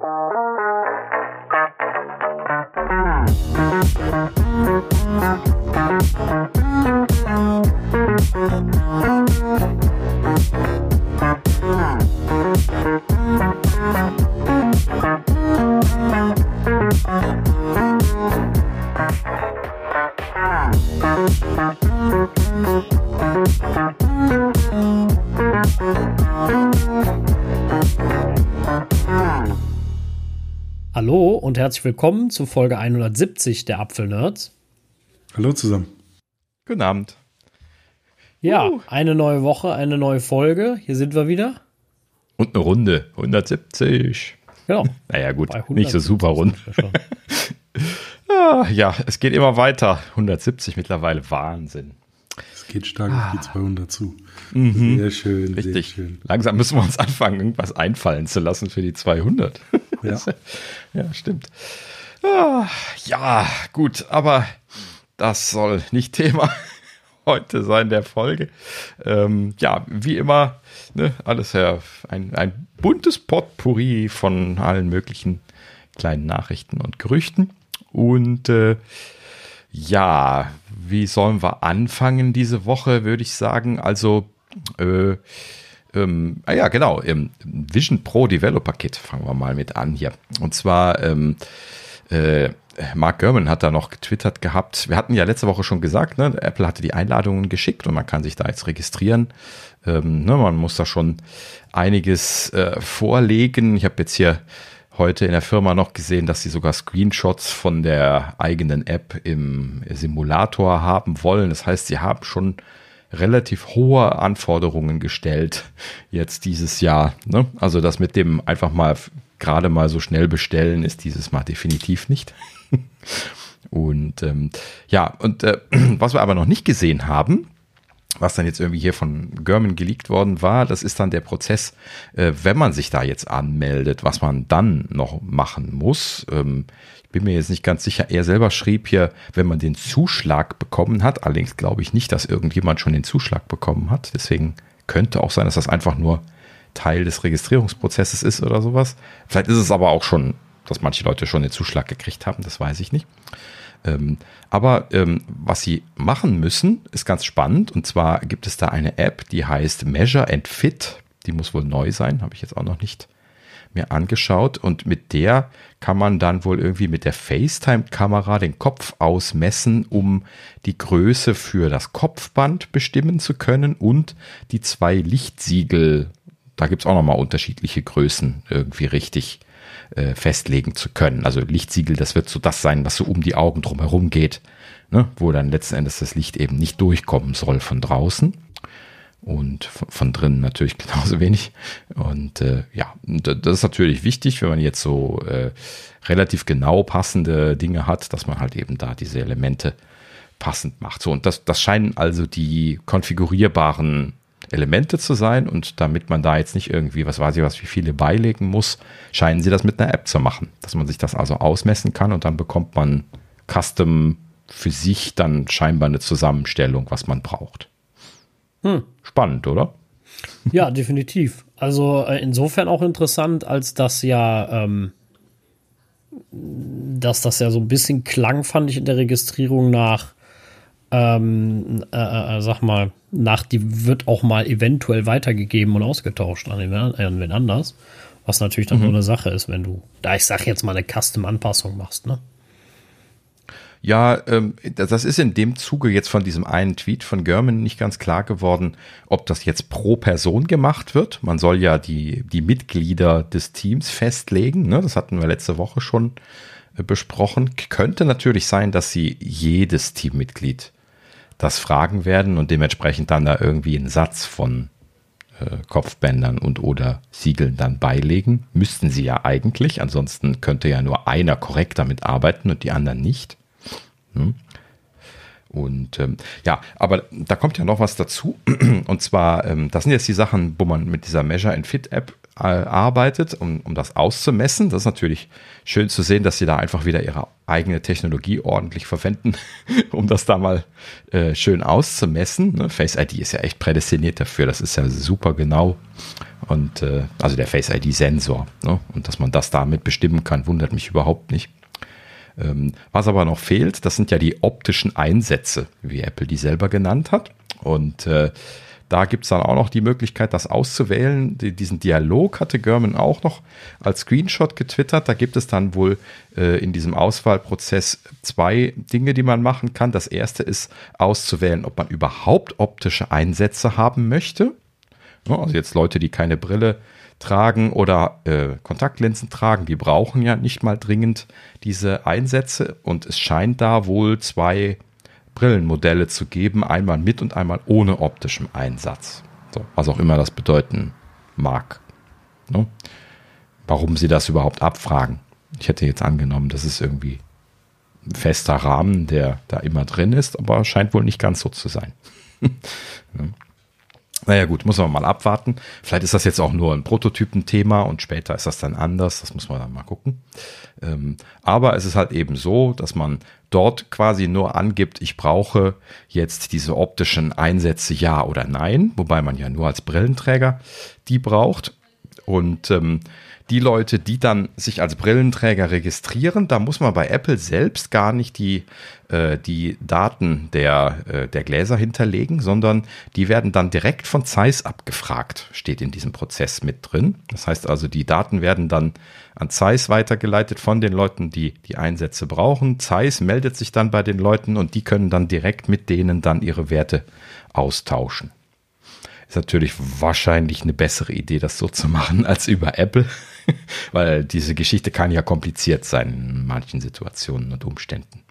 Hallo herzlich willkommen zu Folge 170 der Apfelnerds. Hallo zusammen. Guten Abend. Ja, uh. eine neue Woche, eine neue Folge. Hier sind wir wieder. Und eine Runde. 170. Genau. Naja, gut. Nicht so super rund. ah, ja, es geht immer weiter. 170 mittlerweile. Wahnsinn. Es geht stark Ah. auf die 200 zu. Mhm. Sehr schön, sehr Richtig. schön. Langsam müssen wir uns anfangen, irgendwas einfallen zu lassen für die 200. Ja. ja, stimmt. Ah, ja, gut, aber das soll nicht Thema heute sein der Folge. Ähm, ja, wie immer, ne, alles ja ein, ein buntes Potpourri von allen möglichen kleinen Nachrichten und Gerüchten. Und äh, ja, wie sollen wir anfangen diese Woche, würde ich sagen. Also, äh, ähm, ah ja, genau, im Vision Pro Developer Kit fangen wir mal mit an hier. Und zwar, ähm, äh, Mark Gurman hat da noch getwittert gehabt. Wir hatten ja letzte Woche schon gesagt, ne, Apple hatte die Einladungen geschickt und man kann sich da jetzt registrieren. Ähm, ne, man muss da schon einiges äh, vorlegen. Ich habe jetzt hier heute in der Firma noch gesehen, dass sie sogar Screenshots von der eigenen App im Simulator haben wollen. Das heißt, sie haben schon relativ hohe Anforderungen gestellt jetzt dieses Jahr. Ne? Also das mit dem einfach mal gerade mal so schnell bestellen ist dieses Mal definitiv nicht. und ähm, ja, und äh, was wir aber noch nicht gesehen haben, was dann jetzt irgendwie hier von German geleakt worden war, das ist dann der Prozess, äh, wenn man sich da jetzt anmeldet, was man dann noch machen muss. Ähm, bin mir jetzt nicht ganz sicher. Er selber schrieb hier, wenn man den Zuschlag bekommen hat. Allerdings glaube ich nicht, dass irgendjemand schon den Zuschlag bekommen hat. Deswegen könnte auch sein, dass das einfach nur Teil des Registrierungsprozesses ist oder sowas. Vielleicht ist es aber auch schon, dass manche Leute schon den Zuschlag gekriegt haben. Das weiß ich nicht. Ähm, aber ähm, was sie machen müssen, ist ganz spannend. Und zwar gibt es da eine App, die heißt Measure and Fit. Die muss wohl neu sein, habe ich jetzt auch noch nicht mir angeschaut. Und mit der kann man dann wohl irgendwie mit der FaceTime-Kamera den Kopf ausmessen, um die Größe für das Kopfband bestimmen zu können und die zwei Lichtsiegel, da gibt es auch nochmal unterschiedliche Größen irgendwie richtig äh, festlegen zu können. Also Lichtsiegel, das wird so das sein, was so um die Augen drumherum geht, ne? wo dann letzten Endes das Licht eben nicht durchkommen soll von draußen und von, drinnen natürlich genauso wenig. Und äh, ja, das ist natürlich wichtig, wenn man jetzt so äh, relativ genau passende Dinge hat, dass man halt eben da diese Elemente passend macht. So, und das, das scheinen also die konfigurierbaren Elemente zu sein und damit man da jetzt nicht irgendwie, was weiß ich was, wie viele beilegen muss, scheinen sie das mit einer App zu machen, dass man sich das also ausmessen kann und dann bekommt man custom für sich dann scheinbar eine Zusammenstellung, was man braucht. Hm. Spannend, oder? Ja, definitiv. Also äh, insofern auch interessant, als das ja, ähm, dass das ja so ein bisschen klang, fand ich in der Registrierung nach, ähm, äh, äh, sag mal, nach, die wird auch mal eventuell weitergegeben und ausgetauscht an wen, an wen anders. Was natürlich dann Mhm. so eine Sache ist, wenn du, da ich sag jetzt mal eine Custom-Anpassung machst, ne? Ja, ähm, das ist in dem Zuge jetzt von diesem einen Tweet von German nicht ganz klar geworden, ob das jetzt pro Person gemacht wird. Man soll ja die, die Mitglieder des Teams festlegen. Ne? Das hatten wir letzte Woche schon äh, besprochen. Könnte natürlich sein, dass sie jedes Teammitglied das fragen werden und dementsprechend dann da irgendwie einen Satz von äh, Kopfbändern und oder Siegeln dann beilegen. Müssten sie ja eigentlich, ansonsten könnte ja nur einer korrekt damit arbeiten und die anderen nicht. Hm? Und ähm, ja, aber da kommt ja noch was dazu. Und zwar, ähm, das sind jetzt die Sachen, wo man mit dieser Measure and Fit App äh, arbeitet, um, um das auszumessen. Das ist natürlich schön zu sehen, dass sie da einfach wieder ihre eigene Technologie ordentlich verwenden, um das da mal äh, schön auszumessen. Ne? Face ID ist ja echt prädestiniert dafür. Das ist ja super genau. Und äh, also der Face ID-Sensor. Ne? Und dass man das damit bestimmen kann, wundert mich überhaupt nicht. Ähm, was aber noch fehlt, das sind ja die optischen Einsätze, wie Apple die selber genannt hat. Und äh, da gibt es dann auch noch die Möglichkeit, das auszuwählen. Die, diesen Dialog hatte German auch noch als Screenshot getwittert. Da gibt es dann wohl äh, in diesem Auswahlprozess zwei Dinge, die man machen kann. Das erste ist auszuwählen, ob man überhaupt optische Einsätze haben möchte. Also jetzt Leute, die keine Brille tragen oder äh, Kontaktlinsen tragen, die brauchen ja nicht mal dringend diese Einsätze. Und es scheint da wohl zwei Brillenmodelle zu geben, einmal mit und einmal ohne optischem Einsatz. So, was auch immer das bedeuten mag. Ne? Warum sie das überhaupt abfragen. Ich hätte jetzt angenommen, das ist irgendwie ein fester Rahmen, der da immer drin ist, aber scheint wohl nicht ganz so zu sein. ne? Naja gut, muss man mal abwarten. Vielleicht ist das jetzt auch nur ein Prototypenthema und später ist das dann anders. Das muss man dann mal gucken. Ähm, aber es ist halt eben so, dass man dort quasi nur angibt, ich brauche jetzt diese optischen Einsätze ja oder nein, wobei man ja nur als Brillenträger die braucht. Und ähm, die Leute, die dann sich als Brillenträger registrieren, da muss man bei Apple selbst gar nicht die, äh, die Daten der, äh, der Gläser hinterlegen, sondern die werden dann direkt von Zeiss abgefragt, steht in diesem Prozess mit drin. Das heißt also, die Daten werden dann an Zeiss weitergeleitet von den Leuten, die die Einsätze brauchen. Zeiss meldet sich dann bei den Leuten und die können dann direkt mit denen dann ihre Werte austauschen. Ist natürlich wahrscheinlich eine bessere Idee, das so zu machen, als über Apple. Weil diese Geschichte kann ja kompliziert sein in manchen Situationen und Umständen.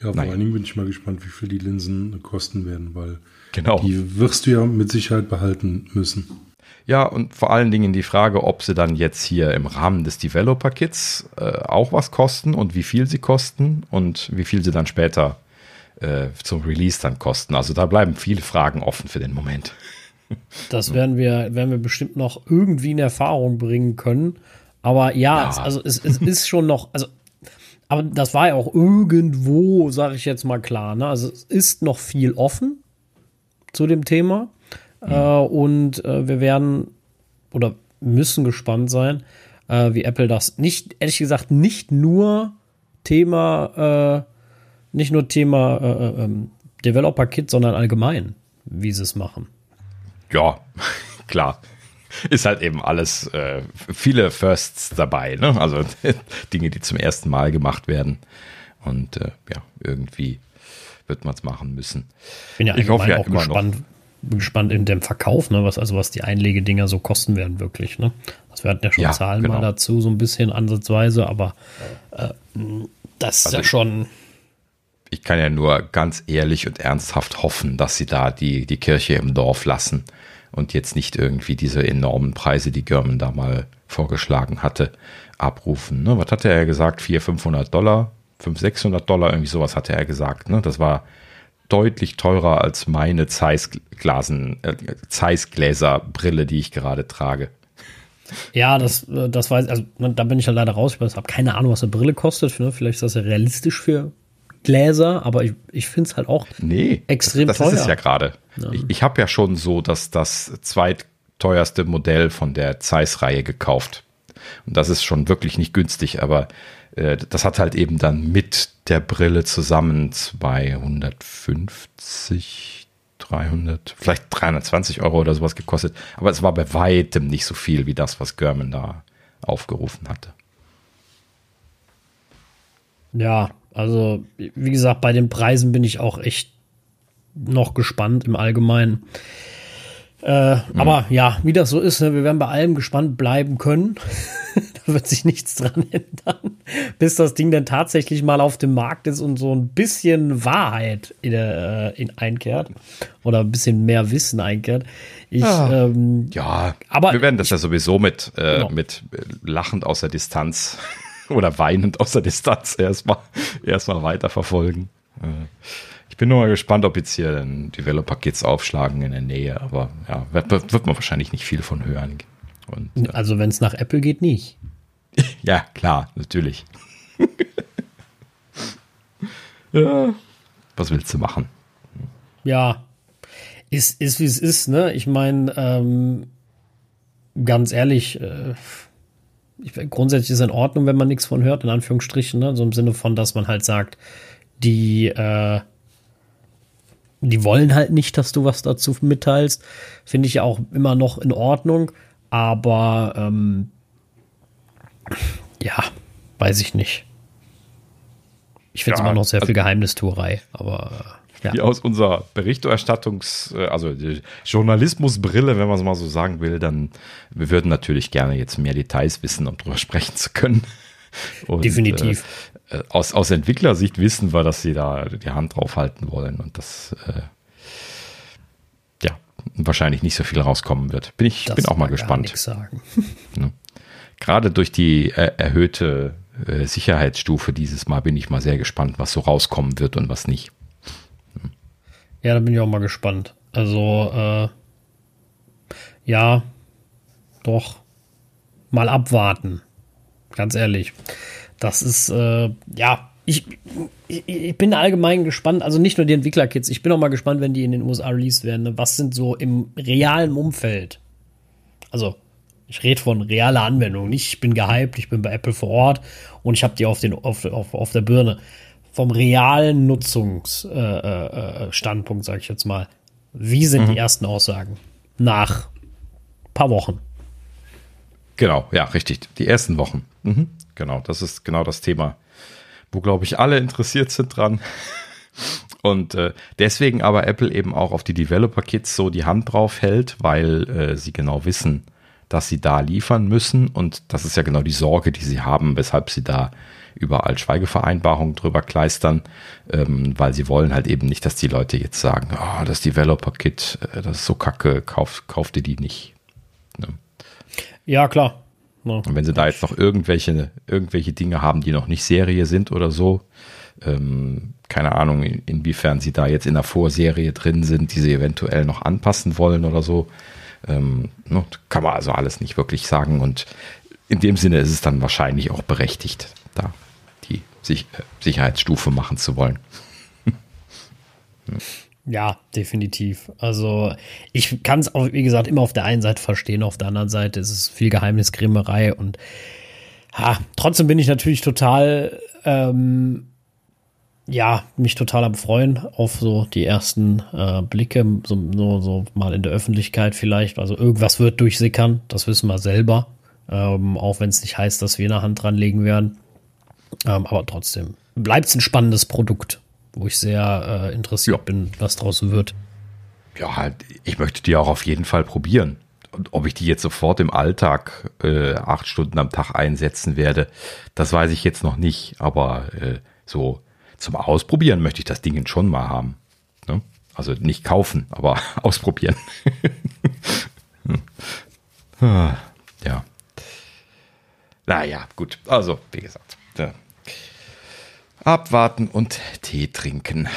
Ja, vor Nein. allen Dingen bin ich mal gespannt, wie viel die Linsen kosten werden, weil genau. die wirst du ja mit Sicherheit behalten müssen. Ja, und vor allen Dingen die Frage, ob sie dann jetzt hier im Rahmen des Developer-Kits äh, auch was kosten und wie viel sie kosten und wie viel sie dann später äh, zum Release dann kosten. Also da bleiben viele Fragen offen für den Moment. Das werden wir, werden wir bestimmt noch irgendwie in Erfahrung bringen können. Aber ja, ja. Es, also es, es ist schon noch, also, aber das war ja auch irgendwo, sage ich jetzt mal klar, ne? Also es ist noch viel offen zu dem Thema. Mhm. Äh, und äh, wir werden oder müssen gespannt sein, äh, wie Apple das nicht, ehrlich gesagt, nicht nur Thema äh, nicht nur Thema äh, äh, ähm, Developer Kit, sondern allgemein, wie sie es machen. Ja, klar. Ist halt eben alles, äh, viele Firsts dabei, ne? Also Dinge, die zum ersten Mal gemacht werden. Und äh, ja, irgendwie wird man es machen müssen. Bin ja ich hoffe ja auch immer gespannt, noch. gespannt in dem Verkauf, ne? Was, also was die Einlegedinger so kosten werden, wirklich, ne? Also wir hatten ja schon ja, Zahlen genau. mal dazu, so ein bisschen ansatzweise, aber äh, das ist also ja schon ich kann ja nur ganz ehrlich und ernsthaft hoffen, dass sie da die, die Kirche im Dorf lassen und jetzt nicht irgendwie diese enormen Preise, die German da mal vorgeschlagen hatte, abrufen. Ne? Was hatte er gesagt? 400, 500 Dollar? 500, 600 Dollar? Irgendwie sowas hatte er gesagt. Ne? Das war deutlich teurer als meine Zeiss-Gläserbrille, äh, die ich gerade trage. Ja, das, äh, das weiß also da bin ich ja leider raus. Ich habe keine Ahnung, was eine Brille kostet. Ne? Vielleicht ist das ja realistisch für Gläser, aber ich, ich finde es halt auch nee, extrem das, das teuer. Das ist es ja gerade. Ja. Ich, ich habe ja schon so das, das zweitteuerste Modell von der Zeiss-Reihe gekauft. Und das ist schon wirklich nicht günstig, aber äh, das hat halt eben dann mit der Brille zusammen 250, 300, vielleicht 320 Euro oder sowas gekostet. Aber es war bei weitem nicht so viel wie das, was German da aufgerufen hatte. Ja, also, wie gesagt, bei den Preisen bin ich auch echt noch gespannt im Allgemeinen. Äh, mhm. Aber ja, wie das so ist, ne, wir werden bei allem gespannt bleiben können. da wird sich nichts dran ändern, bis das Ding dann tatsächlich mal auf dem Markt ist und so ein bisschen Wahrheit in, äh, in einkehrt oder ein bisschen mehr Wissen einkehrt. Ich, ja, ähm, ja aber wir werden das ja sowieso mit, äh, genau. mit äh, lachend aus der Distanz oder weinend aus der Distanz erstmal erstmal weiterverfolgen. Äh, ich bin nur mal gespannt, ob jetzt hier ein Developer-Kits aufschlagen in der Nähe, aber ja, wird, wird man wahrscheinlich nicht viel von hören. Und, äh, also wenn es nach Apple geht, nicht. ja, klar, natürlich. ja, was willst du machen? Ja, ist, ist wie es ist, ne? Ich meine, ähm, ganz ehrlich, äh, ich, grundsätzlich ist es in Ordnung, wenn man nichts von hört, in Anführungsstrichen, ne? So im Sinne von, dass man halt sagt, die, äh, die wollen halt nicht, dass du was dazu mitteilst. Finde ich ja auch immer noch in Ordnung. Aber ähm, ja, weiß ich nicht. Ich finde es ja, immer noch sehr viel also, Geheimnistuerei, aber äh, ja. Wie aus unserer Berichterstattungs-, äh, also Journalismusbrille, wenn man es mal so sagen will, dann wir würden natürlich gerne jetzt mehr Details wissen, um drüber sprechen zu können. Und, Definitiv. Äh, aus, aus Entwicklersicht wissen wir, dass sie da die Hand drauf halten wollen und das äh, ja wahrscheinlich nicht so viel rauskommen wird. Bin ich das bin auch mal gespannt. Sagen. Ja. Gerade durch die äh, erhöhte äh, Sicherheitsstufe dieses Mal bin ich mal sehr gespannt, was so rauskommen wird und was nicht. Ja, da bin ich auch mal gespannt. Also äh, ja, doch mal abwarten. Ganz ehrlich. Das ist, äh, ja, ich, ich, ich, bin allgemein gespannt, also nicht nur die Entwicklerkits, ich bin auch mal gespannt, wenn die in den USA released werden. Ne? Was sind so im realen Umfeld? Also, ich rede von realer Anwendung. Ich bin gehypt, ich bin bei Apple vor Ort und ich habe die auf, den, auf, auf, auf der Birne. Vom realen Nutzungsstandpunkt, äh, äh, sage ich jetzt mal. Wie sind mhm. die ersten Aussagen? Nach paar Wochen. Genau, ja, richtig. Die ersten Wochen. Mhm. Genau, das ist genau das Thema, wo, glaube ich, alle interessiert sind dran. Und äh, deswegen aber Apple eben auch auf die Developer-Kits so die Hand drauf hält, weil äh, sie genau wissen, dass sie da liefern müssen. Und das ist ja genau die Sorge, die sie haben, weshalb sie da überall Schweigevereinbarungen drüber kleistern, ähm, weil sie wollen halt eben nicht, dass die Leute jetzt sagen, oh, das Developer-Kit, äh, das ist so kacke, kauf, kauf dir die nicht. Ne? Ja, klar. No. Und wenn sie da jetzt noch irgendwelche, irgendwelche Dinge haben, die noch nicht Serie sind oder so, ähm, keine Ahnung, inwiefern sie da jetzt in der Vorserie drin sind, die sie eventuell noch anpassen wollen oder so, ähm, ne, kann man also alles nicht wirklich sagen. Und in dem Sinne ist es dann wahrscheinlich auch berechtigt, da die Sich Sicherheitsstufe machen zu wollen. Ja, definitiv. Also ich kann es auch, wie gesagt, immer auf der einen Seite verstehen, auf der anderen Seite ist es viel Geheimnisgrimmerei und ha, trotzdem bin ich natürlich total, ähm, ja, mich total am Freuen auf so die ersten äh, Blicke, so, so, so mal in der Öffentlichkeit vielleicht. Also irgendwas wird durchsickern, das wissen wir selber. Ähm, auch wenn es nicht heißt, dass wir eine Hand dran legen werden. Ähm, aber trotzdem bleibt es ein spannendes Produkt wo ich sehr äh, interessiert ja. bin, was draus wird. Ja, halt, ich möchte die auch auf jeden Fall probieren. Und ob ich die jetzt sofort im Alltag äh, acht Stunden am Tag einsetzen werde, das weiß ich jetzt noch nicht. Aber äh, so zum Ausprobieren möchte ich das Ding schon mal haben. Ne? Also nicht kaufen, aber ausprobieren. ja. Naja, gut. Also, wie gesagt, abwarten und Tee trinken.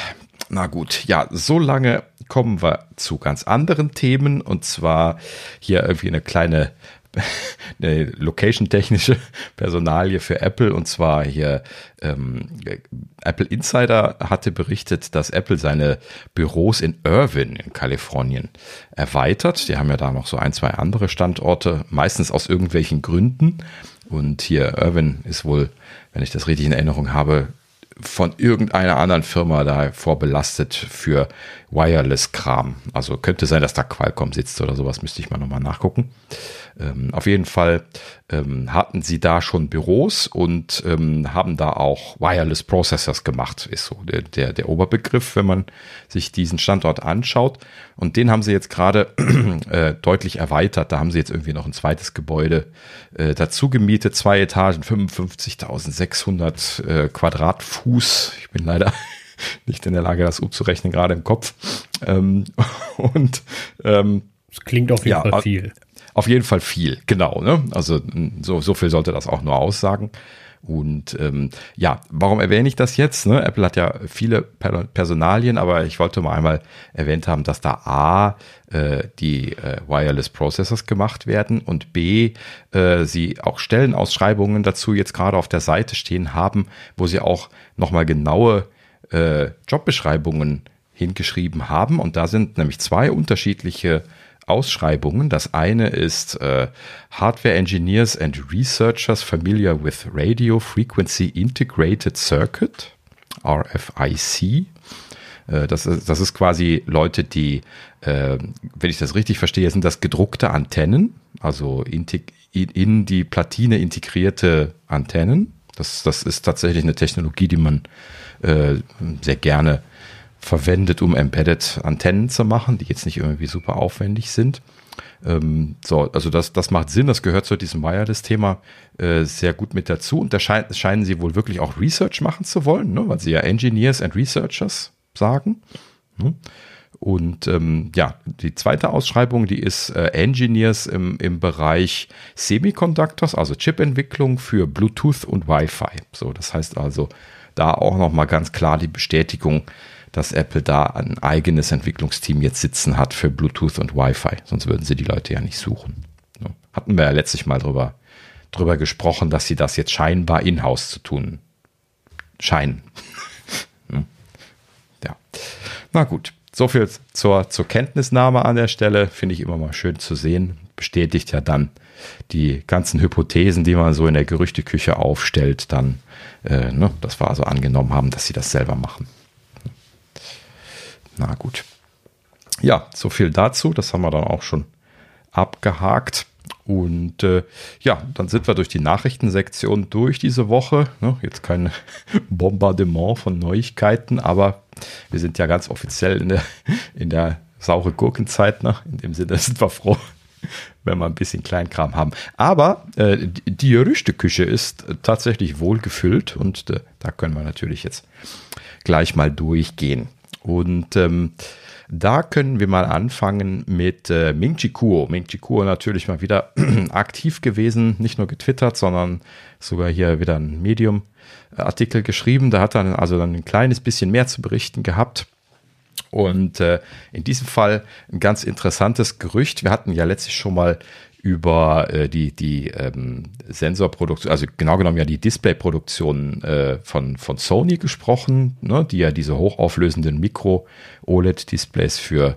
Na gut, ja, so lange kommen wir zu ganz anderen Themen und zwar hier irgendwie eine kleine eine location-technische Personalie für Apple und zwar hier ähm, Apple Insider hatte berichtet, dass Apple seine Büros in Irvine in Kalifornien erweitert. Die haben ja da noch so ein, zwei andere Standorte, meistens aus irgendwelchen Gründen. Und hier Irvine ist wohl, wenn ich das richtig in Erinnerung habe, von irgendeiner anderen Firma da vorbelastet für Wireless-Kram. Also könnte sein, dass da Qualcomm sitzt oder sowas, müsste ich mal nochmal nachgucken. Ähm, auf jeden Fall ähm, hatten sie da schon Büros und ähm, haben da auch Wireless Processors gemacht, ist so der, der, der Oberbegriff, wenn man sich diesen Standort anschaut. Und den haben sie jetzt gerade äh, deutlich erweitert. Da haben sie jetzt irgendwie noch ein zweites Gebäude äh, dazu gemietet, zwei Etagen, 55.600 äh, Quadratfuß. Ich bin leider nicht in der Lage, das umzurechnen, gerade im Kopf. Ähm, und ähm, das klingt auf jeden ja, Fall viel. Auf jeden Fall viel, genau. Ne? Also so, so viel sollte das auch nur aussagen. Und ähm, ja, warum erwähne ich das jetzt? Ne? Apple hat ja viele Personalien, aber ich wollte mal einmal erwähnt haben, dass da A, äh, die äh, Wireless Processors gemacht werden und B, äh, sie auch Stellenausschreibungen dazu jetzt gerade auf der Seite stehen haben, wo sie auch nochmal genaue äh, Jobbeschreibungen hingeschrieben haben. Und da sind nämlich zwei unterschiedliche Ausschreibungen. Das eine ist äh, Hardware Engineers and Researchers familiar with Radio Frequency Integrated Circuit, RFIC. Äh, das, ist, das ist quasi Leute, die, äh, wenn ich das richtig verstehe, sind das gedruckte Antennen, also in, die Platine integrierte Antennen. Das, das ist tatsächlich eine Technologie, die man äh, sehr gerne verwendet, um Embedded Antennen zu machen, die jetzt nicht irgendwie super aufwendig sind. Ähm, so, also das, das macht Sinn, das gehört zu diesem Wireless-Thema äh, sehr gut mit dazu. Und da schein, scheinen sie wohl wirklich auch Research machen zu wollen, ne? weil sie ja Engineers and Researchers sagen. Ne? Und ähm, ja, die zweite Ausschreibung, die ist äh, Engineers im, im Bereich Semiconductors, also Chipentwicklung für Bluetooth und Wi-Fi. So, das heißt also da auch nochmal ganz klar die Bestätigung, dass Apple da ein eigenes Entwicklungsteam jetzt sitzen hat für Bluetooth und Wi-Fi. Sonst würden sie die Leute ja nicht suchen. Hatten wir ja letztlich mal drüber, drüber gesprochen, dass sie das jetzt scheinbar in-house zu tun scheinen. ja. Na gut. So viel zur, zur Kenntnisnahme an der Stelle. Finde ich immer mal schön zu sehen. Bestätigt ja dann die ganzen Hypothesen, die man so in der Gerüchteküche aufstellt, dann, äh, ne, dass wir also angenommen haben, dass sie das selber machen. Na gut. Ja, so viel dazu. Das haben wir dann auch schon abgehakt. Und äh, ja, dann sind wir durch die Nachrichtensektion durch diese Woche. Ne, jetzt kein Bombardement von Neuigkeiten, aber wir sind ja ganz offiziell in der, in der saure Gurkenzeit. Ne? In dem Sinne sind wir froh, wenn wir ein bisschen Kleinkram haben. Aber äh, die Gerüchteküche ist tatsächlich wohl gefüllt und äh, da können wir natürlich jetzt gleich mal durchgehen. Und ähm, da können wir mal anfangen mit äh, Ming Chi Kuo. Ming Chi Kuo natürlich mal wieder aktiv gewesen, nicht nur getwittert, sondern sogar hier wieder ein Medium-Artikel geschrieben. Da hat er also dann ein kleines bisschen mehr zu berichten gehabt. Und äh, in diesem Fall ein ganz interessantes Gerücht. Wir hatten ja letztlich schon mal über äh, die, die ähm, Sensorproduktion, also genau genommen ja die Displayproduktion äh, von, von Sony gesprochen, ne, die ja diese hochauflösenden Mikro-OLED-Displays für,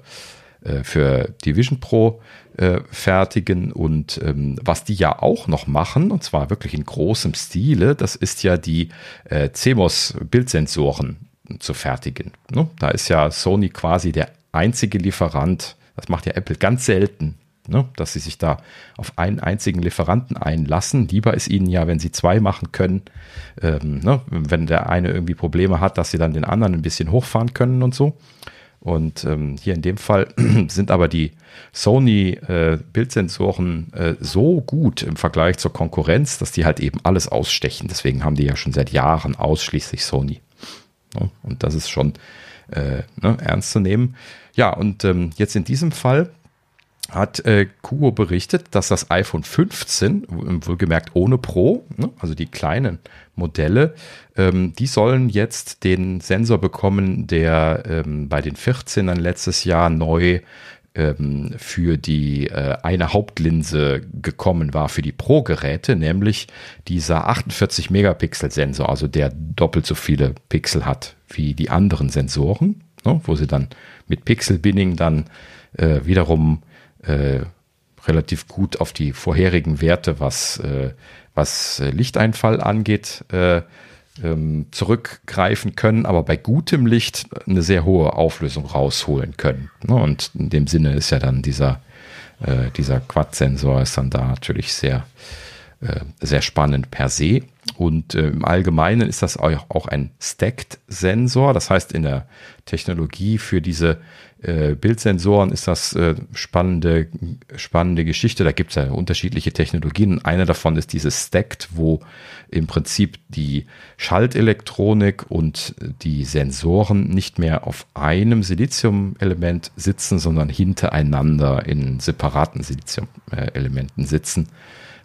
äh, für die Vision Pro äh, fertigen und ähm, was die ja auch noch machen, und zwar wirklich in großem Stile, das ist ja die äh, CMOS-Bildsensoren zu fertigen. Ne? Da ist ja Sony quasi der einzige Lieferant, das macht ja Apple ganz selten, ne, dass sie sich da auf einen einzigen Lieferanten einlassen. Lieber ist ihnen ja, wenn sie zwei machen können, ähm, ne, wenn der eine irgendwie Probleme hat, dass sie dann den anderen ein bisschen hochfahren können und so. Und ähm, hier in dem Fall sind aber die Sony äh, äh, so gut im Vergleich zur Konkurrenz, dass die halt eben alles ausstechen. Deswegen haben die ja schon seit Jahren ausschließlich Sony. Ja, und das ist schon äh, ne, ernst zu nehmen. Ja, und ähm, jetzt in diesem Fall hat äh, Kuo berichtet, dass das iPhone 15, wohlgemerkt ohne Pro, ne, also die kleinen Modelle, ähm, die sollen jetzt den Sensor bekommen, der ähm, bei den 14ern letztes Jahr neu ähm, für die äh, eine Hauptlinse gekommen war für die Pro-Geräte, nämlich dieser 48 Megapixel Sensor, also der doppelt so viele Pixel hat wie die anderen Sensoren, ne, wo sie dann mit Pixel Binning dann äh, wiederum äh, relativ gut auf die vorherigen Werte, was, äh, was äh, Lichteinfall angeht, äh, ähm, zurückgreifen können, aber bei gutem Licht eine sehr hohe Auflösung rausholen können. Ne? Und in dem Sinne ist ja dann dieser, äh, dieser Quad-Sensor ist dann da natürlich sehr, äh, sehr spannend per se. Und äh, im Allgemeinen ist das auch ein Stacked-Sensor. Das heißt, in der Technologie für diese äh, Bildsensoren ist das äh, spannende, spannende Geschichte. Da gibt es ja unterschiedliche Technologien. Eine davon ist dieses Stacked, wo im Prinzip die Schaltelektronik und die Sensoren nicht mehr auf einem Silizium-Element sitzen, sondern hintereinander in separaten Silizium-Elementen sitzen,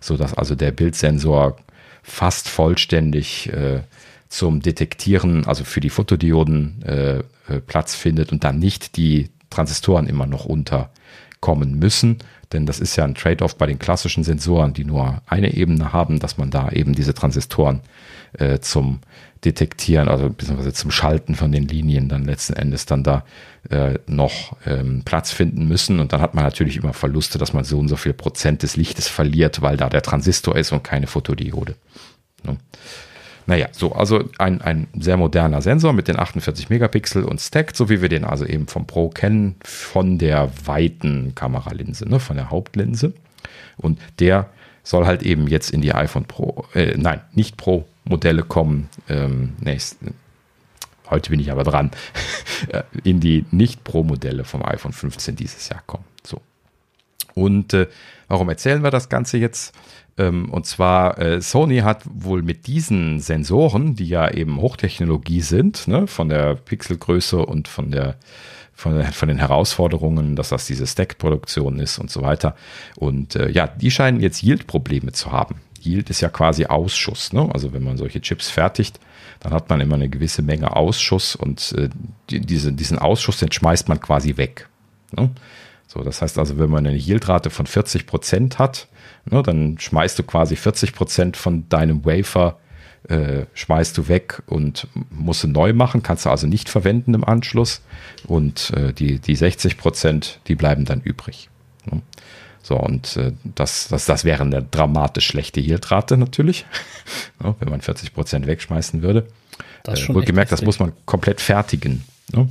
sodass also der Bildsensor fast vollständig äh, zum Detektieren, also für die Fotodioden äh, äh, Platz findet und dann nicht die Transistoren immer noch unterkommen müssen. Denn das ist ja ein Trade-off bei den klassischen Sensoren, die nur eine Ebene haben, dass man da eben diese Transistoren äh, zum Detektieren, also beziehungsweise zum Schalten von den Linien dann letzten Endes dann da äh, noch ähm, Platz finden müssen. Und dann hat man natürlich immer Verluste, dass man so und so viel Prozent des Lichtes verliert, weil da der Transistor ist und keine Fotodiode. Ne? Naja, so, also ein, ein sehr moderner Sensor mit den 48 Megapixel und stacked, so wie wir den also eben vom Pro kennen, von der weiten Kameralinse, ne, von der Hauptlinse. Und der soll halt eben jetzt in die iPhone Pro, äh, nein, nicht Pro Modelle kommen. Ähm, nächst, heute bin ich aber dran, in die nicht Pro Modelle vom iPhone 15 dieses Jahr kommen. So. Und äh, warum erzählen wir das Ganze jetzt? Ähm, und zwar, äh, Sony hat wohl mit diesen Sensoren, die ja eben Hochtechnologie sind, ne, von der Pixelgröße und von der von, von den Herausforderungen, dass das diese Stack-Produktion ist und so weiter. Und äh, ja, die scheinen jetzt Yield-Probleme zu haben. Yield ist ja quasi Ausschuss. Ne? Also wenn man solche Chips fertigt, dann hat man immer eine gewisse Menge Ausschuss und äh, die, diese, diesen Ausschuss, den schmeißt man quasi weg. Ne? So, das heißt also, wenn man eine Yieldrate von 40 Prozent hat, Ne, dann schmeißt du quasi 40 Prozent von deinem Wafer äh, schmeißt du weg und musst du neu machen, kannst du also nicht verwenden im Anschluss und äh, die, die 60 Prozent, die bleiben dann übrig. Ne? So, und äh, das, das, das wäre eine dramatisch schlechte Yieldrate natürlich, ne, wenn man 40 Prozent wegschmeißen würde. Das äh, wohlgemerkt, das muss man komplett fertigen. Ne?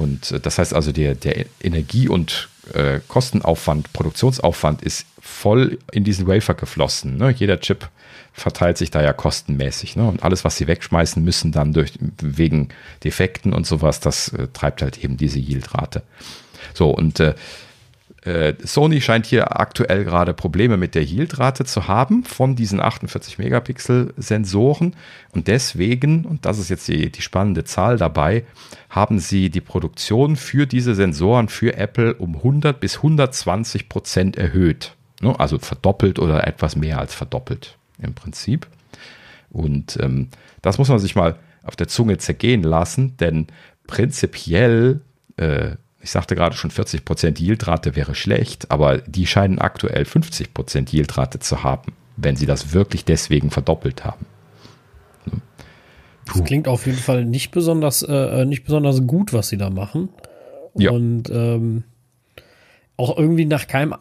Und äh, das heißt also, der, der Energie- und äh, Kostenaufwand, Produktionsaufwand ist voll in diesen Wafer geflossen. Ne? Jeder Chip verteilt sich da ja kostenmäßig. Ne? Und alles, was sie wegschmeißen müssen, dann durch, wegen Defekten und sowas, das äh, treibt halt eben diese Yieldrate. So, und äh, Sony scheint hier aktuell gerade Probleme mit der Yieldrate zu haben von diesen 48 Megapixel Sensoren und deswegen, und das ist jetzt die, die spannende Zahl dabei, haben sie die Produktion für diese Sensoren für Apple um 100 bis 120 Prozent erhöht. Ne? Also verdoppelt oder etwas mehr als verdoppelt im Prinzip. Und ähm, das muss man sich mal auf der Zunge zergehen lassen, denn prinzipiell, äh, ich sagte gerade schon 40% Yieldrate wäre schlecht, aber die scheinen aktuell 50% Yieldrate zu haben, wenn sie das wirklich deswegen verdoppelt haben. Das klingt auf jeden Fall nicht besonders, äh, äh nicht besonders gut, was sie da machen. Ja. Und ähm, auch irgendwie nach keinem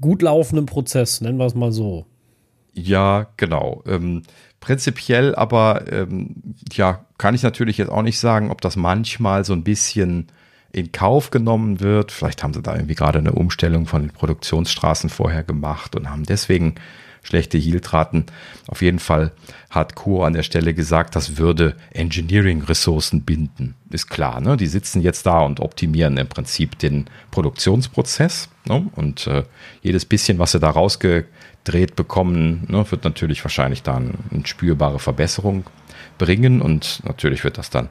gut laufenden Prozess, nennen wir es mal so. Ja, genau. Ähm, prinzipiell aber, ähm, ja, kann ich natürlich jetzt auch nicht sagen, ob das manchmal so ein bisschen in Kauf genommen wird. Vielleicht haben sie da irgendwie gerade eine Umstellung von den Produktionsstraßen vorher gemacht und haben deswegen schlechte Yieldraten. Auf jeden Fall hat Kur an der Stelle gesagt, das würde Engineering-Ressourcen binden. Ist klar, ne? Die sitzen jetzt da und optimieren im Prinzip den Produktionsprozess. Ne? Und äh, jedes bisschen, was sie da rausgedreht bekommen, ne, wird natürlich wahrscheinlich dann eine spürbare Verbesserung bringen und natürlich wird das dann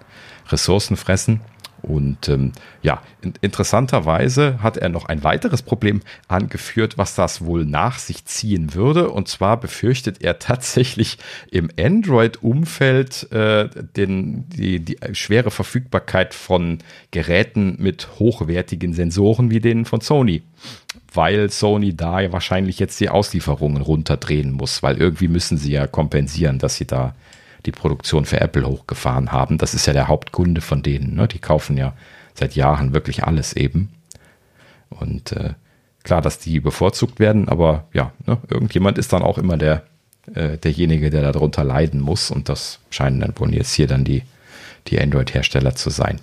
Ressourcen fressen. Und ähm, ja, in, interessanterweise hat er noch ein weiteres Problem angeführt, was das wohl nach sich ziehen würde. Und zwar befürchtet er tatsächlich im Android-Umfeld äh, die, die schwere Verfügbarkeit von Geräten mit hochwertigen Sensoren wie denen von Sony weil Sony da ja wahrscheinlich jetzt die Auslieferungen runterdrehen muss, weil irgendwie müssen sie ja kompensieren, dass sie da die Produktion für Apple hochgefahren haben. Das ist ja der Hauptkunde von denen. Ne? Die kaufen ja seit Jahren wirklich alles eben. Und äh, klar, dass die bevorzugt werden, aber ja, ne? irgendjemand ist dann auch immer der, äh, derjenige, der darunter leiden muss. Und das scheinen dann wohl jetzt hier dann die, die Android-Hersteller zu sein.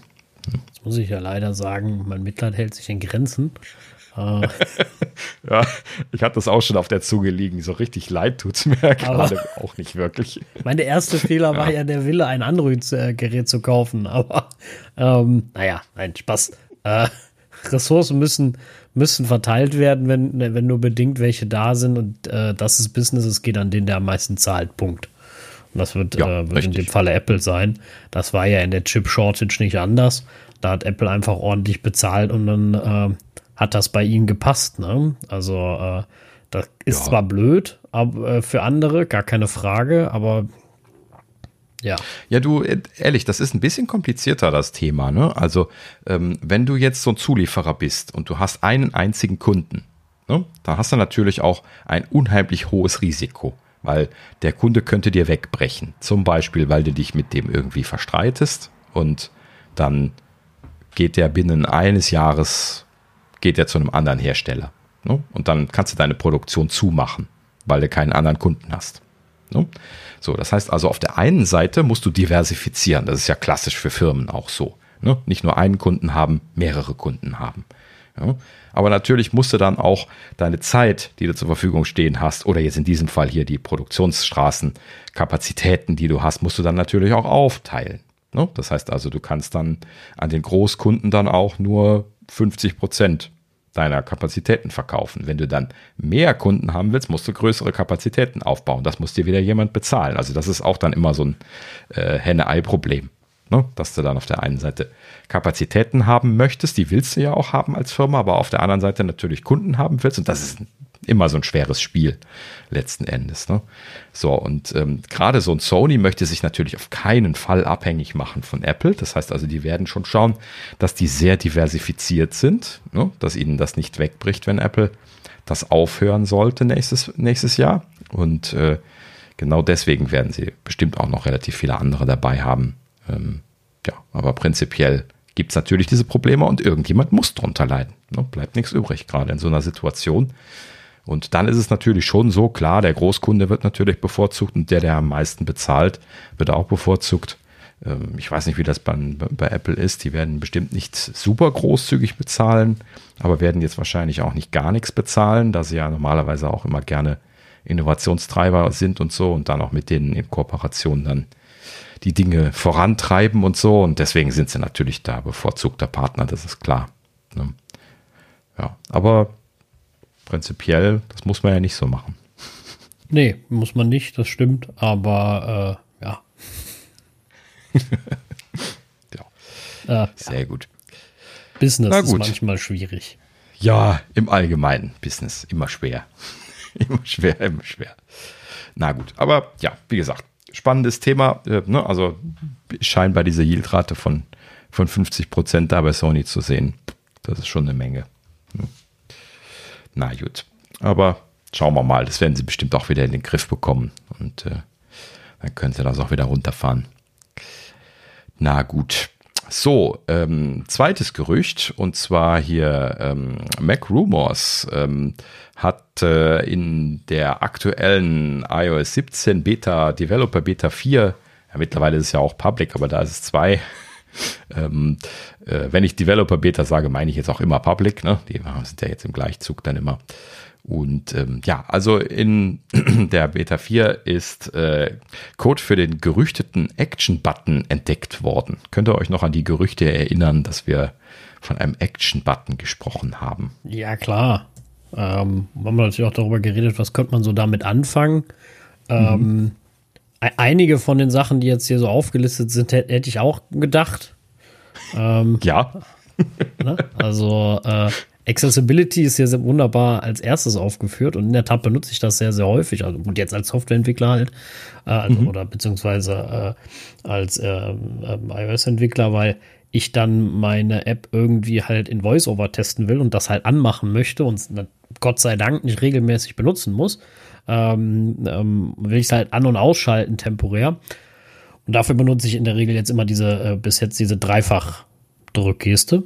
Jetzt muss ich ja leider sagen, mein Mitleid hält sich in Grenzen. Ah. ja, ich hatte das auch schon auf der Zunge liegen. So richtig leid tut es mir gerade auch nicht wirklich. Mein erste Fehler war ja. ja der Wille, ein Android-Gerät zu kaufen. Aber ähm, naja, nein, Spaß. Äh, Ressourcen müssen, müssen verteilt werden, wenn, wenn nur bedingt welche da sind. Und äh, das ist Business, es geht an den, der am meisten zahlt. Punkt. Und das wird, ja, äh, wird in dem Falle Apple sein. Das war ja in der Chip-Shortage nicht anders. Da hat Apple einfach ordentlich bezahlt und dann äh, hat das bei ihnen gepasst. Ne? Also äh, Das ist ja. zwar blöd aber, äh, für andere, gar keine Frage, aber ja. Ja, du, äh, ehrlich, das ist ein bisschen komplizierter, das Thema. Ne? Also, ähm, wenn du jetzt so ein Zulieferer bist und du hast einen einzigen Kunden, ne, dann hast du natürlich auch ein unheimlich hohes Risiko, weil der Kunde könnte dir wegbrechen. Zum Beispiel, weil du dich mit dem irgendwie verstreitest und dann geht der binnen eines Jahres, geht er zu einem anderen Hersteller. Ne? Und dann kannst du deine Produktion zumachen, weil du keinen anderen Kunden hast. Ne? So, das heißt also, auf der einen Seite musst du diversifizieren. Das ist ja klassisch für Firmen auch so. Ne? Nicht nur einen Kunden haben, mehrere Kunden haben. Ja? Aber natürlich musst du dann auch deine Zeit, die du zur Verfügung stehen hast, oder jetzt in diesem Fall hier die Produktionsstraßenkapazitäten, die du hast, musst du dann natürlich auch aufteilen. Ne? Das heißt also, du kannst dann an den Großkunden dann auch nur 50 Prozent deiner Kapazitäten verkaufen. Wenn du dann mehr Kunden haben willst, musst du größere Kapazitäten aufbauen. Das muss dir wieder jemand bezahlen. Also das ist auch dann immer so ein äh, Henne-Ei-Problem. Ne? Dass du dann auf der einen Seite Kapazitäten haben möchtest, die willst du ja auch haben als Firma, aber auf der anderen Seite natürlich Kunden haben willst. Und das ist immer so ein schweres Spiel letzten Endes. Ne? So, und ähm, gerade so ein Sony möchte sich natürlich auf keinen Fall abhängig machen von Apple. Das heißt also, die werden schon schauen, dass die sehr diversifiziert sind, ne? dass ihnen das nicht wegbricht, wenn Apple das aufhören sollte nächstes, nächstes Jahr. Und äh, genau deswegen werden sie bestimmt auch noch relativ viele andere dabei haben. Ähm, ja, aber prinzipiell gibt es natürlich diese Probleme und irgendjemand muss drunter leiden. Ne? Bleibt nichts übrig, gerade in so einer Situation. Und dann ist es natürlich schon so, klar, der Großkunde wird natürlich bevorzugt und der, der am meisten bezahlt, wird auch bevorzugt. Ähm, ich weiß nicht, wie das bei, bei Apple ist. Die werden bestimmt nicht super großzügig bezahlen, aber werden jetzt wahrscheinlich auch nicht gar nichts bezahlen, da sie ja normalerweise auch immer gerne Innovationstreiber sind und so und dann auch mit denen in Kooperation dann die Dinge vorantreiben und so. Und deswegen sind sie natürlich da bevorzugter Partner, das ist klar. Ne? Ja, aber prinzipiell, das muss man ja nicht so machen. Nee, muss man nicht, das stimmt, aber äh, ja. ja. Äh, Sehr ja. gut. Business gut. ist manchmal schwierig. Ja, im Allgemeinen Business immer schwer. immer schwer, immer schwer. Na gut, aber ja, wie gesagt, spannendes Thema. Äh, ne? Also scheinbar diese Yieldrate von, von 50 Prozent da bei Sony zu sehen. Das ist schon eine Menge. Na gut. Aber schauen wir mal, das werden sie bestimmt auch wieder in den Griff bekommen. Und äh, dann können sie das auch wieder runterfahren. Na gut. So, ähm, zweites Gerücht, und zwar hier ähm, Mac Rumors ähm, hat äh, in der aktuellen iOS 17 Beta, Developer Beta 4, ja, mittlerweile ist es ja auch Public, aber da ist es 2, ähm, äh, wenn ich Developer Beta sage, meine ich jetzt auch immer Public. Ne? Die sind ja jetzt im Gleichzug dann immer. Und ähm, ja, also in der Beta 4 ist äh, Code für den gerüchteten Action-Button entdeckt worden. Könnt ihr euch noch an die Gerüchte erinnern, dass wir von einem Action-Button gesprochen haben? Ja, klar. Ähm, wir haben natürlich auch darüber geredet, was könnte man so damit anfangen. Ähm, mhm. Einige von den Sachen, die jetzt hier so aufgelistet sind, hätte ich auch gedacht. Ähm, ja. ne? Also äh, Accessibility ist hier sehr wunderbar als erstes aufgeführt und in der Tat benutze ich das sehr, sehr häufig. Also gut, jetzt als Softwareentwickler halt, äh, also, mhm. oder beziehungsweise äh, als äh, iOS-Entwickler, weil ich dann meine App irgendwie halt in VoiceOver testen will und das halt anmachen möchte und Gott sei Dank nicht regelmäßig benutzen muss ähm, ähm, will ich es halt an- und ausschalten temporär. Und dafür benutze ich in der Regel jetzt immer diese, äh, bis jetzt diese Dreifach-Drückgeste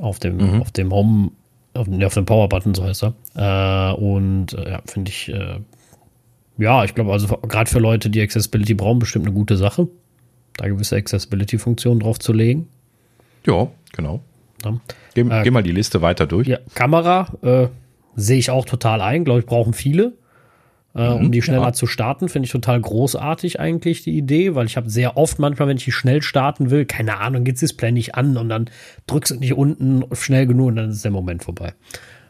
auf dem, mhm. auf dem Home, auf, auf dem Power-Button, so heißt er. Äh, und äh, ja, finde ich, äh, ja, ich glaube, also gerade für Leute, die Accessibility brauchen, bestimmt eine gute Sache, da gewisse Accessibility-Funktionen drauf zu legen. Ja, genau. Ja. Geh, äh, geh, mal die Liste weiter durch. Ja, Kamera äh, sehe ich auch total ein, glaube ich, brauchen viele äh, um mhm, die schneller ja. zu starten. Finde ich total großartig eigentlich die Idee, weil ich habe sehr oft manchmal, wenn ich die schnell starten will, keine Ahnung, geht das Display nicht an und dann drückst du nicht unten schnell genug und dann ist der Moment vorbei.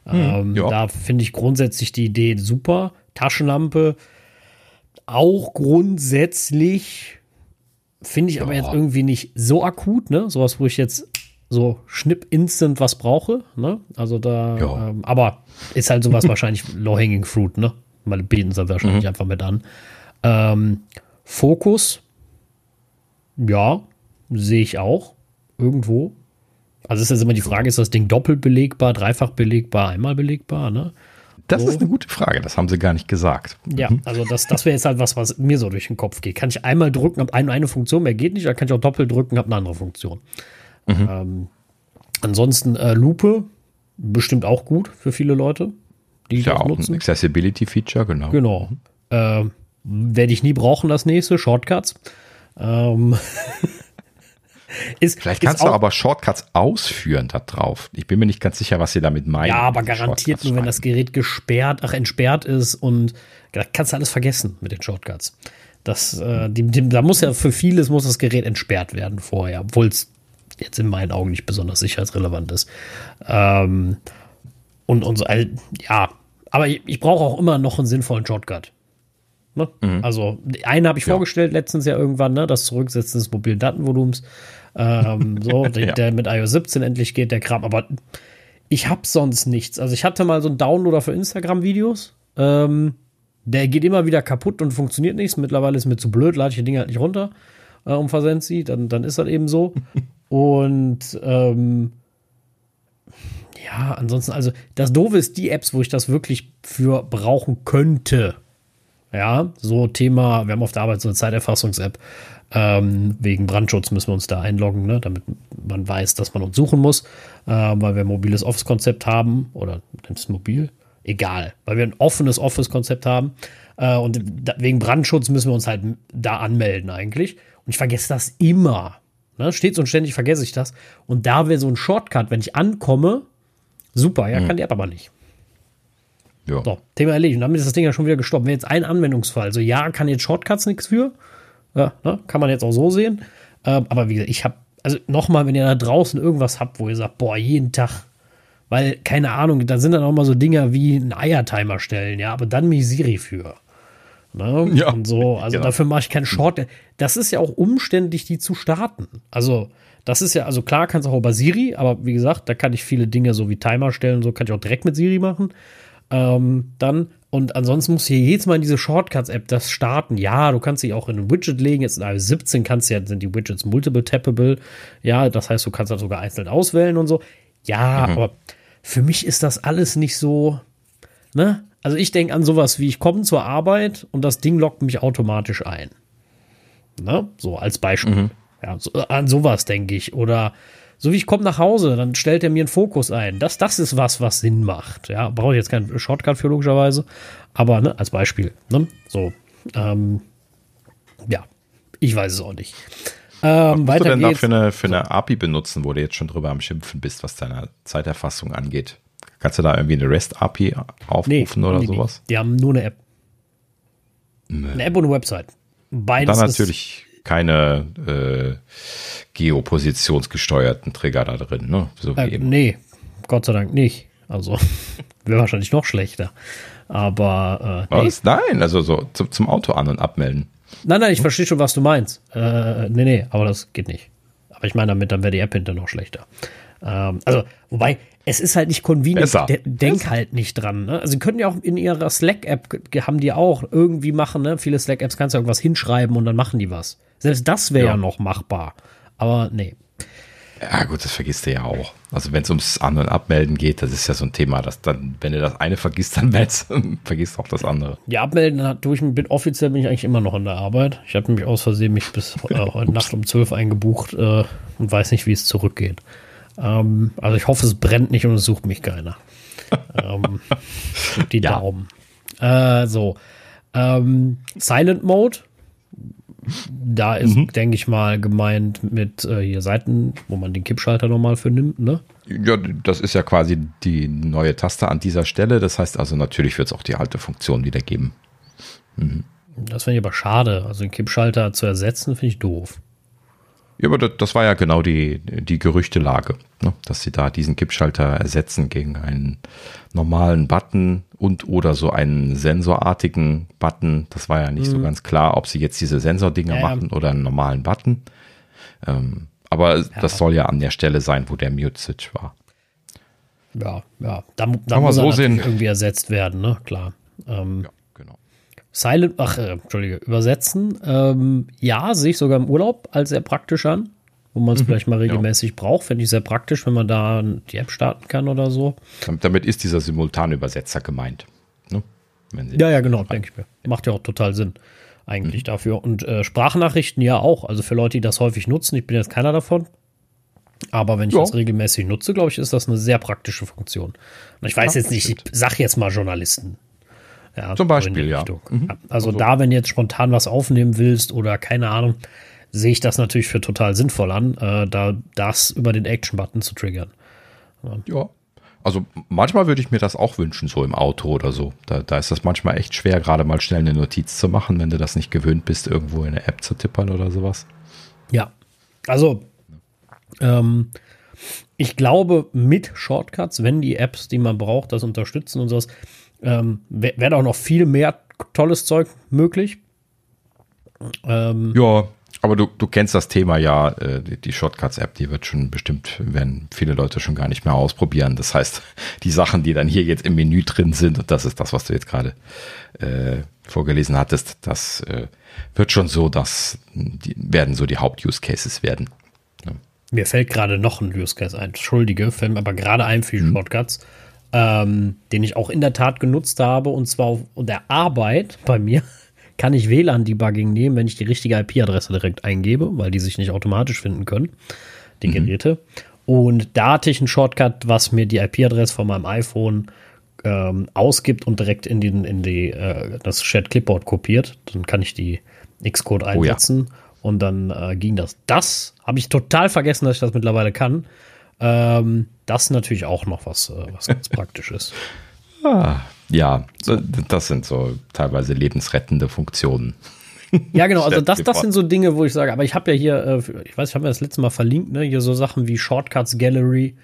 Mhm, ähm, ja. Da finde ich grundsätzlich die Idee super. Taschenlampe auch grundsätzlich finde ich ja. aber jetzt irgendwie nicht so akut, ne? Sowas, wo ich jetzt so schnipp instant was brauche. Ne? Also da, ähm, aber ist halt sowas wahrscheinlich low-hanging fruit, ne? Weil bieten sie wahrscheinlich mhm. einfach mit an. Ähm, Fokus, ja, sehe ich auch irgendwo. Also ist jetzt immer die Frage, ist das Ding doppelt belegbar, dreifach belegbar, einmal belegbar, ne? Das so. ist eine gute Frage, das haben sie gar nicht gesagt. Ja, mhm. also das, das wäre jetzt halt was, was mir so durch den Kopf geht. Kann ich einmal drücken, habe eine, eine Funktion, mehr geht nicht, oder kann ich auch doppelt drücken, habe eine andere Funktion. Mhm. Ähm, ansonsten äh, Lupe, bestimmt auch gut für viele Leute, die ja, das auch nutzen. ein Accessibility-Feature, genau. Genau. Äh, Werde ich nie brauchen, das nächste, Shortcuts. Ähm, ist, Vielleicht kannst ist du aber Shortcuts ausführen da drauf. Ich bin mir nicht ganz sicher, was sie damit meinen. Ja, aber garantiert nur, wenn das Gerät gesperrt, ach, entsperrt ist und da kannst du alles vergessen mit den Shortcuts. Das, äh, die, die, da muss ja für vieles muss das Gerät entsperrt werden vorher, obwohl es jetzt in meinen Augen nicht besonders sicherheitsrelevant ist. Ähm, und, und so, ja, aber ich, ich brauche auch immer noch einen sinnvollen Shortcut. Ne? Mhm. Also, einen habe ich ja. vorgestellt letztens ja irgendwann, ne? das Zurücksetzen des mobilen Datenvolumens. Ähm, so, der, ja. der, mit iOS 17 endlich geht, der Kram. Aber ich habe sonst nichts. Also, ich hatte mal so einen Downloader für Instagram-Videos. Ähm, der geht immer wieder kaputt und funktioniert nichts. Mittlerweile ist mir zu blöd, lade ich die Dinger halt nicht runter äh, und versend sie. Dann, dann ist das eben so. und ähm, ja, ansonsten, also das Doofe ist die Apps, wo ich das wirklich für brauchen könnte. Ja, so Thema, wir haben auf der Arbeit so eine Zeiterfassungs-App. Ähm, wegen Brandschutz müssen wir uns da einloggen, ne, damit man weiß, dass man uns suchen muss, äh, weil wir ein mobiles Office-Konzept haben oder das mobil, egal, weil wir ein offenes Office-Konzept haben äh, und da, wegen Brandschutz müssen wir uns halt da anmelden eigentlich. Und ich vergesse das immer. Ne? Stets und ständig vergesse ich das. Und da wäre so ein Shortcut, wenn ich ankomme, super, ja, mhm. kann die App aber nicht. Ja. So, Thema erledigt. Und damit ist das Ding ja schon wieder gestorben. Wäre jetzt ein Anwendungsfall. So, ja, kann jetzt Shortcuts nichts für. Ja, ne? Kann man jetzt auch so sehen. Ähm, aber wie gesagt, ich habe, also nochmal, wenn ihr da draußen irgendwas habt, wo ihr sagt, boah, jeden Tag, weil, keine Ahnung, da sind dann auch mal so Dinger wie ein Eiertimer stellen, ja, aber dann mich Siri für. Ne? Ja. Und so, also genau. dafür mache ich keinen Short. Das ist ja auch umständlich, die zu starten. Also, das ist ja, also klar kannst du auch über Siri, aber wie gesagt, da kann ich viele Dinge so wie Timer stellen, so kann ich auch direkt mit Siri machen. Ähm, dann, und ansonsten musst du hier jedes Mal in diese Shortcuts-App das starten. Ja, du kannst sie auch in ein Widget legen. Jetzt in iOS 17 kannst du ja, sind die Widgets multiple tappable. Ja, das heißt, du kannst das sogar einzeln auswählen und so. Ja, mhm. aber für mich ist das alles nicht so, ne? Also ich denke an sowas wie, ich komme zur Arbeit und das Ding lockt mich automatisch ein. Ne? So als Beispiel. Mhm. Ja, so, an sowas denke ich. Oder so wie ich komme nach Hause, dann stellt er mir einen Fokus ein. Das, das ist was, was Sinn macht. Ja, brauche ich jetzt keinen Shortcut für logischerweise, aber ne, als Beispiel. Ne? So, ähm, ja, ich weiß es auch nicht. Ähm, was du denn da für eine, für eine API benutzen, wo du jetzt schon drüber am Schimpfen bist, was deine Zeiterfassung angeht? Kannst du da irgendwie eine REST-API aufrufen nee, oder die sowas? Nicht. Die haben nur eine App. Nee. Eine App und eine Website. Beides Dann natürlich keine äh, geopositionsgesteuerten Trigger da drin, ne? So äh. Nee, Gott sei Dank nicht. Also wäre wahrscheinlich noch schlechter. Aber äh, nee. nein, also so zum, zum Auto an- und abmelden. Nein, nein, ich verstehe schon, was du meinst. Äh, nee, nee, aber das geht nicht. Aber ich meine damit, dann wäre die App hinter noch schlechter. Ähm, also, wobei, es ist halt nicht convenient. De denk Besser. halt nicht dran. Ne? Also, sie können ja auch in ihrer Slack-App, haben die auch irgendwie machen, ne? Viele Slack-Apps kannst du irgendwas hinschreiben und dann machen die was. Selbst das wäre ja. ja noch machbar. Aber nee. Ja, gut, das vergisst du ja auch. Also, wenn es ums An- und Abmelden geht, das ist ja so ein Thema, dass dann, wenn du das eine vergisst, dann meldest, vergisst auch das andere. Ja, abmelden tue ich bin offiziell bin ich eigentlich immer noch in der Arbeit. Ich habe mich aus Versehen mich bis äh, heute Nacht um 12 eingebucht äh, und weiß nicht, wie es zurückgeht. Ähm, also ich hoffe, es brennt nicht und es sucht mich keiner. ähm, die ja. Daumen. Äh, so. Ähm, Silent Mode da ist, mhm. denke ich mal, gemeint mit äh, hier Seiten, wo man den Kippschalter nochmal für nimmt, ne? Ja, das ist ja quasi die neue Taste an dieser Stelle. Das heißt also, natürlich wird es auch die alte Funktion wieder geben. Mhm. Das finde ich aber schade. Also den Kippschalter zu ersetzen, finde ich doof. Ja, aber das, war ja genau die, die Gerüchtelage, ne? dass sie da diesen Kippschalter ersetzen gegen einen normalen Button und oder so einen sensorartigen Button. Das war ja nicht mhm. so ganz klar, ob sie jetzt diese Sensordinger ja, machen oder einen normalen Button. Ähm, Aber ja. das soll ja an der Stelle sein, wo der Mute-Switch war. Ja, ja. Da, da muss so sehen. irgendwie ersetzt werden, ne? Klar. Ähm, ja. Silent, ach, äh, Entschuldige, übersetzen. Ähm, ja, sehe ich sogar im Urlaub als sehr praktisch an, wo man es mhm, vielleicht mal regelmäßig ja. braucht. Finde ich sehr praktisch, wenn man da die App starten kann oder so. Damit ist dieser Simultanübersetzer gemeint. Ne? ja, ja, genau, denke ich mir. Macht ja auch total Sinn eigentlich mhm. dafür. Und äh, Sprachnachrichten ja auch. Also für Leute, die das häufig nutzen, ich bin jetzt keiner davon. Aber wenn ich ja. das regelmäßig nutze, glaube ich, ist das eine sehr praktische Funktion. Und ich weiß ja, jetzt nicht, ich sag jetzt mal Journalisten. Ja, Zum Beispiel, ja. Mhm. Also, also da, wenn du jetzt spontan was aufnehmen willst oder keine Ahnung, sehe ich das natürlich für total sinnvoll an, äh, da das über den Action-Button zu triggern. Ja. ja. Also manchmal würde ich mir das auch wünschen, so im Auto oder so. Da, da ist das manchmal echt schwer, gerade mal schnell eine Notiz zu machen, wenn du das nicht gewöhnt bist, irgendwo in eine App zu tippern oder sowas. Ja, also ähm, ich glaube, mit Shortcuts, wenn die Apps, die man braucht, das unterstützen und sowas, ähm, wäre auch noch viel mehr tolles Zeug möglich. Ähm, ja, aber du, du kennst das Thema ja, äh, die, die Shortcuts-App, die wird schon bestimmt, werden viele Leute schon gar nicht mehr ausprobieren. Das heißt, die Sachen, die dann hier jetzt im Menü drin sind, und das ist das, was du jetzt gerade äh, vorgelesen hattest, das äh, wird schon so, dass die werden so die Haupt-Use-Cases werden. Ja. Mir fällt gerade noch ein Use Case ein, entschuldige, fällt mir aber gerade ein für die mhm. Ähm, den ich auch in der Tat genutzt habe, und zwar auf der Arbeit bei mir kann ich WLAN-Debugging nehmen, wenn ich die richtige IP-Adresse direkt eingebe, weil die sich nicht automatisch finden können, die mhm. Geräte. Und da hatte ich einen Shortcut, was mir die IP-Adresse von meinem iPhone ähm, ausgibt und direkt in, den, in die, äh, das Shared Clipboard kopiert. Dann kann ich die Xcode einsetzen. Oh ja. Und dann äh, ging das. Das habe ich total vergessen, dass ich das mittlerweile kann. Ähm, das ist natürlich auch noch was, äh, was ganz praktisch ist. Ah, ja, das sind so teilweise lebensrettende Funktionen. Ja, genau, also das, das sind so Dinge, wo ich sage, aber ich habe ja hier, äh, ich weiß, ich habe mir das letzte Mal verlinkt, ne, hier so Sachen wie Shortcuts Gallery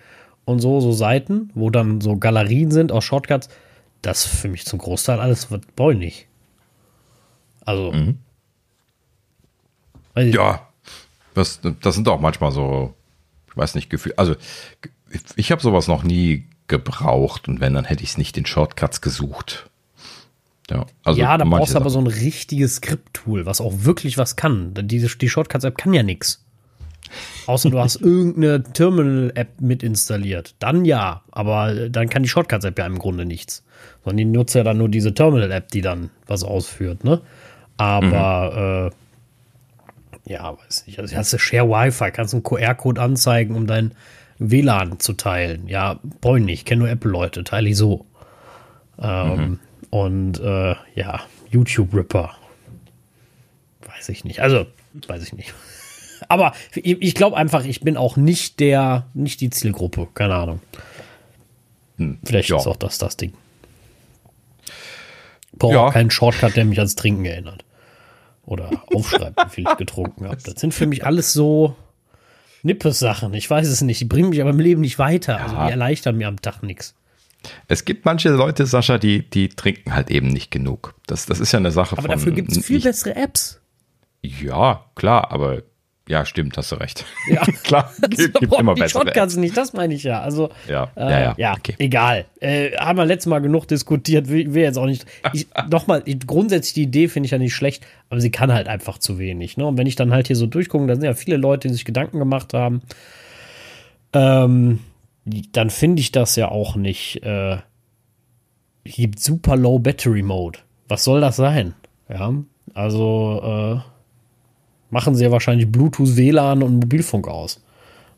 und so, so Seiten, wo dann so Galerien sind aus Shortcuts. Das für mich zum Großteil alles brauche ich nicht. Also. Mhm. Ja, das, das sind auch manchmal so, ich weiß nicht, Gefühl. Also, ich habe sowas noch nie gebraucht und wenn, dann hätte ich es nicht in Shortcuts gesucht. Ja, also ja da brauchst du aber so ein richtiges Skript-Tool, was auch wirklich was kann. Die, die Shortcuts-App kann ja nichts. Außer du hast irgendeine Terminal-App mit installiert. Dann ja, aber dann kann die Shortcuts-App ja im Grunde nichts. Sondern die nutzt ja dann nur diese Terminal-App, die dann was ausführt, ne? Aber, mhm. äh, ja, weiß nicht. Also hast du Share Wi-Fi, kannst einen QR-Code anzeigen, um dein WLAN zu teilen. Ja, ich nicht, kenne nur Apple-Leute, teile ich so. Ähm, mhm. Und äh, ja, YouTube-Ripper. Weiß ich nicht. Also, weiß ich nicht. Aber ich, glaube einfach, ich bin auch nicht der, nicht die Zielgruppe. Keine Ahnung. Hm, Vielleicht ja. ist auch das das Ding. Brauche ja. keinen Shortcut, der mich ans Trinken erinnert. Oder aufschreibt, wie viel ich getrunken habe. Das sind für mich alles so, Nippes-Sachen. Ich weiß es nicht. Die bringen mich aber im Leben nicht weiter. Ja. Also die erleichtern mir am Tag nichts. Es gibt manche Leute, Sascha, die, die trinken halt eben nicht genug. Das, das ist ja eine Sache aber von. Aber dafür gibt es viel bessere Apps. Ja, klar, aber ja, stimmt, hast du recht. Ja, klar. gibt, gibt immer die Shotguns nicht, das meine ich ja. Also, ja, äh, ja, ja, ja okay. egal. Äh, haben wir letztes Mal genug diskutiert, will, will jetzt auch nicht. Nochmal, grundsätzlich die Idee finde ich ja nicht schlecht, aber sie kann halt einfach zu wenig. Ne? Und wenn ich dann halt hier so durchgucke, da sind ja viele Leute, die sich Gedanken gemacht haben, ähm, dann finde ich das ja auch nicht. Äh, gibt super Low Battery Mode. Was soll das sein? Ja, also, äh, machen sie ja wahrscheinlich Bluetooth, WLAN und Mobilfunk aus.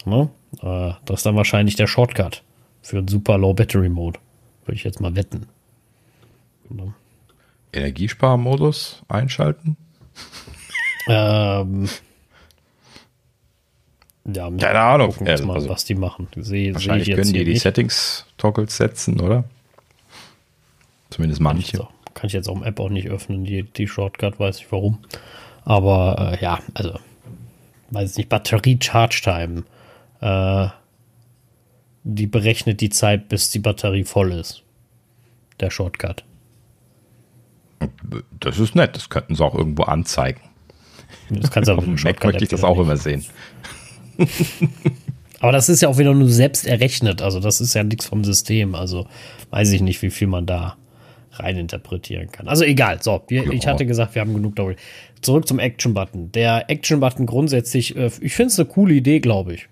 Ne? Äh, das ist dann wahrscheinlich der Shortcut für einen super Low Battery Mode. Würde ich jetzt mal wetten. Ne? Energiesparmodus einschalten? Ähm, ja, keine Ahnung. Gucken wir mal, also, was die machen. Seh, wahrscheinlich können die die Settings-Toggles setzen, oder? Zumindest manche. Kann ich, kann ich jetzt auch im App auch nicht öffnen, die, die Shortcut, weiß ich warum. Aber äh, ja, also, weiß ich nicht, Batterie-Charge-Time. Äh, die berechnet die Zeit, bis die Batterie voll ist. Der Shortcut. Das ist nett, das könnten sie auch irgendwo anzeigen. Das kannst du aber Auf dem Mac möchte ich das auch immer sehen. Aber das ist ja auch wieder nur selbst errechnet. Also das ist ja nichts vom System. Also weiß ich nicht, wie viel man da reininterpretieren kann. Also egal. So, wir, ich hatte gesagt, wir haben genug darüber. Zurück zum Action-Button. Der Action-Button grundsätzlich, äh, ich finde es eine coole Idee, glaube ich.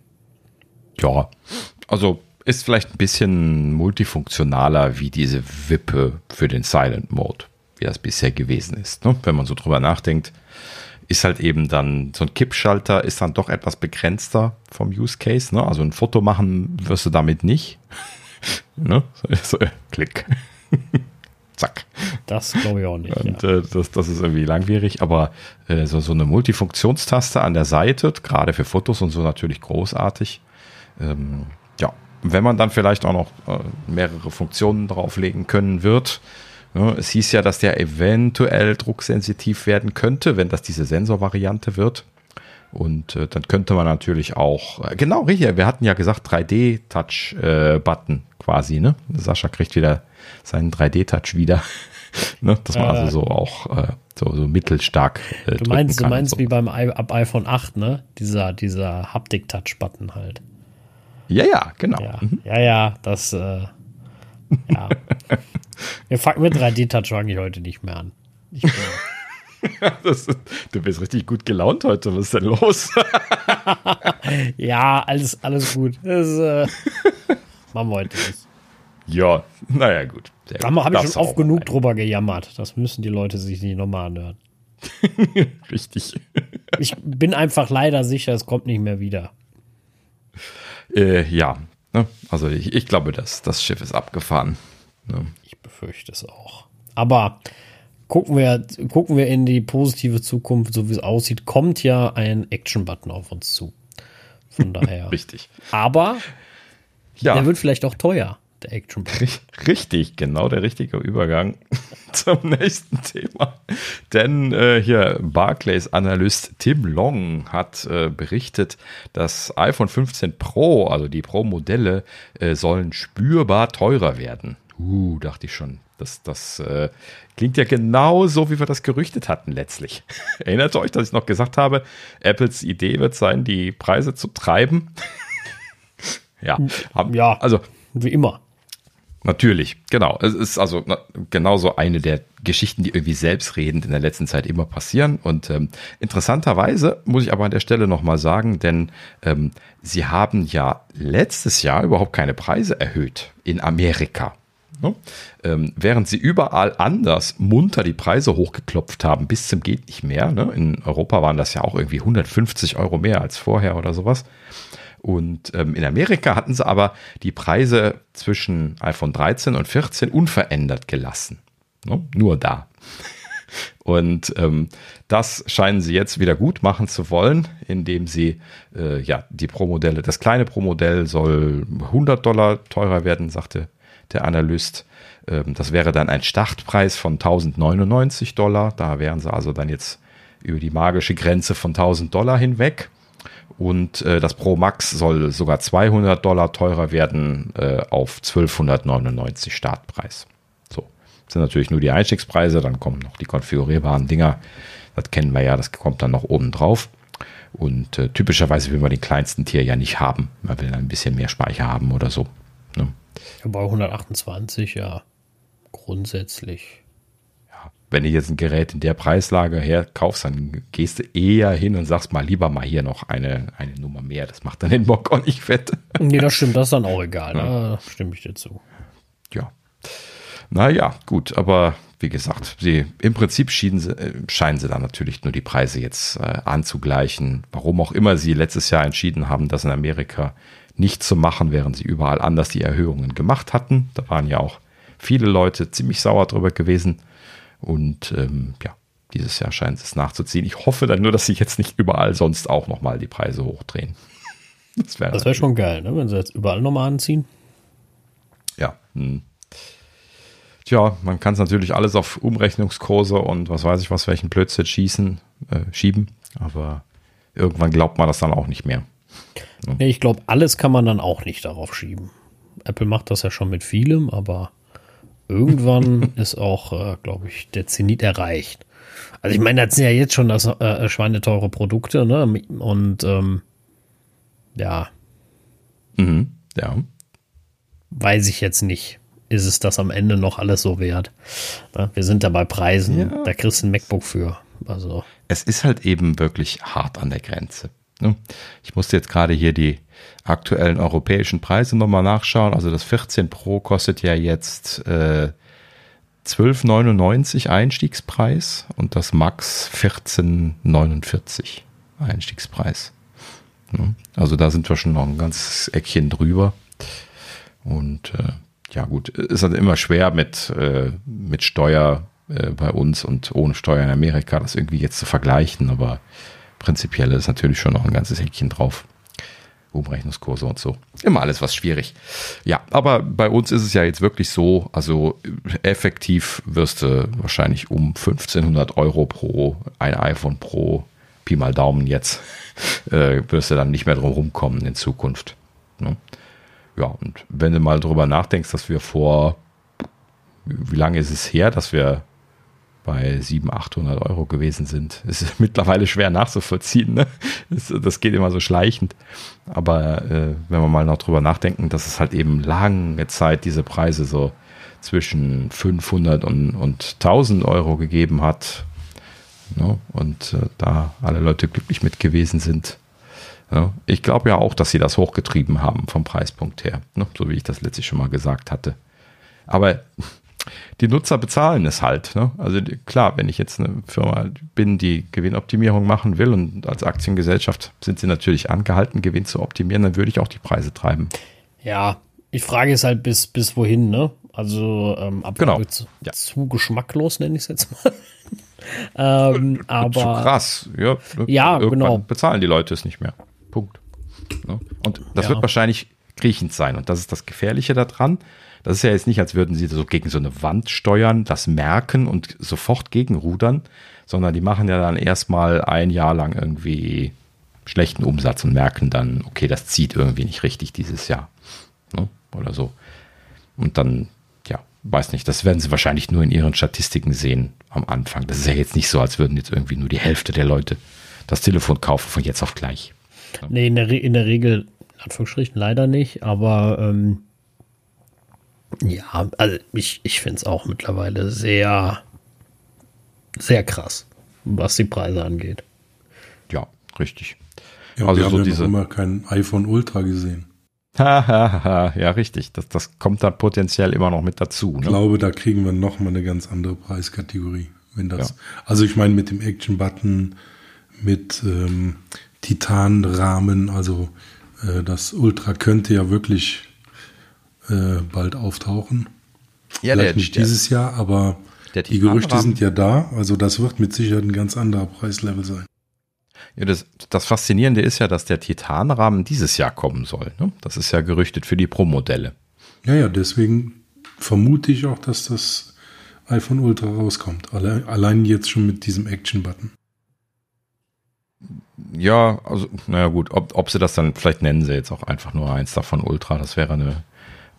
Ja, also ist vielleicht ein bisschen multifunktionaler wie diese Wippe für den Silent Mode, wie das bisher gewesen ist. Ne? Wenn man so drüber nachdenkt, ist halt eben dann so ein Kippschalter ist dann doch etwas begrenzter vom Use Case. Ne? Also ein Foto machen wirst du damit nicht. ne? so, klick. Zack. Das glaube ich auch nicht. Und, ja. äh, das, das ist irgendwie langwierig, aber äh, so, so eine Multifunktionstaste an der Seite, gerade für Fotos und so natürlich großartig. Ähm, ja, wenn man dann vielleicht auch noch äh, mehrere Funktionen drauflegen können wird. Ne? Es hieß ja, dass der eventuell drucksensitiv werden könnte, wenn das diese Sensorvariante wird. Und äh, dann könnte man natürlich auch, äh, genau, richtig, wir hatten ja gesagt 3D-Touch-Button äh, quasi, ne? Sascha kriegt wieder seinen 3D-Touch wieder. ne? Dass man also so auch äh, so, so mittelstark. Äh, du meinst, du meinst so. wie beim I ab iPhone 8, ne? Dieser, dieser Haptik-Touch-Button halt. Ja, ja, genau. Ja, mhm. ja, ja, das, äh, ja. Wir fangen mit 3D-Touch fange ich heute nicht mehr an. Ich bin, das, du bist richtig gut gelaunt heute. Was ist denn los? ja, alles, alles gut. Das äh, machen wir heute nicht. Ja, naja, gut. Da habe ich schon oft genug rein. drüber gejammert. Das müssen die Leute sich nicht nochmal anhören. Richtig. ich bin einfach leider sicher, es kommt nicht mehr wieder. Äh, ja, ne? also ich, ich, glaube, das, das Schiff ist abgefahren. Ne? Ich befürchte es auch. Aber gucken wir, gucken wir in die positive Zukunft, so wie es aussieht, kommt ja ein Action-Button auf uns zu. Von daher. Richtig. Aber ja. der wird vielleicht auch teuer der Action Button. Richtig, genau der richtige Übergang zum nächsten Thema. Denn äh, hier Barclays Analyst Tim Long hat äh, berichtet, das iPhone 15 Pro, also die Pro-Modelle, äh, sollen spürbar teurer werden. Uh, dachte ich schon. Das, das äh, klingt ja genau so, wie wir das gerüchtet hatten letztlich. Erinnert euch, dass ich noch gesagt habe, Apples Idee wird sein, die Preise zu treiben? ja, ja, also wie immer. Natürlich, genau. Es ist also genauso eine der Geschichten, die irgendwie selbstredend in der letzten Zeit immer passieren. Und ähm, interessanterweise muss ich aber an der Stelle nochmal sagen, denn ähm, sie haben ja letztes Jahr überhaupt keine Preise erhöht in Amerika. Ne? Ähm, während sie überall anders munter die Preise hochgeklopft haben, bis zum geht nicht mehr. Ne? In Europa waren das ja auch irgendwie 150 Euro mehr als vorher oder sowas. Und ähm, in Amerika hatten sie aber die Preise zwischen iPhone 13 und 14 unverändert gelassen. Ne? Nur da. Und ähm, das scheinen sie jetzt wieder gut machen zu wollen, indem sie äh, ja die Pro-Modelle, das kleine Pro-Modell soll 100 Dollar teurer werden, sagte der Analyst. Ähm, das wäre dann ein Startpreis von 1099 Dollar. Da wären sie also dann jetzt über die magische Grenze von 1000 Dollar hinweg. Und äh, das Pro Max soll sogar 200 Dollar teurer werden äh, auf 1299 Startpreis. So, das sind natürlich nur die Einstiegspreise, dann kommen noch die konfigurierbaren Dinger. Das kennen wir ja, das kommt dann noch oben drauf. Und äh, typischerweise will man den kleinsten Tier ja nicht haben. Man will ein bisschen mehr Speicher haben oder so. Ne? Bei 128, ja, grundsätzlich wenn du jetzt ein Gerät in der Preislage herkaufst, dann gehst du eher hin und sagst mal lieber mal hier noch eine, eine Nummer mehr. Das macht dann den Bock auch nicht fett. Nee, das stimmt, das ist dann auch egal. Ja. Da stimme ich dir zu. Ja. Naja, gut, aber wie gesagt, sie, im Prinzip sie, äh, scheinen sie dann natürlich nur die Preise jetzt äh, anzugleichen. Warum auch immer sie letztes Jahr entschieden haben, das in Amerika nicht zu machen, während sie überall anders die Erhöhungen gemacht hatten. Da waren ja auch viele Leute ziemlich sauer drüber gewesen. Und ähm, ja, dieses Jahr scheint es nachzuziehen. Ich hoffe dann nur, dass sie jetzt nicht überall sonst auch nochmal die Preise hochdrehen. Das wäre wär schon geil, ne? wenn sie jetzt überall nochmal anziehen. Ja. Hm. Tja, man kann es natürlich alles auf Umrechnungskurse und was weiß ich was, welchen Blödsinn schießen, äh, schieben, aber irgendwann glaubt man das dann auch nicht mehr. Nee, ich glaube, alles kann man dann auch nicht darauf schieben. Apple macht das ja schon mit vielem, aber irgendwann ist auch, äh, glaube ich, der Zenit erreicht. Also ich meine, das sind ja jetzt schon das äh, schweineteure Produkte, ne? Und ähm, ja. Mhm, ja. Weiß ich jetzt nicht. Ist es das am Ende noch alles so wert? Wir sind da bei Preisen, ja. da kriegst du ein MacBook für. Also. Es ist halt eben wirklich hart an der Grenze. Ne? Ich musste jetzt gerade hier die aktuellen europäischen Preise nochmal nachschauen. Also das 14 Pro kostet ja jetzt äh, 12,99 Einstiegspreis und das Max 14,49 Einstiegspreis. Ne? Also da sind wir schon noch ein ganzes Eckchen drüber. Und äh, ja gut, ist halt immer schwer mit, äh, mit Steuer äh, bei uns und ohne Steuer in Amerika das irgendwie jetzt zu vergleichen, aber prinzipiell ist natürlich schon noch ein ganzes Häkchen drauf. Umrechnungskurse und so. Immer alles was schwierig. Ja, aber bei uns ist es ja jetzt wirklich so, also effektiv wirst du wahrscheinlich um 1500 Euro pro ein iPhone Pro, Pi mal Daumen jetzt, äh, wirst du dann nicht mehr drum rumkommen in Zukunft. Ne? Ja, und wenn du mal drüber nachdenkst, dass wir vor, wie lange ist es her, dass wir bei 700, 800 Euro gewesen sind. Ist mittlerweile schwer nachzuvollziehen. Ne? Das, geht immer so schleichend. Aber äh, wenn wir mal noch drüber nachdenken, dass es halt eben lange Zeit diese Preise so zwischen 500 und, und 1000 Euro gegeben hat ne? und äh, da alle Leute glücklich mit gewesen sind. Ja? Ich glaube ja auch, dass sie das hochgetrieben haben vom Preispunkt her, ne? so wie ich das letztlich schon mal gesagt hatte. Aber die Nutzer bezahlen es halt. Ne? Also klar, wenn ich jetzt eine Firma bin, die Gewinnoptimierung machen will und als Aktiengesellschaft sind sie natürlich angehalten, Gewinn zu optimieren, dann würde ich auch die Preise treiben. Ja, die Frage ist halt bis, bis wohin, ne? Also ähm, ab genau. zu, ja. zu geschmacklos nenne ich es jetzt mal. ähm, aber zu krass, ja. Ja, genau. Bezahlen die Leute es nicht mehr. Punkt. Ne? Und das ja. wird wahrscheinlich kriechend sein. Und das ist das Gefährliche daran. Das ist ja jetzt nicht, als würden sie so gegen so eine Wand steuern, das merken und sofort gegenrudern, sondern die machen ja dann erstmal ein Jahr lang irgendwie schlechten Umsatz und merken dann, okay, das zieht irgendwie nicht richtig dieses Jahr. Ne? Oder so. Und dann, ja, weiß nicht, das werden sie wahrscheinlich nur in ihren Statistiken sehen am Anfang. Das ist ja jetzt nicht so, als würden jetzt irgendwie nur die Hälfte der Leute das Telefon kaufen von jetzt auf gleich. Nee, in der, in der Regel, in Anführungsstrichen leider nicht, aber ähm, ja, also ich, ich finde es auch mittlerweile sehr, sehr krass, was die Preise angeht. Ja, richtig. Ja, also wir haben so ja diese... noch immer kein iPhone Ultra gesehen. ja, richtig. Das, das kommt dann potenziell immer noch mit dazu. Ne? Ich glaube, da kriegen wir noch mal eine ganz andere Preiskategorie. Wenn das, ja. Also ich meine mit dem Action-Button, mit ähm, Titanrahmen, also äh, das Ultra könnte ja wirklich äh, bald auftauchen. Ja, Vielleicht der, nicht der, dieses Jahr, aber die Gerüchte sind ja da. Also das wird mit Sicherheit ein ganz anderer Preislevel sein. Ja, das, das Faszinierende ist ja, dass der Titanrahmen dieses Jahr kommen soll. Ne? Das ist ja gerüchtet für die Pro-Modelle. Ja, ja, deswegen vermute ich auch, dass das iPhone Ultra rauskommt. Allein, allein jetzt schon mit diesem Action-Button. Ja, also, naja gut, ob, ob sie das dann, vielleicht nennen sie jetzt auch einfach nur eins davon Ultra, das wäre eine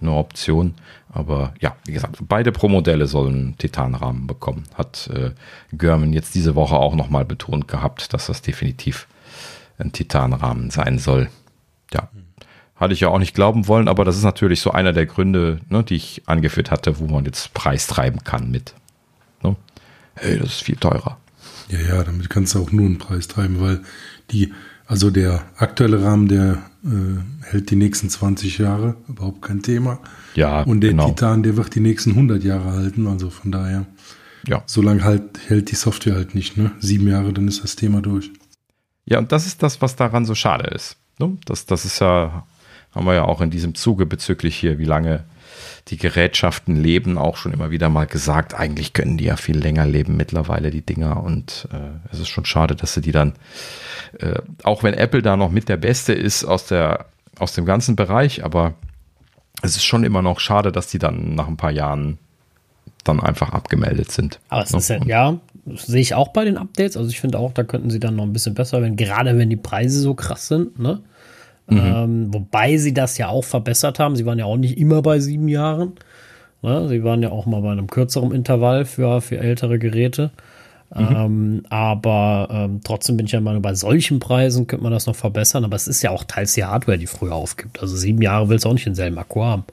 eine Option. Aber ja, wie gesagt, beide Pro-Modelle sollen Titanrahmen bekommen. Hat äh, Görman jetzt diese Woche auch nochmal betont gehabt, dass das definitiv ein Titanrahmen sein soll. Ja. Hatte ich ja auch nicht glauben wollen, aber das ist natürlich so einer der Gründe, ne, die ich angeführt hatte, wo man jetzt Preis treiben kann mit. Ne? Hey, das ist viel teurer. Ja, ja, damit kannst du auch nur einen Preis treiben, weil die, also der aktuelle Rahmen, der äh, hält die nächsten 20 Jahre, überhaupt kein Thema. Ja, Und der genau. Titan, der wird die nächsten 100 Jahre halten, also von daher. Ja. Solange halt hält die Software halt nicht, ne? Sieben Jahre, dann ist das Thema durch. Ja, und das ist das, was daran so schade ist. Ne? Das, das ist ja, haben wir ja auch in diesem Zuge bezüglich hier, wie lange die Gerätschaften leben, auch schon immer wieder mal gesagt. Eigentlich können die ja viel länger leben mittlerweile, die Dinger. Und äh, es ist schon schade, dass sie die dann, äh, auch wenn Apple da noch mit der Beste ist aus, der, aus dem ganzen Bereich, aber es ist schon immer noch schade, dass die dann nach ein paar Jahren dann einfach abgemeldet sind. Aber es ist ja, ja, sehe ich auch bei den Updates. Also ich finde auch, da könnten sie dann noch ein bisschen besser werden, gerade wenn die Preise so krass sind, ne? Mhm. Ähm, wobei sie das ja auch verbessert haben. Sie waren ja auch nicht immer bei sieben Jahren. Ne? Sie waren ja auch mal bei einem kürzeren Intervall für, für ältere Geräte. Mhm. Ähm, aber ähm, trotzdem bin ich ja mal bei solchen Preisen könnte man das noch verbessern. Aber es ist ja auch teils die Hardware, die früher aufgibt. Also sieben Jahre willst du auch nicht denselben Akku haben.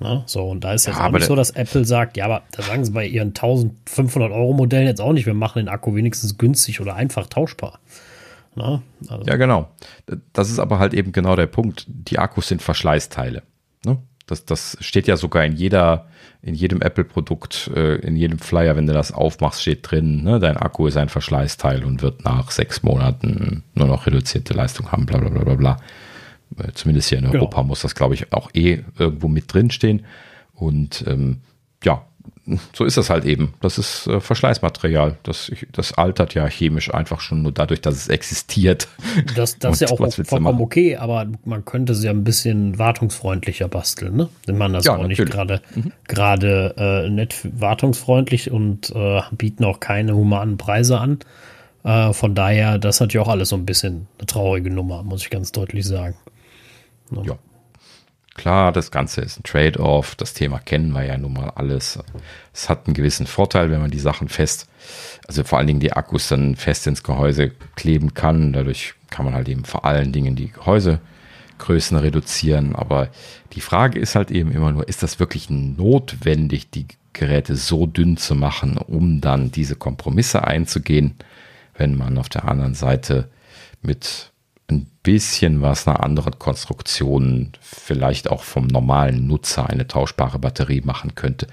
Ne? so, und da ist jetzt ja, auch nicht so, dass Apple sagt, ja, aber da sagen sie bei ihren 1500 Euro Modellen jetzt auch nicht, wir machen den Akku wenigstens günstig oder einfach tauschbar. Ne? also. Ja, genau. Das ist aber halt eben genau der Punkt. Die Akkus sind Verschleißteile. Ne? Das, das steht ja sogar in jeder, in jedem Apple-Produkt, äh, in jedem Flyer, wenn du das aufmachst, steht drin, ne, dein Akku ist ein Verschleißteil und wird nach sechs Monaten nur noch reduzierte Leistung haben, bla bla bla bla bla. Äh, zumindest hier in genau. Europa genau. muss das, glaube ich, auch eh irgendwo mit drin stehen. Und ähm, ja, so ist das halt eben. Das ist äh, Verschleißmaterial. Das, das altert ja chemisch einfach schon nur dadurch, dass es existiert. Das, das ist ja auch vollkommen okay, aber man könnte sie ja ein bisschen wartungsfreundlicher basteln, ne? Wenn man das ja, auch natürlich. nicht gerade mhm. gerade äh, nett wartungsfreundlich und äh, bieten auch keine humanen Preise an. Äh, von daher, das ist natürlich auch alles so ein bisschen eine traurige Nummer, muss ich ganz deutlich sagen. Ne? Ja. Klar, das Ganze ist ein Trade-off. Das Thema kennen wir ja nun mal alles. Es hat einen gewissen Vorteil, wenn man die Sachen fest, also vor allen Dingen die Akkus dann fest ins Gehäuse kleben kann. Dadurch kann man halt eben vor allen Dingen die Gehäusegrößen reduzieren. Aber die Frage ist halt eben immer nur, ist das wirklich notwendig, die Geräte so dünn zu machen, um dann diese Kompromisse einzugehen, wenn man auf der anderen Seite mit ein bisschen was einer anderen Konstruktion vielleicht auch vom normalen Nutzer eine tauschbare Batterie machen könnte.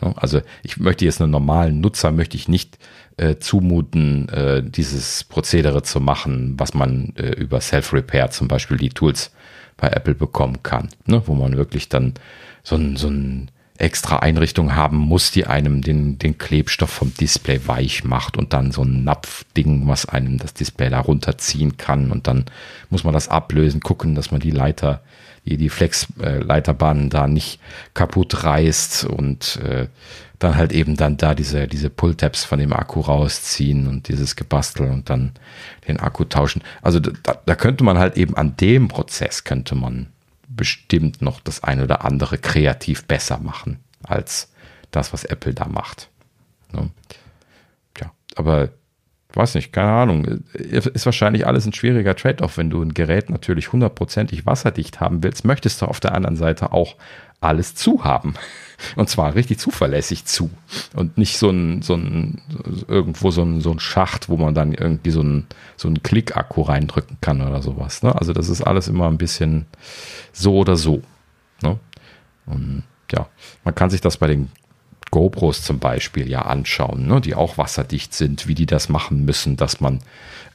Ne? Also ich möchte jetzt einen normalen Nutzer möchte ich nicht äh, zumuten, äh, dieses Prozedere zu machen, was man äh, über Self-Repair zum Beispiel die Tools bei Apple bekommen kann, ne? wo man wirklich dann so ein, so ein extra Einrichtung haben muss, die einem den, den Klebstoff vom Display weich macht und dann so ein Napfding, was einem das Display da runterziehen kann und dann muss man das ablösen, gucken, dass man die Leiter, die, die Flex-Leiterbahnen da nicht kaputt reißt und äh, dann halt eben dann da diese, diese Pull-Tabs von dem Akku rausziehen und dieses Gebastel und dann den Akku tauschen. Also da, da könnte man halt eben an dem Prozess könnte man bestimmt noch das ein oder andere kreativ besser machen als das, was Apple da macht. Ne? Tja, aber weiß nicht, keine Ahnung. Ist wahrscheinlich alles ein schwieriger Trade-off. Wenn du ein Gerät natürlich hundertprozentig wasserdicht haben willst, möchtest du auf der anderen Seite auch alles zu haben. Und zwar richtig zuverlässig zu. Und nicht so ein, so ein, irgendwo so ein, so ein Schacht, wo man dann irgendwie so ein, so ein Klick-Akku reindrücken kann oder sowas. Ne? Also das ist alles immer ein bisschen so oder so. Ne? Und ja, man kann sich das bei den GoPros zum Beispiel ja anschauen, ne? die auch wasserdicht sind, wie die das machen müssen, dass man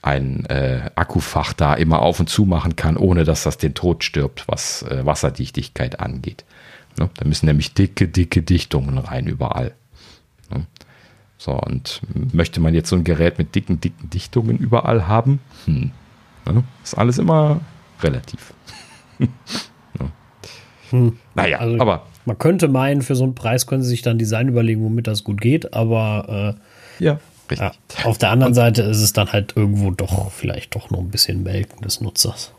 ein äh, Akkufach da immer auf und zu machen kann, ohne dass das den Tod stirbt, was äh, Wasserdichtigkeit angeht. Ne? Da müssen nämlich dicke, dicke Dichtungen rein überall. Ne? So, und möchte man jetzt so ein Gerät mit dicken, dicken Dichtungen überall haben? Hm. Ne? Ist alles immer relativ. ne? hm. Naja, also, aber. Man könnte meinen, für so einen Preis können sie sich dann Design überlegen, womit das gut geht, aber äh, ja, richtig. Ja, auf der anderen Seite ist es dann halt irgendwo doch vielleicht doch noch ein bisschen Melken des Nutzers.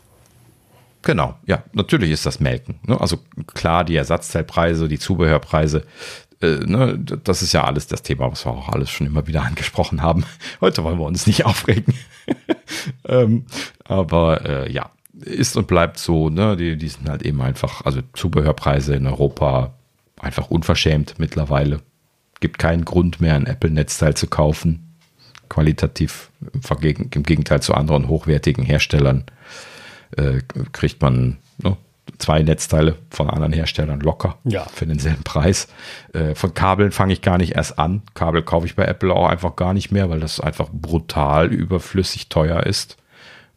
Genau, ja, natürlich ist das Melken. Ne? Also klar, die Ersatzteilpreise, die Zubehörpreise, äh, ne, das ist ja alles das Thema, was wir auch alles schon immer wieder angesprochen haben. Heute wollen wir uns nicht aufregen. ähm, aber äh, ja, ist und bleibt so, ne? Die, die sind halt eben einfach, also Zubehörpreise in Europa einfach unverschämt mittlerweile. Gibt keinen Grund mehr, ein Apple-Netzteil zu kaufen. Qualitativ im, im Gegenteil zu anderen hochwertigen Herstellern äh, kriegt man ne, zwei Netzteile von anderen Herstellern locker ja. für denselben Preis. Äh, von Kabeln fange ich gar nicht erst an. Kabel kaufe ich bei Apple auch einfach gar nicht mehr, weil das einfach brutal überflüssig teuer ist.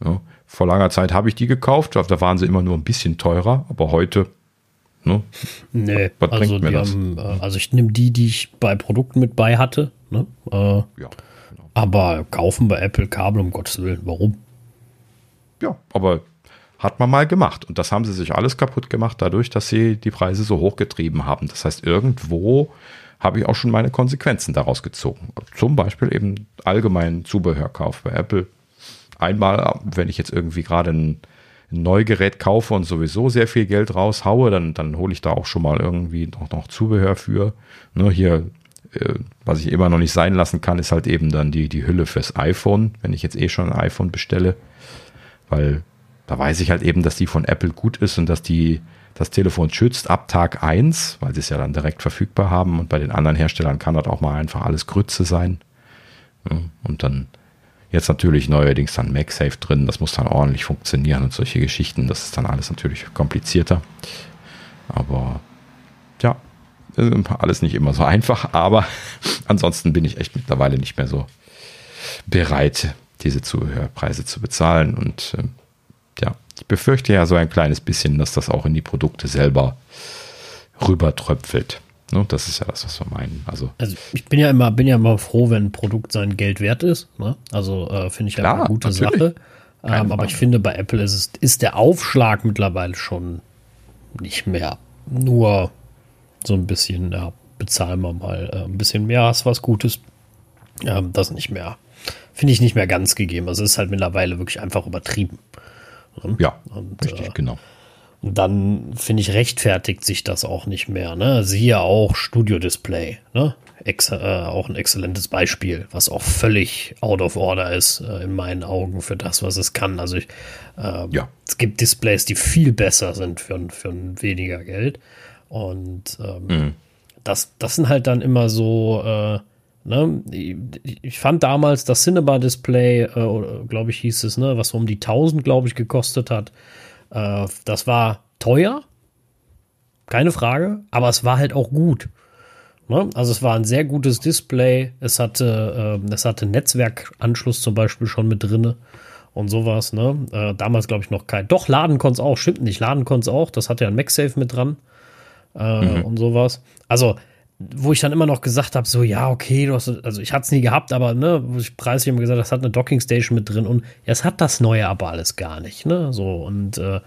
Ja, vor langer Zeit habe ich die gekauft, da waren sie immer nur ein bisschen teurer, aber heute Ne? Nee, was also, die haben, äh, also ich nehme die, die ich bei Produkten mit bei hatte. Ne? Äh, ja, genau. Aber kaufen bei Apple Kabel, um Gottes Willen, warum? Ja, aber hat man mal gemacht. Und das haben sie sich alles kaputt gemacht, dadurch, dass sie die Preise so hochgetrieben haben. Das heißt, irgendwo habe ich auch schon meine Konsequenzen daraus gezogen. Zum Beispiel eben allgemein Zubehörkauf bei Apple. Einmal, wenn ich jetzt irgendwie gerade ein, Neugerät kaufe und sowieso sehr viel Geld raushaue, dann, dann hole ich da auch schon mal irgendwie noch, noch Zubehör für. Ne, hier äh, was ich immer noch nicht sein lassen kann, ist halt eben dann die, die Hülle fürs iPhone, wenn ich jetzt eh schon ein iPhone bestelle. Weil da weiß ich halt eben, dass die von Apple gut ist und dass die das Telefon schützt ab Tag 1, weil sie es ja dann direkt verfügbar haben. Und bei den anderen Herstellern kann das auch mal einfach alles Grütze sein. Und dann jetzt natürlich neuerdings dann MagSafe drin, das muss dann ordentlich funktionieren und solche Geschichten, das ist dann alles natürlich komplizierter. Aber ja, alles nicht immer so einfach, aber ansonsten bin ich echt mittlerweile nicht mehr so bereit, diese Zuhörpreise zu bezahlen. Und äh, ja, ich befürchte ja so ein kleines bisschen, dass das auch in die Produkte selber rübertröpfelt. Ne? Das ist ja das, was wir meinen. Also, also ich bin ja immer, bin ja immer froh, wenn ein Produkt sein Geld wert ist. Ne? Also äh, finde ich ja eine gute natürlich. Sache. Ähm, aber ich finde, bei Apple ist, es, ist der Aufschlag mittlerweile schon nicht mehr nur so ein bisschen, ja, bezahlen wir mal äh, ein bisschen mehr, hast was Gutes. Ähm, das nicht mehr, finde ich nicht mehr ganz gegeben. Also es ist halt mittlerweile wirklich einfach übertrieben. Ja, und, richtig, äh, genau. Und dann finde ich, rechtfertigt sich das auch nicht mehr. Ne? Siehe auch Studio Display. Ne? Ex äh, auch ein exzellentes Beispiel, was auch völlig out of order ist, äh, in meinen Augen, für das, was es kann. Also ich, äh, ja. es gibt Displays, die viel besser sind für, für weniger Geld. Und ähm, mhm. das, das sind halt dann immer so, äh, Ne? Ich fand damals das Cinema-Display, äh, glaube ich, hieß es, ne, was um die 1000, glaube ich, gekostet hat. Äh, das war teuer, keine Frage, aber es war halt auch gut. Ne? Also es war ein sehr gutes Display. Es hatte, äh, es hatte Netzwerkanschluss zum Beispiel schon mit drinne und sowas. Ne? Äh, damals glaube ich noch kein. Doch laden konnte es auch, stimmt nicht. Laden konnte es auch. Das hatte ja ein MagSafe mit dran äh, mhm. und sowas. Also wo ich dann immer noch gesagt habe, so ja, okay, du hast, also ich hatte es nie gehabt, aber ne, wo ich preislich immer gesagt, das hat eine Docking Station mit drin und ja, es hat das neue aber alles gar nicht, ne, so und äh,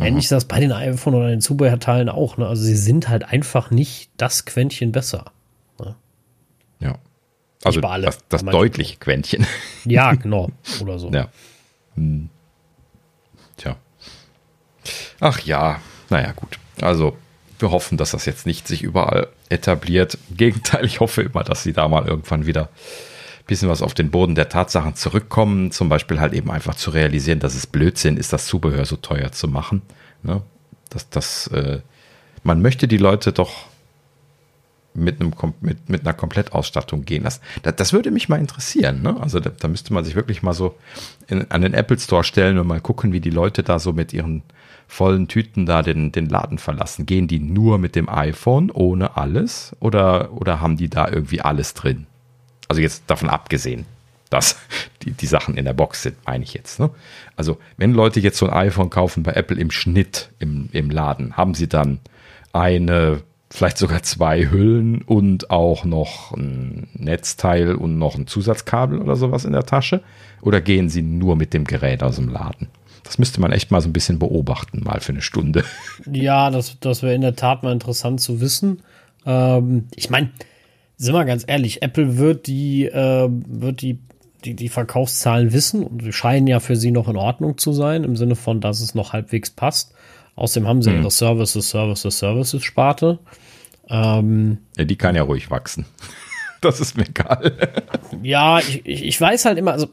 ähnlich ist das bei den iPhone oder den Zubehörteilen auch, ne, also sie sind halt einfach nicht das Quäntchen besser. Ne? Ja. Also alle, das, das deutliche Quäntchen. Ja, genau, oder so. Ja. Hm. Tja. Ach ja, naja, gut. Also wir hoffen, dass das jetzt nicht sich überall etabliert. Im Gegenteil, ich hoffe immer, dass sie da mal irgendwann wieder ein bisschen was auf den Boden der Tatsachen zurückkommen. Zum Beispiel halt eben einfach zu realisieren, dass es Blödsinn ist, das Zubehör so teuer zu machen. Ne? Das, das, äh, man möchte die Leute doch mit, einem, mit, mit einer Komplettausstattung gehen lassen. Das, das würde mich mal interessieren. Ne? Also da, da, müsste man sich wirklich mal so in, an den Apple Store stellen und mal gucken, wie die Leute da so mit ihren vollen Tüten da den, den Laden verlassen? Gehen die nur mit dem iPhone ohne alles oder, oder haben die da irgendwie alles drin? Also jetzt davon abgesehen, dass die, die Sachen in der Box sind, meine ich jetzt. Ne? Also wenn Leute jetzt so ein iPhone kaufen bei Apple im Schnitt im, im Laden, haben sie dann eine, vielleicht sogar zwei Hüllen und auch noch ein Netzteil und noch ein Zusatzkabel oder sowas in der Tasche? Oder gehen sie nur mit dem Gerät aus dem Laden? Das müsste man echt mal so ein bisschen beobachten, mal für eine Stunde. Ja, das, das wäre in der Tat mal interessant zu wissen. Ähm, ich meine, sind wir ganz ehrlich, Apple wird die, äh, wird die, die, die Verkaufszahlen wissen und sie scheinen ja für sie noch in Ordnung zu sein, im Sinne von, dass es noch halbwegs passt. Außerdem haben sie mhm. ihre Services, Services, Services-Sparte. Ähm, ja, die kann ja ruhig wachsen. das ist mir egal. ja, ich, ich weiß halt immer, also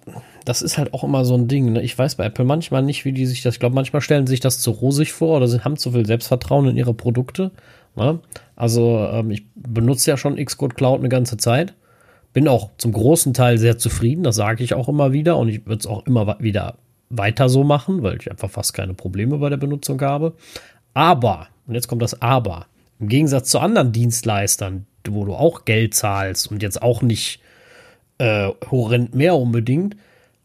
das ist halt auch immer so ein Ding. Ne? Ich weiß bei Apple manchmal nicht, wie die sich das, ich glaube, manchmal stellen sich das zu rosig vor oder sie haben zu viel Selbstvertrauen in ihre Produkte. Ne? Also ähm, ich benutze ja schon Xcode Cloud eine ganze Zeit. Bin auch zum großen Teil sehr zufrieden, das sage ich auch immer wieder und ich würde es auch immer wieder weiter so machen, weil ich einfach fast keine Probleme bei der Benutzung habe. Aber, und jetzt kommt das Aber, im Gegensatz zu anderen Dienstleistern, wo du auch Geld zahlst und jetzt auch nicht äh, horrend mehr unbedingt,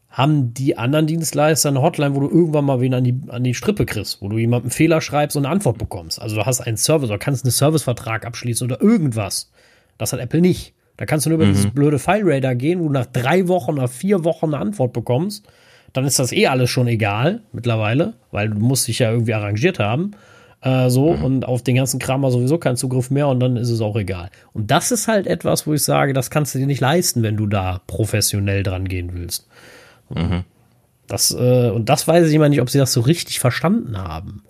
haben die anderen Dienstleister eine Hotline, wo du irgendwann mal wen an die, an die Strippe kriegst, wo du jemandem Fehler schreibst und eine Antwort bekommst. Also du hast einen Service oder kannst einen Servicevertrag abschließen oder irgendwas. Das hat Apple nicht. Da kannst du nur über mhm. dieses blöde FileRadar gehen, wo du nach drei Wochen, nach vier Wochen eine Antwort bekommst. Dann ist das eh alles schon egal mittlerweile, weil du musst dich ja irgendwie arrangiert haben. Äh, so, mhm. und auf den ganzen Kram war sowieso kein Zugriff mehr und dann ist es auch egal. Und das ist halt etwas, wo ich sage, das kannst du dir nicht leisten, wenn du da professionell dran gehen willst. Mhm. Das, äh, und das weiß ich immer nicht, ob sie das so richtig verstanden haben.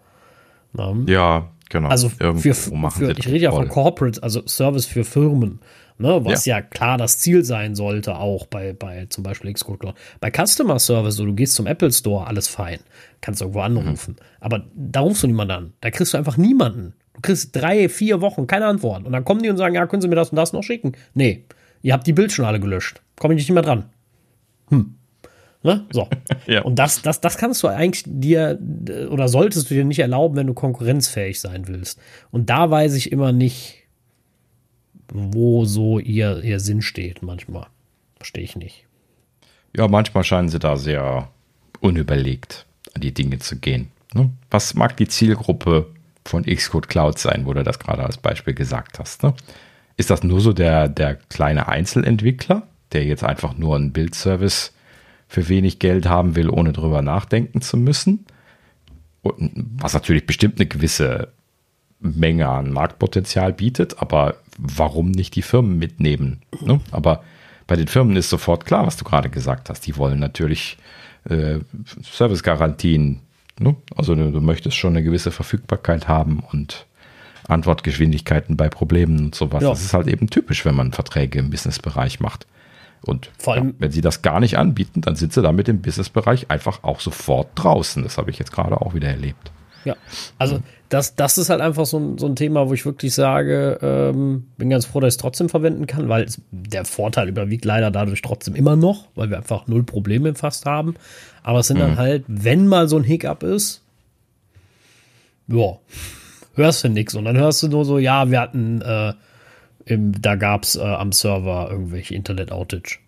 Na? Ja, genau. Also für, für ich rede ja von Corporate, also Service für Firmen. Ne, was ja. ja. klar das Ziel sein sollte, auch bei, bei zum Beispiel Xcode Cloud. Bei Customer Service, so du gehst zum Apple Store, alles fein. Kannst irgendwo anrufen. Mhm. Aber da rufst du niemanden an. Da kriegst du einfach niemanden. Du kriegst drei, vier Wochen keine Antwort. Und dann kommen die und sagen, ja, können Sie mir das und das noch schicken? Nee, ihr habt die Bild schon alle gelöscht. Komme ich nicht mehr dran. Hm. Ne? So. ja. Und das, das, das kannst du eigentlich dir oder solltest du dir nicht erlauben, wenn du konkurrenzfähig sein willst. Und da weiß ich immer nicht, wo so ihr, ihr Sinn steht manchmal. Verstehe ich nicht. Ja, manchmal scheinen sie da sehr unüberlegt an die Dinge zu gehen. Ne? Was mag die Zielgruppe von Xcode Cloud sein, wo du das gerade als Beispiel gesagt hast? Ne? Ist das nur so der, der kleine Einzelentwickler, der jetzt einfach nur einen Bildservice für wenig Geld haben will, ohne drüber nachdenken zu müssen? Und was natürlich bestimmt eine gewisse Menge an Marktpotenzial bietet, aber warum nicht die Firmen mitnehmen? Ne? Aber bei den Firmen ist sofort klar, was du gerade gesagt hast. Die wollen natürlich äh, Servicegarantien. Ne? Also du, du, möchtest schon eine gewisse Verfügbarkeit haben und Antwortgeschwindigkeiten bei Problemen und sowas. Ja. Das ist halt eben typisch, wenn man Verträge im Businessbereich macht. Und Vor allem, ja, wenn sie das gar nicht anbieten, dann sind sie damit im Businessbereich einfach auch sofort draußen. Das habe ich jetzt gerade auch wieder erlebt. Ja, also das, das ist halt einfach so ein, so ein Thema, wo ich wirklich sage, ähm, bin ganz froh, dass ich es trotzdem verwenden kann, weil es, der Vorteil überwiegt leider dadurch trotzdem immer noch, weil wir einfach null Probleme fast haben. Aber es sind mhm. dann halt, wenn mal so ein Hiccup ist, ja, hörst du nichts. Und dann hörst du nur so, ja, wir hatten, äh, im, da gab es äh, am Server irgendwelche Internet-Outage.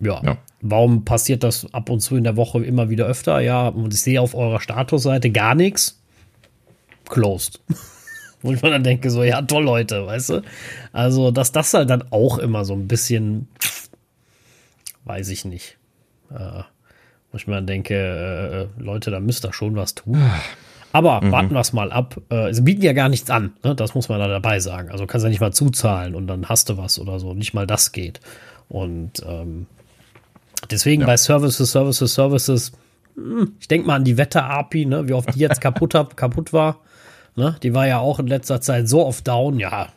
Ja. ja. Warum passiert das ab und zu in der Woche immer wieder öfter? Ja, und ich sehe auf eurer Statusseite gar nichts. Closed. Wo ich mir dann denke, so, ja, toll, Leute, weißt du? Also, dass das halt dann auch immer so ein bisschen, weiß ich nicht. Äh, wo ich mir dann denke, äh, äh Leute, da müsst ihr schon was tun. Aber mhm. warten wir es mal ab. Äh, sie bieten ja gar nichts an, ne? das muss man da dabei sagen. Also kannst ja nicht mal zuzahlen und dann hast du was oder so. Nicht mal das geht. Und ähm, Deswegen ja. bei Services, Services, Services, hm, ich denke mal an die Wetter-API, ne, wie oft die jetzt kaputt, hab, kaputt war. Ne, die war ja auch in letzter Zeit so oft down, ja.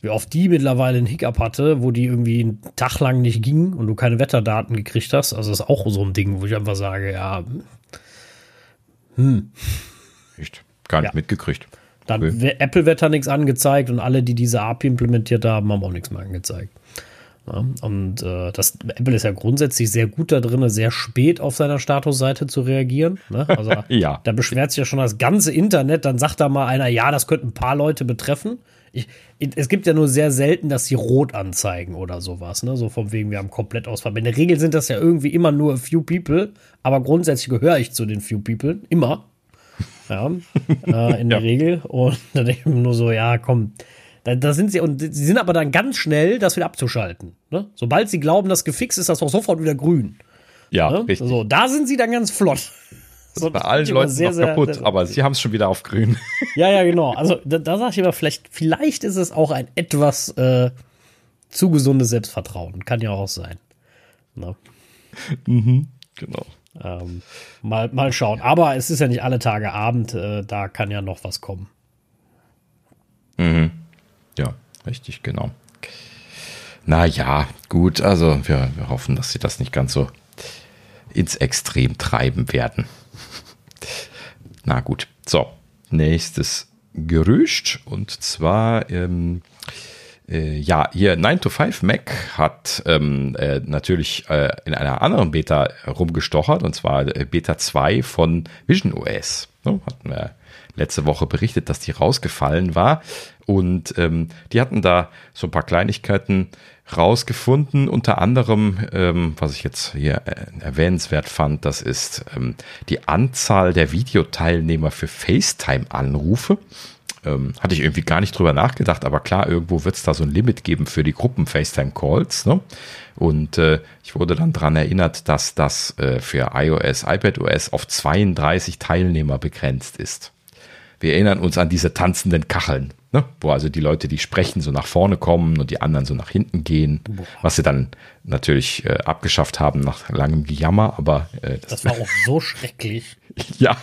Wie oft die mittlerweile einen Hiccup hatte, wo die irgendwie einen Tag lang nicht ging und du keine Wetterdaten gekriegt hast. Also das ist auch so ein Ding, wo ich einfach sage, ja. Hm. Echt? Gar nicht ja. mitgekriegt. Dann okay. Apple-Wetter nichts angezeigt und alle, die diese API implementiert haben, haben auch nichts mehr angezeigt. Ja, und äh, das Apple ist ja grundsätzlich sehr gut da drin, sehr spät auf seiner Statusseite zu reagieren. Ne? Also ja. da beschwert sich ja schon das ganze Internet, dann sagt da mal einer, ja, das könnte ein paar Leute betreffen. Ich, es gibt ja nur sehr selten, dass sie rot anzeigen oder sowas, ne? So vom wegen, wir haben komplett Ausfall. In der Regel sind das ja irgendwie immer nur a few people, aber grundsätzlich gehöre ich zu den few people, immer. Ja, äh, in der ja. Regel. Und da denke ich mir nur so, ja, komm, da, da sind sie, und sie sind aber dann ganz schnell, das wieder abzuschalten. Ne? Sobald sie glauben, das gefixt ist, das auch sofort wieder grün. Ja, ne? richtig. So, da sind sie dann ganz flott. Das so, ist bei allen Leuten sehr, noch kaputt, sehr, aber sie haben es schon wieder auf grün. Ja, ja, genau. Also da, da sage ich immer, vielleicht, vielleicht ist es auch ein etwas äh, zu gesundes Selbstvertrauen. Kann ja auch sein. Ne? Mhm, genau. Ähm, mal, mal schauen. Aber es ist ja nicht alle Tage Abend, äh, da kann ja noch was kommen. Mhm. Ja, richtig, genau. Naja, gut, also wir, wir hoffen, dass sie das nicht ganz so ins Extrem treiben werden. Na gut, so, nächstes Gerücht und zwar, ähm, äh, ja, hier 9 to 5 Mac hat ähm, äh, natürlich äh, in einer anderen Beta rumgestochert und zwar äh, Beta 2 von Vision OS. So, hatten wir letzte Woche berichtet, dass die rausgefallen war. Und ähm, die hatten da so ein paar Kleinigkeiten rausgefunden. Unter anderem, ähm, was ich jetzt hier äh, erwähnenswert fand, das ist ähm, die Anzahl der Videoteilnehmer für FaceTime-Anrufe. Ähm, hatte ich irgendwie gar nicht drüber nachgedacht, aber klar, irgendwo wird es da so ein Limit geben für die Gruppen FaceTime-Calls. Ne? Und äh, ich wurde dann daran erinnert, dass das äh, für iOS, iPadOS auf 32 Teilnehmer begrenzt ist. Wir erinnern uns an diese tanzenden Kacheln, ne? wo also die Leute, die sprechen, so nach vorne kommen und die anderen so nach hinten gehen, Boah. was sie dann natürlich äh, abgeschafft haben nach langem Gejammer, aber äh, das, das, war auch so schrecklich. Ja.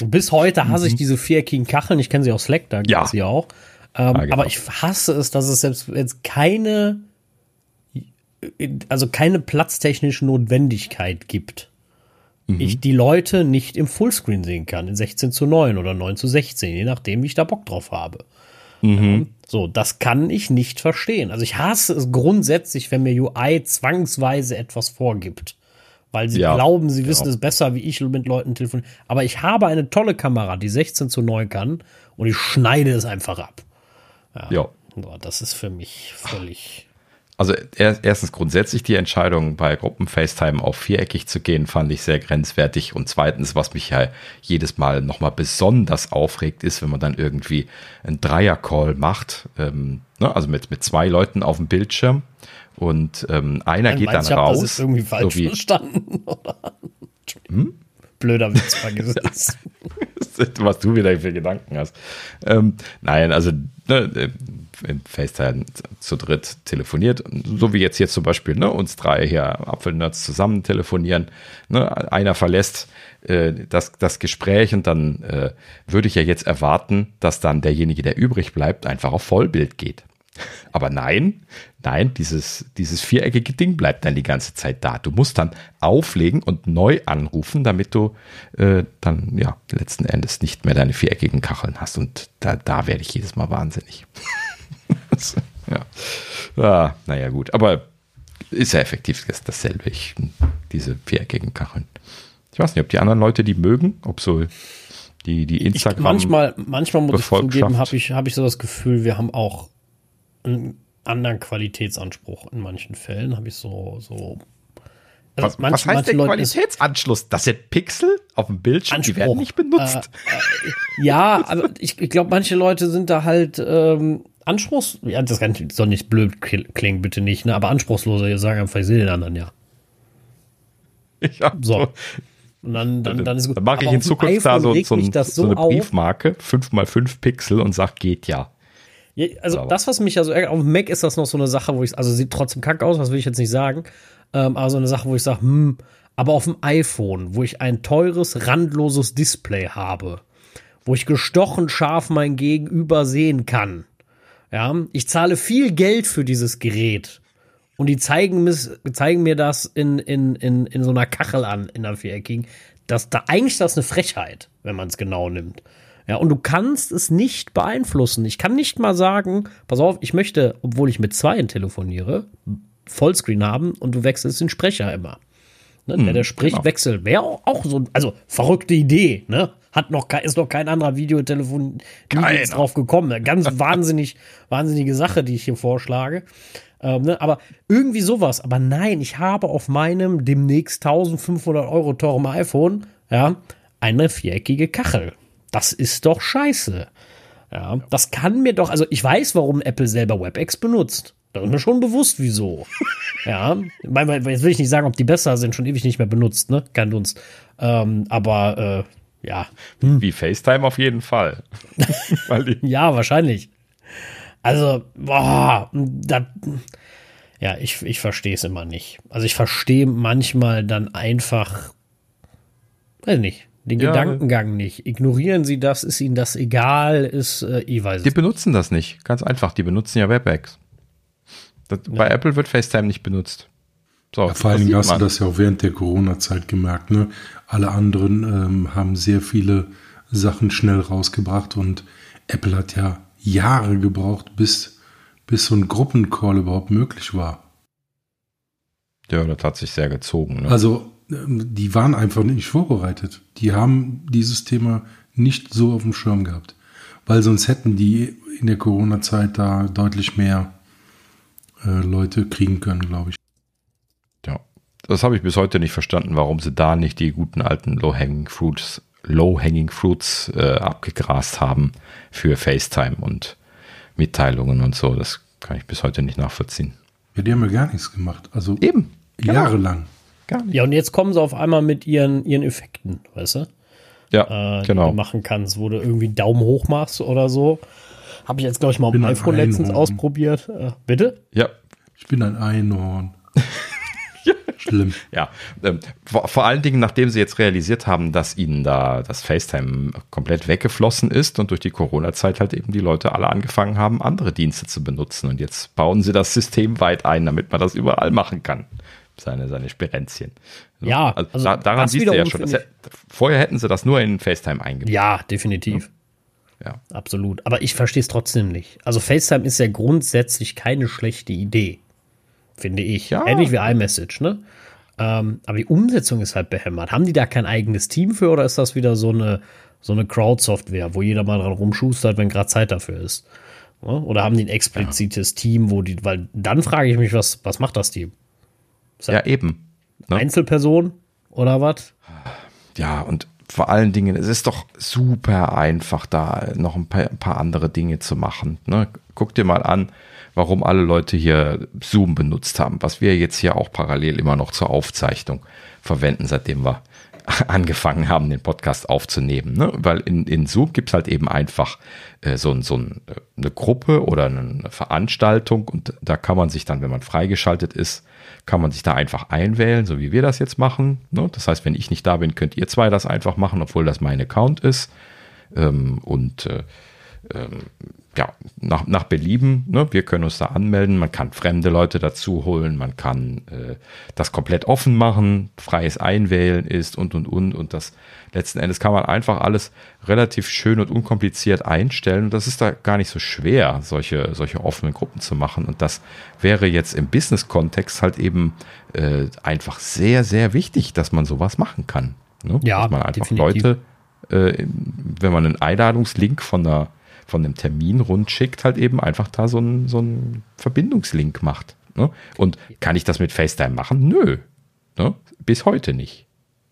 Und bis heute hasse ich diese viereckigen Kacheln. Ich kenne sie aus Slack, da gibt Ja. sie auch. Ähm, Ja, genau. Aber ich hasse es, dass es selbst jetzt keine, also keine platztechnische Notwendigkeit gibt. Ich die Leute nicht im Fullscreen sehen kann, in 16 zu 9 oder 9 zu 16, je nachdem, wie ich da Bock drauf habe. Mhm. So, das kann ich nicht verstehen. Also ich hasse es grundsätzlich, wenn mir UI zwangsweise etwas vorgibt. Weil sie Ja, glauben, sie wissen genau. es besser, wie ich mit Leuten telefoniere. Aber ich habe eine tolle Kamera, die 16 zu 9 kann und ich schneide es einfach ab. Ja. So, Das ist für mich völlig. Also er, erstens grundsätzlich die Entscheidung bei Gruppen-FaceTime auf viereckig zu gehen, fand ich sehr grenzwertig. Und zweitens, was mich ja jedes Mal nochmal besonders aufregt, ist, wenn man dann irgendwie einen Dreier-Call macht, ähm, ne, also mit, mit zwei Leuten auf dem Bildschirm und ähm, einer geht dann ich hab raus. Das ist irgendwie falsch so wie, verstanden. Oder? Hm? Blöder Witz vergiss es. was du wieder für Gedanken hast. Ähm, nein, also ne, im FaceTime zu dritt telefoniert, so wie jetzt hier zum Beispiel ne, uns drei hier Apfelnerds zusammen telefonieren. Ne, einer verlässt äh, das, das Gespräch und dann äh, würde ich ja jetzt erwarten, dass dann derjenige, der übrig bleibt, einfach auf Vollbild geht. Aber nein, nein, dieses, dieses viereckige Ding bleibt dann die ganze Zeit da. Du musst dann auflegen und neu anrufen, damit du äh, dann ja letzten Endes nicht mehr deine viereckigen Kacheln hast. Und da, da werde ich jedes Mal wahnsinnig. Ja. Ah, naja, gut. Aber ist ja effektiv das- dasselbe. Ich, diese viereckigen Kacheln. Ich weiß nicht, ob die anderen Leute die mögen, ob so die, die Ich, Instagram. manchmal, manchmal muss ich zugeben, habe ich, hab ich so das Gefühl, wir haben auch einen anderen Qualitätsanspruch in manchen Fällen. Habe ich so, so. Also was, manch- was heißt manche der Qualitätsanschluss? Das sind Pixel auf dem Bildschirm, die Anspruch. werden nicht benutzt. Äh, ja, aber ich, ich glaube, manche Leute sind da halt ähm, anspruchs. Ja, das kann, soll nicht blöd kl- klingen, bitte nicht, ne? Aber anspruchsloser, ihr sagen einfach, ich sehe den anderen ja. Ich hab So. Und dann, dann, dann ist gut. Dann mache ich in Zukunft da so, so, ein, so eine auf. Briefmarke, 5x5 Pixel und sag, geht ja. Ja, also Aber- das, was mich ja so ärgert, auf dem Mac ist das noch so eine Sache, wo ich, also sieht trotzdem kacke aus, was will ich jetzt nicht sagen, ähm, aber so eine Sache, wo ich sage, hm, aber auf dem iPhone, wo ich ein teures, randloses Display habe, wo ich gestochen scharf mein Gegenüber sehen kann, ja, ich zahle viel Geld für dieses Gerät und die zeigen, mis, zeigen mir das in, in, in, in so einer Kachel an, in der viereckigen, das, da, eigentlich ist das eine Frechheit, wenn man es genau nimmt. Ja, und du kannst es nicht beeinflussen. Ich kann nicht mal sagen, pass auf, ich möchte, obwohl ich mit zweien telefoniere, Vollscreen haben und du wechselst den Sprecher immer. Ne, der, der spricht, genau. wechselt. Wäre auch so, also verrückte Idee, ne? Hat noch, ist noch kein anderer Videotelefon drauf gekommen. Ganz wahnsinnig, wahnsinnige Sache, die ich hier vorschlage. Ähm, ne? Aber irgendwie sowas. Aber nein, ich habe auf meinem demnächst 1500 Euro teurem iPhone, ja, eine viereckige Kachel. Das ist doch scheiße. Ja, das kann mir doch, also ich weiß, warum Apple selber WebEx benutzt. Da ist mir schon bewusst, wieso. ja, jetzt will ich nicht sagen, ob die besser sind, schon ewig nicht mehr benutzt, ne? Kein Dunst. Ähm, aber äh, ja, Wie FaceTime auf jeden Fall. Ja, wahrscheinlich. Also, boah, da, ja, ich, ich verstehe es immer nicht. Also ich verstehe manchmal dann einfach, weiß nicht, den Ja, Gedankengang nicht. Ignorieren Sie das, ist Ihnen das egal, ist, äh, ich weiß die es. benutzen das nicht. Ganz einfach, die benutzen ja WebEx. Das, Bei Apple wird FaceTime nicht benutzt. So, Vor allen das Dingen sieht hast du man. das ja auch während der Corona-Zeit gemerkt. Ne? Alle anderen ähm, haben sehr viele Sachen schnell rausgebracht und Apple hat ja Jahre gebraucht, bis, bis so ein Gruppencall überhaupt möglich war. Ja, das hat sich sehr gezogen. Ne? Also ähm, die waren einfach nicht vorbereitet. Die haben dieses Thema nicht so auf dem Schirm gehabt. Weil sonst hätten die in der Corona-Zeit da deutlich mehr äh, Leute kriegen können, glaube ich. Das habe ich bis heute nicht verstanden, warum sie da nicht die guten alten Low-Hanging Fruits, Low-Hanging Fruits äh, abgegrast haben für FaceTime und Mitteilungen und so. Das kann ich bis heute nicht nachvollziehen. Ja, die haben ja gar nichts gemacht. Also Eben. Genau. jahrelang. Gar nicht. Ja, und jetzt kommen sie auf einmal mit ihren, ihren Effekten, weißt du? Ja, äh, die genau. du machen kannst, wo du irgendwie Daumen hoch machst oder so. Habe ich jetzt, glaube ich, mal auf dem iPhone letztens ausprobiert. Äh, bitte? Ja, Ich bin ein Einhorn. Schlimm. Ja, ähm, vor, vor, allen Dingen, nachdem sie jetzt realisiert haben, dass ihnen da das FaceTime komplett weggeflossen ist und durch die Corona-Zeit halt eben die Leute alle angefangen haben, andere Dienste zu benutzen. Und jetzt bauen sie das System weit ein, damit man das überall machen kann. Seine, seine Sperenzchen. Ja, also, also da, daran siehst du ja schon. Das, vorher hätten sie das nur in FaceTime eingebaut. Ja, definitiv. Ja. ja. Absolut. Aber ich verstehe es trotzdem nicht. Also FaceTime ist ja grundsätzlich keine schlechte Idee finde ich. Ja. Ähnlich wie iMessage, ne? Ähm, aber die Umsetzung ist halt behämmert. Haben die da kein eigenes Team für oder ist das wieder so eine, so eine Crowd-Software, wo jeder mal dran rumschustert, wenn gerade Zeit dafür ist? Oder haben die ein explizites ja. Team, wo die, weil dann frage ich mich, was, was macht das Team? ja, eben. Ne? Einzelperson oder was? Ja, und vor allen Dingen, es ist doch super einfach, da noch ein paar, ein paar andere Dinge zu machen. Ne? Guck dir mal an, warum alle Leute hier Zoom benutzt haben, was wir jetzt hier auch parallel immer noch zur Aufzeichnung verwenden, seitdem wir angefangen haben, den Podcast aufzunehmen. Ne? Weil in, in Zoom gibt es halt eben einfach äh, so, so ein, äh, eine Gruppe oder eine Veranstaltung und da kann man sich dann, wenn man freigeschaltet ist, kann man sich da einfach einwählen, so wie wir das jetzt machen. Ne? Das heißt, wenn ich nicht da bin, könnt ihr zwei das einfach machen, obwohl das mein Account ist. Ähm, und äh, ähm, ja, nach, nach Belieben. Ne? Wir können uns da anmelden. Man kann fremde Leute dazu holen. Man kann äh, das komplett offen machen. Freies Einwählen ist und, und, und. Und das letzten Endes kann man einfach alles relativ schön und unkompliziert einstellen. Und das ist da gar nicht so schwer, solche, solche offenen Gruppen zu machen. Und das wäre jetzt im Business-Kontext halt eben äh, einfach sehr, sehr wichtig, dass man sowas machen kann. Ne? Ja, dass man einfach definitiv. Leute, äh, wenn man einen Einladungslink von der von dem Termin rund schickt, halt eben einfach da so einen so Verbindungslink macht. Ne? Und kann ich das mit FaceTime machen? Nö. Ne? Bis heute nicht.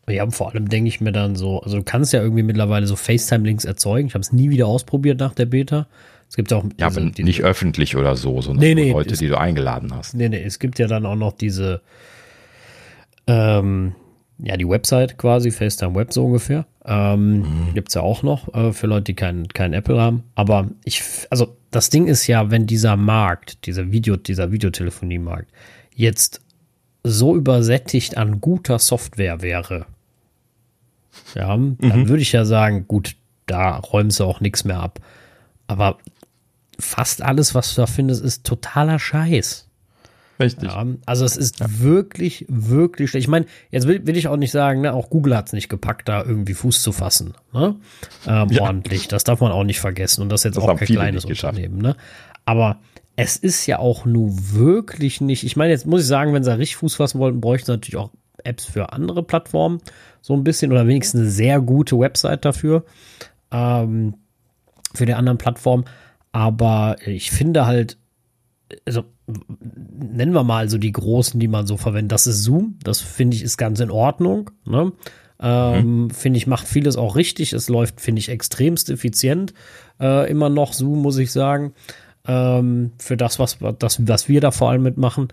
Ja, und vor allem denke ich mir dann so, also du kannst ja irgendwie mittlerweile so FaceTime-Links erzeugen. Ich habe es nie wieder ausprobiert nach der Beta. Es gibt auch. Ja, diese, aber nicht diese, öffentlich oder so, sondern nee, nee, Leute, es, die du eingeladen hast. Nee, nee, es gibt ja dann auch noch diese, ähm, ja, die Website quasi, FaceTime Web so ungefähr. Ähm, mhm. Gibt es ja auch noch äh, für Leute, die kein, kein Apple haben. Aber ich, also das Ding ist ja, wenn dieser Markt, dieser Video, dieser Videotelefonie-Markt jetzt so übersättigt an guter Software wäre, ja, mhm. dann würde ich ja sagen, gut, da räumen sie auch nichts mehr ab. Aber fast alles, was du da findest, ist totaler Scheiß. Richtig. Ja, also es ist ja. wirklich, wirklich schlecht. Ich meine, jetzt will, will ich auch nicht sagen, ne, auch Google hat es nicht gepackt, da irgendwie Fuß zu fassen. Ne? Ähm, ja. Ordentlich. Das darf man auch nicht vergessen. Und das ist jetzt das auch kein kleines Unternehmen. Ne? Aber es ist ja auch nur wirklich nicht. Ich meine, jetzt muss ich sagen, wenn sie richtig Fuß fassen wollten, bräuchten sie natürlich auch Apps für andere Plattformen. So ein bisschen oder wenigstens eine sehr gute Website dafür. Ähm, für die anderen Plattformen. Aber ich finde halt, also nennen wir mal so die großen, die man so verwendet. Das ist Zoom. Das finde ich ist ganz in Ordnung. Ne? Ähm, mhm. Finde ich, macht vieles auch richtig. Es läuft, finde ich, extremst effizient. Äh, immer noch Zoom, muss ich sagen. Ähm, für das, was, das, was wir da vor allem mitmachen.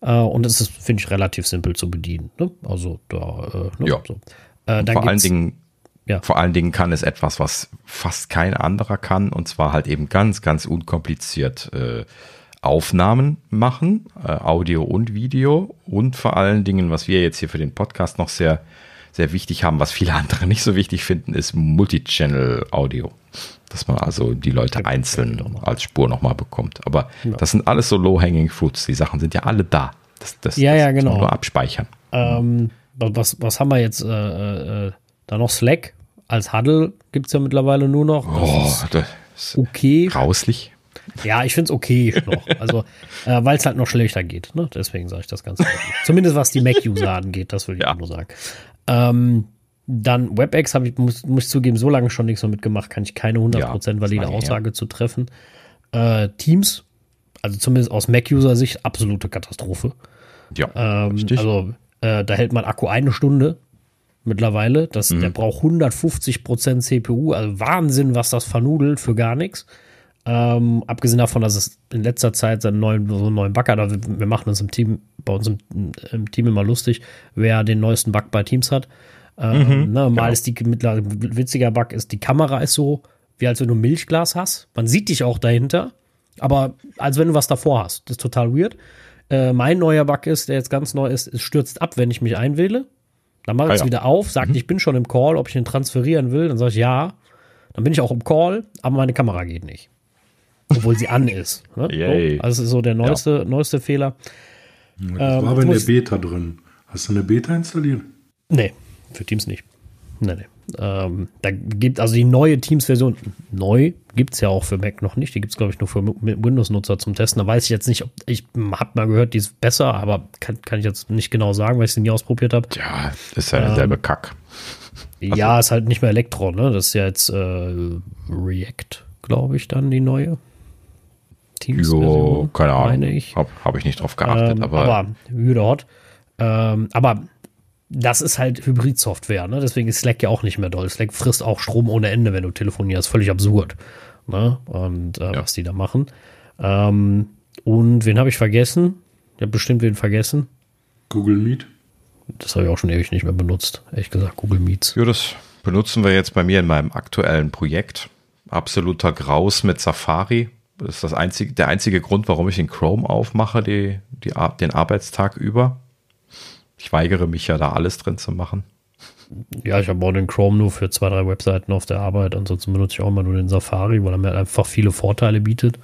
Äh, und es ist, finde ich, relativ simpel zu bedienen. Ne? Also da, äh, ne? ja. so. Äh, vor allen Dingen ja. Vor allen Dingen kann es etwas, was fast kein anderer kann, und zwar halt eben ganz, ganz unkompliziert äh, Aufnahmen machen, äh, Audio und Video und vor allen Dingen, was wir jetzt hier für den Podcast noch sehr, sehr wichtig haben, was viele andere nicht so wichtig finden, ist Multichannel-Audio. Dass man also die Leute einzeln als Spur nochmal bekommt. Aber ja. das sind alles so low-hanging fruits. Die Sachen sind ja alle da. Das, das, ja, das ja, genau. nur abspeichern. Ähm, was, was haben wir jetzt? Äh, äh, äh da noch Slack als Huddle gibt es ja mittlerweile nur noch. Das oh, das ist okay. Grauslich. Ja, ich finde es okay noch. Also, äh, weil es halt noch schlechter geht. Ne? Deswegen sage ich das Ganze. Zumindest was die Mac-User angeht, das würde ich ja. nur sagen. Ähm, dann WebEx habe ich, muss, muss ich zugeben, so lange schon nichts mehr mitgemacht, kann ich keine 100% ja, valide Aussage her. zu treffen. Äh, Teams, also zumindest aus Mac-User-Sicht, absolute Katastrophe. Ja, ähm, also äh, da hält man Akku eine Stunde mittlerweile. Das, mhm. Der braucht 150% CPU, also Wahnsinn, was das vernudelt für gar nichts. Ähm, abgesehen davon, dass es in letzter Zeit seinen neuen, so einen neuen Bug hat, wir, wir machen uns im Team, bei uns im, im, Team immer lustig, wer den neuesten Bug bei Teams hat. Ähm, mhm, ne, mal genau. ist die mittlerweile witziger Bug ist, die Kamera ist so, wie als wenn du ein Milchglas hast. Man sieht dich auch dahinter, aber als wenn du was davor hast. Das ist total weird. Äh, mein neuer Bug ist, der jetzt ganz neu ist, es stürzt ab, wenn ich mich einwähle. Dann mache ich Ah, es ja. wieder auf, sagt, ich bin schon im Call, ob ich ihn transferieren will. Dann sage ich ja. Dann bin ich auch im Call, aber meine Kamera geht nicht. Obwohl sie an ist. Ne? Yay. So, also das ist so der neueste, neueste Fehler. Das Ähm, war aber in der Beta drin. Hast du eine Beta installiert? Nee, für Teams nicht. Nee, nee. Ähm, da gibt also die neue Teams-Version, neu gibt es ja auch für Mac noch nicht. Die gibt es, glaube ich, nur für Windows-Nutzer zum Testen. Da weiß ich jetzt nicht, ob ich habe mal gehört, die ist besser, aber kann, kann ich jetzt nicht genau sagen, weil ich sie nie ausprobiert habe. Ja, ist ja derselbe Kack. Ja, ist halt nicht mehr Elektron, ne? Das ist ja jetzt äh, React, glaube ich, dann die neue Jo, keine Ahnung. meine ich. Hab, hab ich nicht drauf geachtet, Ähm, aber, aber wieder hot. Ähm, aber das ist halt Hybrid-Software, ne? Deswegen ist Slack ja auch nicht mehr doll. Slack frisst auch Strom ohne Ende, wenn du telefonierst. Völlig absurd. Ne? Und äh, Ja. was die da machen. Ähm, und wen habe ich vergessen? Ich habe bestimmt wen vergessen. Google Meet? Das habe ich auch schon ewig nicht mehr benutzt. Ehrlich gesagt, Google Meets. ja, das benutzen wir jetzt bei mir in meinem aktuellen Projekt. Absoluter Graus mit Safari. Das ist das einzige, der einzige Grund, warum ich den Chrome aufmache, die, die, den Arbeitstag über. Ich weigere mich ja da alles drin zu machen. Ja, ich habe auch den Chrome nur für zwei, drei Webseiten auf der Arbeit. Ansonsten benutze ich auch immer nur den Safari, weil er mir einfach viele Vorteile bietet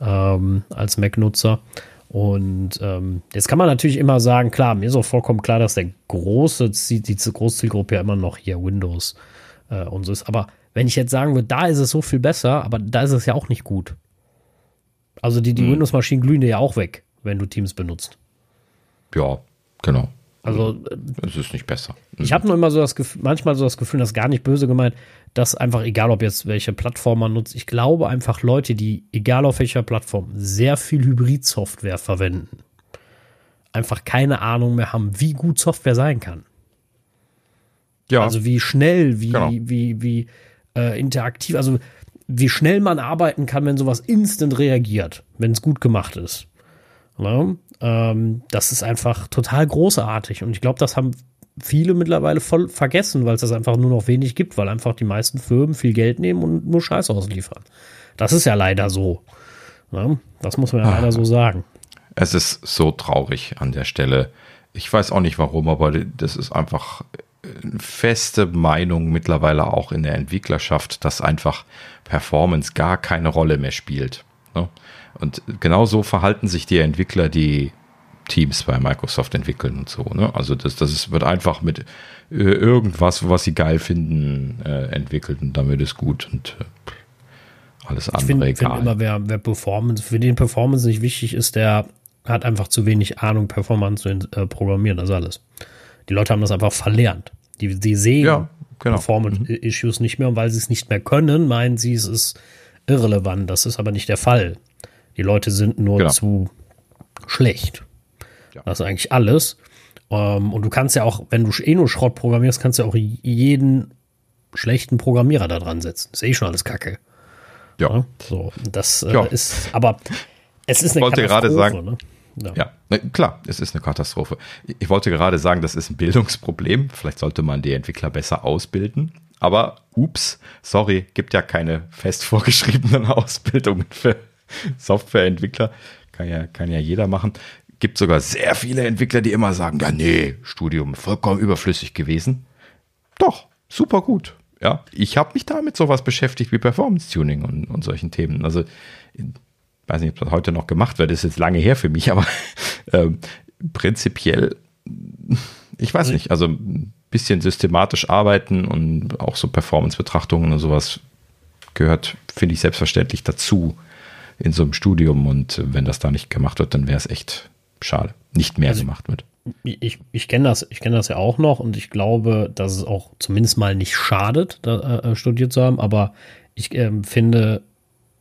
ähm, als Mac-Nutzer. Und ähm, jetzt kann man natürlich immer sagen, klar, mir ist auch vollkommen klar, dass der große, Ziel- die Großzielgruppe ja immer noch hier Windows äh, und so ist. Aber wenn ich jetzt sagen würde, da ist es so viel besser, aber da ist es ja auch nicht gut. Also die, die Windows-Maschinen glühen dir ja auch weg, wenn du Teams benutzt. Ja, genau. Also äh, Es ist nicht besser. Ich habe nur immer so das Gefühl, manchmal so das Gefühl, das ist gar nicht böse gemeint, dass einfach, egal ob jetzt welche Plattform man nutzt, ich glaube einfach Leute, die, egal auf welcher Plattform, sehr viel Hybrid-Software verwenden, einfach keine Ahnung mehr haben, wie gut Software sein kann. ja, Also wie schnell, wie, Genau. wie, wie äh, interaktiv, also wie schnell man arbeiten kann, wenn sowas instant reagiert, wenn es gut gemacht ist. Ne? Ähm, das ist einfach total großartig und ich glaube, das haben viele mittlerweile voll vergessen, weil es das einfach nur noch wenig gibt, weil einfach die meisten Firmen viel Geld nehmen und nur Scheiß ausliefern. Das ist ja leider so. Ne? Das muss man ja leider so sagen. Es ist so traurig an der Stelle. Ich weiß auch nicht warum, aber das ist einfach feste Meinung mittlerweile auch in der Entwicklerschaft, dass einfach Performance gar keine Rolle mehr spielt. ne? Und genau so verhalten sich die Entwickler, die Teams bei Microsoft entwickeln und so. Ne? Also das, das ist, wird einfach mit äh, irgendwas, was sie geil finden, äh, entwickelt und damit ist gut und äh, alles Ich andere finde find egal. immer, wer, wer Performance, für den Performance nicht wichtig ist, der hat einfach zu wenig Ahnung, Performance zu äh, programmieren, das ist alles. Die Leute haben das einfach verlernt. Die, die sehen Ja, genau. Performance-Issues nicht mehr und weil sie es nicht mehr können, meinen sie, es ist irrelevant. Das ist aber nicht der Fall. Die Leute sind nur Genau. zu schlecht. Das ist eigentlich alles. Ähm, und du kannst ja auch, wenn du eh nur Schrott programmierst, kannst du ja auch jeden schlechten Programmierer da dran setzen. Ist eh schon alles Kacke. ja. So, das äh, Ja. ist, aber es ist eine wollte gerade sagen- Ne? Ja, ne, klar, es ist eine Katastrophe. Ich wollte gerade sagen, das ist ein Bildungsproblem. Vielleicht sollte man die Entwickler besser ausbilden. Aber ups, sorry, gibt ja keine fest vorgeschriebenen Ausbildungen für Softwareentwickler. Kann ja, kann ja jeder machen. Gibt sogar sehr viele Entwickler, die immer sagen, ja, nee, Studium vollkommen überflüssig gewesen. Doch, super gut. Ja, ich habe mich da mit sowas beschäftigt wie Performance Tuning und, und solchen Themen. Also weiß nicht, ob das heute noch gemacht wird, ist jetzt lange her für mich, aber ähm, prinzipiell, ich weiß nicht, also ein bisschen systematisch arbeiten und auch so Performance-Betrachtungen und sowas gehört, finde ich, selbstverständlich dazu in so einem Studium und wenn das da nicht gemacht wird, dann wäre es echt schade, nicht mehr Also- gemacht wird. Ich, ich kenne das, ich kenne das ja auch noch und ich glaube, dass es auch zumindest mal nicht schadet, da, äh, studiert zu haben, aber ich ähm, finde,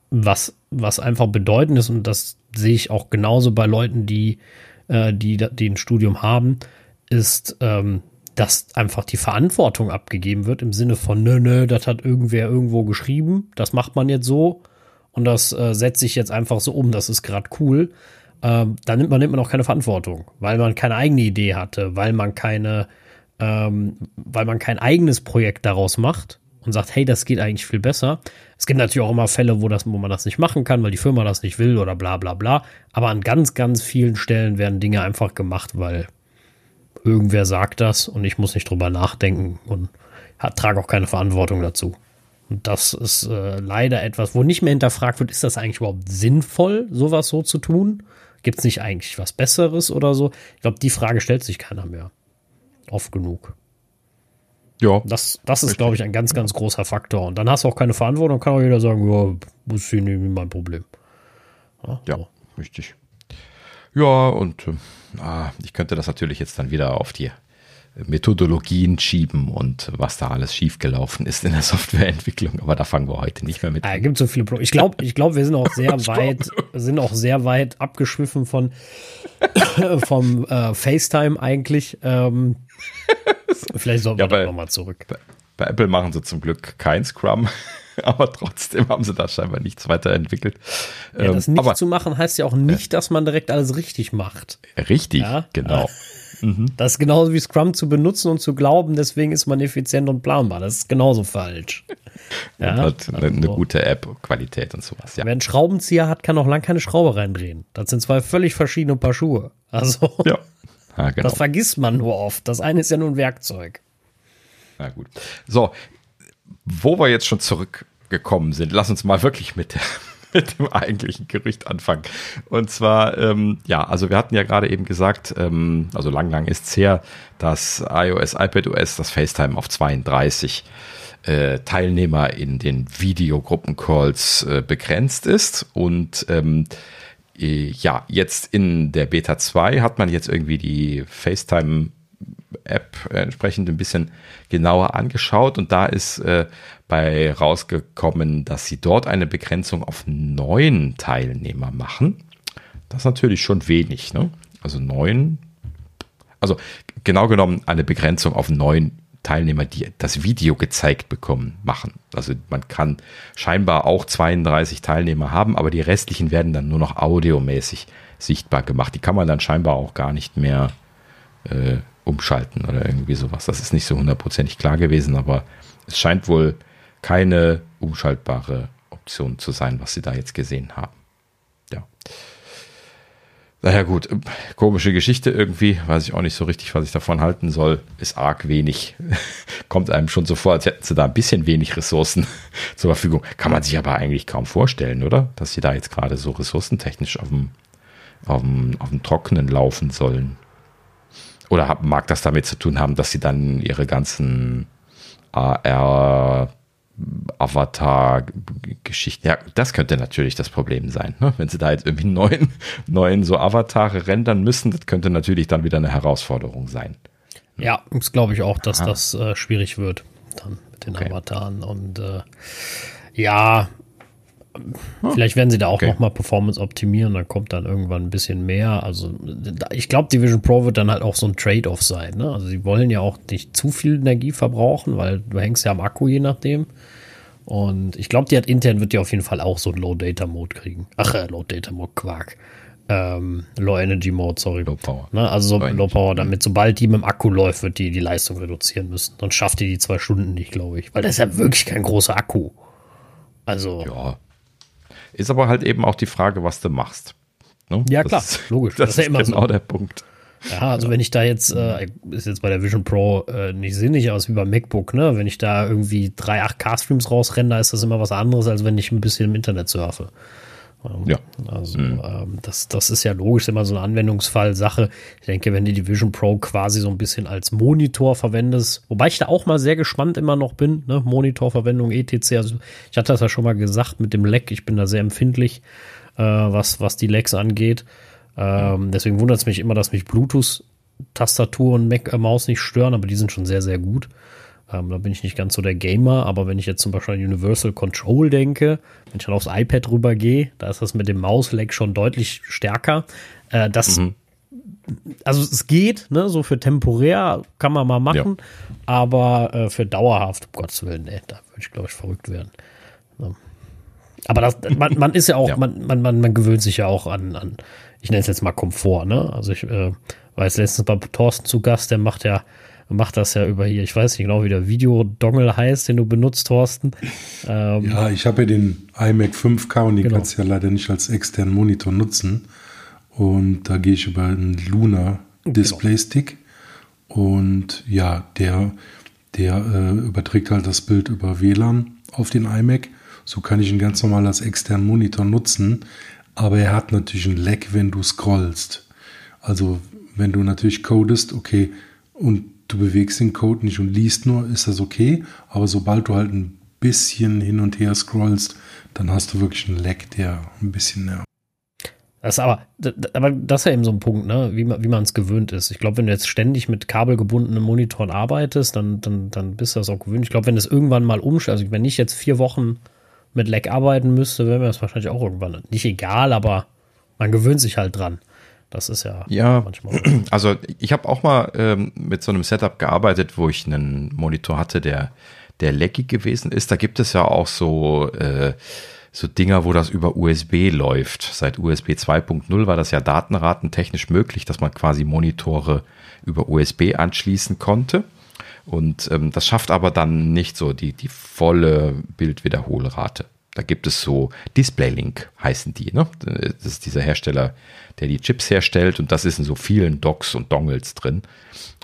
was, was einfach bedeutend ist, und das sehe ich auch genauso bei Leuten, die, äh, die, die ein Studium haben, ist, ähm, dass einfach die Verantwortung abgegeben wird im Sinne von, nö, nö, das hat irgendwer irgendwo geschrieben, das macht man jetzt so und das äh, setze ich jetzt einfach so um, das ist gerade cool. Ähm, dann nimmt man, nimmt man auch keine Verantwortung, weil man keine eigene Idee hatte, weil man keine, ähm, weil man kein eigenes Projekt daraus macht und sagt, hey, das geht eigentlich viel besser. Es gibt natürlich auch immer Fälle, wo, das, wo man das nicht machen kann, weil die Firma das nicht will oder bla bla bla. Aber an ganz, ganz vielen Stellen werden Dinge einfach gemacht, weil irgendwer sagt das und ich muss nicht drüber nachdenken und trage auch keine Verantwortung dazu. Und das ist äh, leider etwas, wo nicht mehr hinterfragt wird, ist das eigentlich überhaupt sinnvoll, sowas so zu tun? Gibt es nicht eigentlich was Besseres oder so? Ich glaube, die Frage stellt sich keiner mehr. Oft genug. Ja. Das, das ist, glaube ich, ein ganz, ganz großer Faktor. Und dann hast du auch keine Verantwortung, kann auch jeder sagen, ja, ist hier nicht mein Problem. Ja, ja so. richtig. Ja, und äh, ich könnte das natürlich jetzt dann wieder auf die Methodologien schieben und was da alles schiefgelaufen ist in der Softwareentwicklung. Aber da fangen wir heute nicht mehr mit. Ah, es gibt so viele Pro Ich glaube, ich glaube, wir sind auch sehr weit, sind auch sehr weit abgeschwiffen von vom äh, FaceTime eigentlich. Ähm, vielleicht sollten ja, wir nochmal zurück. Bei, bei Apple machen sie zum Glück kein Scrum aber trotzdem haben sie da scheinbar nichts weiterentwickelt. Ja, das ähm, nicht aber, zu machen heißt ja auch nicht, dass man direkt alles richtig macht. Richtig, ja? genau. Mhm. Das ist genauso wie Scrum zu benutzen und zu glauben, deswegen ist man effizient und planbar. Das ist genauso falsch. ja, hat eine, eine, gute App, Qualität und sowas. Ja. Wer einen Schraubenzieher hat, kann auch lang keine Schraube reindrehen. Das sind zwei völlig verschiedene Paar Schuhe. Also, ja. Ja, genau. das vergisst man nur oft. Das eine ist ja nur ein Werkzeug. Na gut. So, wo wir jetzt schon zurückgekommen sind, lass uns mal wirklich mit der mit dem eigentlichen Gerücht anfangen. Und zwar, ähm, ja, also wir hatten ja gerade eben gesagt, ähm, also lang, lang ist es her, dass iOS, iPadOS das FaceTime auf 32 äh, Teilnehmer in den Videogruppencalls äh, begrenzt ist. Und ähm, äh, ja, jetzt in der Beta 2 hat man jetzt irgendwie die FaceTime App entsprechend ein bisschen genauer angeschaut und da ist äh, bei rausgekommen, dass sie dort eine Begrenzung auf neun Teilnehmer machen. Das ist natürlich schon wenig, ne? Also neun, also genau genommen eine Begrenzung auf neun Teilnehmer, die das Video gezeigt bekommen, machen. Also man kann scheinbar auch 32 Teilnehmer haben, aber die restlichen werden dann nur noch audiomäßig sichtbar gemacht. Die kann man dann scheinbar auch gar nicht mehr äh, umschalten oder irgendwie sowas. Das ist nicht so hundertprozentig klar gewesen, aber es scheint wohl keine umschaltbare Option zu sein, was sie da jetzt gesehen haben. Ja. Naja gut, komische Geschichte irgendwie, weiß ich auch nicht so richtig, was ich davon halten soll, ist arg wenig. Kommt einem schon so vor, als hätten sie da ein bisschen wenig Ressourcen zur Verfügung. Kann man sich aber eigentlich kaum vorstellen, oder? Dass sie da jetzt gerade so ressourcentechnisch auf dem, auf dem, auf dem Trockenen laufen sollen. Oder mag das damit zu tun haben, dass sie dann ihre ganzen AR Avatar-Geschichten. Ja, das könnte natürlich das Problem sein. Ne? Wenn sie da jetzt irgendwie neuen, neuen so Avatare rendern müssen, das könnte natürlich dann wieder eine Herausforderung sein. Ja, das glaube ich auch, dass Aha. das äh, schwierig wird dann mit den okay. Avataren. Und äh, ja, Vielleicht werden sie da auch okay. noch mal Performance optimieren, dann kommt dann irgendwann ein bisschen mehr. Also ich glaube, die Vision Pro wird dann halt auch so ein Trade-off sein. Ne? Also sie wollen ja auch nicht zu viel Energie verbrauchen, weil du hängst ja am Akku je nachdem. Und ich glaube, die hat intern wird die auf jeden Fall auch so ein Low-Data-Mode kriegen. Ach, äh, Low-Data-Mode, Quark. Ähm, Low-Energy-Mode, sorry. Low Power. Ne? Also so Low, Low Power, damit sobald die mit dem Akku läuft, wird die die Leistung reduzieren müssen. Dann schafft die die zwei Stunden nicht, glaube ich. Weil das ist ja wirklich kein großer Akku. Also. Ja, ist aber halt eben auch die Frage, was du machst. Ne? Ja, das klar, ist, logisch. Das, das ist ja immer genau so. der Punkt. Ja, also wenn ich da jetzt, äh, ist jetzt bei der Vision Pro äh, nicht sinnig aus wie beim MacBook, ne? Wenn ich da irgendwie drei 8K-Streams rausrenne, ist das immer was anderes, als wenn ich ein bisschen im Internet surfe. Ja. Also mhm. ähm, das, das ist ja logisch, immer so eine Anwendungsfall-Sache. Ich denke, wenn du die Vision Pro quasi so ein bisschen als Monitor verwendest, wobei ich da auch mal sehr gespannt immer noch bin, ne? Monitorverwendung, etc. Also ich hatte das ja schon mal gesagt mit dem Leck, ich bin da sehr empfindlich, äh, was, was die Lecks angeht. Ähm, deswegen wundert es mich immer, dass mich Bluetooth-Tastatur und Mac-Maus nicht stören, aber die sind schon sehr, sehr gut. Ähm, da bin ich nicht ganz so der Gamer, aber wenn ich jetzt zum Beispiel an Universal Control denke, wenn ich dann aufs iPad rübergehe, da ist das mit dem Mausleck schon deutlich stärker. Äh, das, mhm. also es geht, ne, so für temporär kann man mal machen, ja. aber äh, für dauerhaft, um Gottes Willen, ne, da würde ich, glaube ich, verrückt werden. Ja. Aber das, man, man ist ja auch, ja. Man, man, man, man gewöhnt sich ja auch an, an ich nenne es jetzt mal Komfort, ne? Also ich äh, war jetzt letztens bei Thorsten zu Gast, der macht ja macht das ja über hier. Ich weiß nicht genau, wie der Videodongle heißt, den du benutzt, Thorsten. Ähm, ja, ich habe ja den iMac 5K und den genau. kannst du ja leider nicht als externen Monitor nutzen. Und da gehe ich über einen Luna Display Stick. Genau. Und ja, der, der äh, überträgt halt das Bild über WLAN auf den iMac. So kann ich ihn ganz normal als externen Monitor nutzen. Aber er hat natürlich ein Lag, wenn du scrollst. Also wenn du natürlich codest, okay, und du bewegst den Code nicht und liest nur, ist das okay. Aber sobald du halt ein bisschen hin und her scrollst, dann hast du wirklich einen Lag, der ein bisschen nervt. Das aber, aber das ist ja eben so ein Punkt, ne? wie man es gewöhnt ist. Ich glaube, wenn du jetzt ständig mit kabelgebundenen Monitoren arbeitest, dann, dann, dann bist du das auch gewöhnt. Ich glaube, wenn es irgendwann mal umstellt, also wenn ich jetzt vier Wochen mit Lag arbeiten müsste, wäre mir das wahrscheinlich auch irgendwann nicht egal, aber man gewöhnt sich halt dran. Das ist ja, ja manchmal. Also ich habe auch mal ähm, mit so einem Setup gearbeitet, wo ich einen Monitor hatte, der, der leckig gewesen ist. Da gibt es ja auch so, äh, so Dinger, wo das über USB läuft. Seit USB 2.0 war das ja datenratentechnisch möglich, dass man quasi Monitore über USB anschließen konnte. Und ähm, das schafft aber dann nicht so die, die volle Bildwiederholrate. Da gibt es so DisplayLink heißen die. Ne? Das ist dieser Hersteller, der die Chips herstellt und das ist in so vielen Docks und Dongles drin.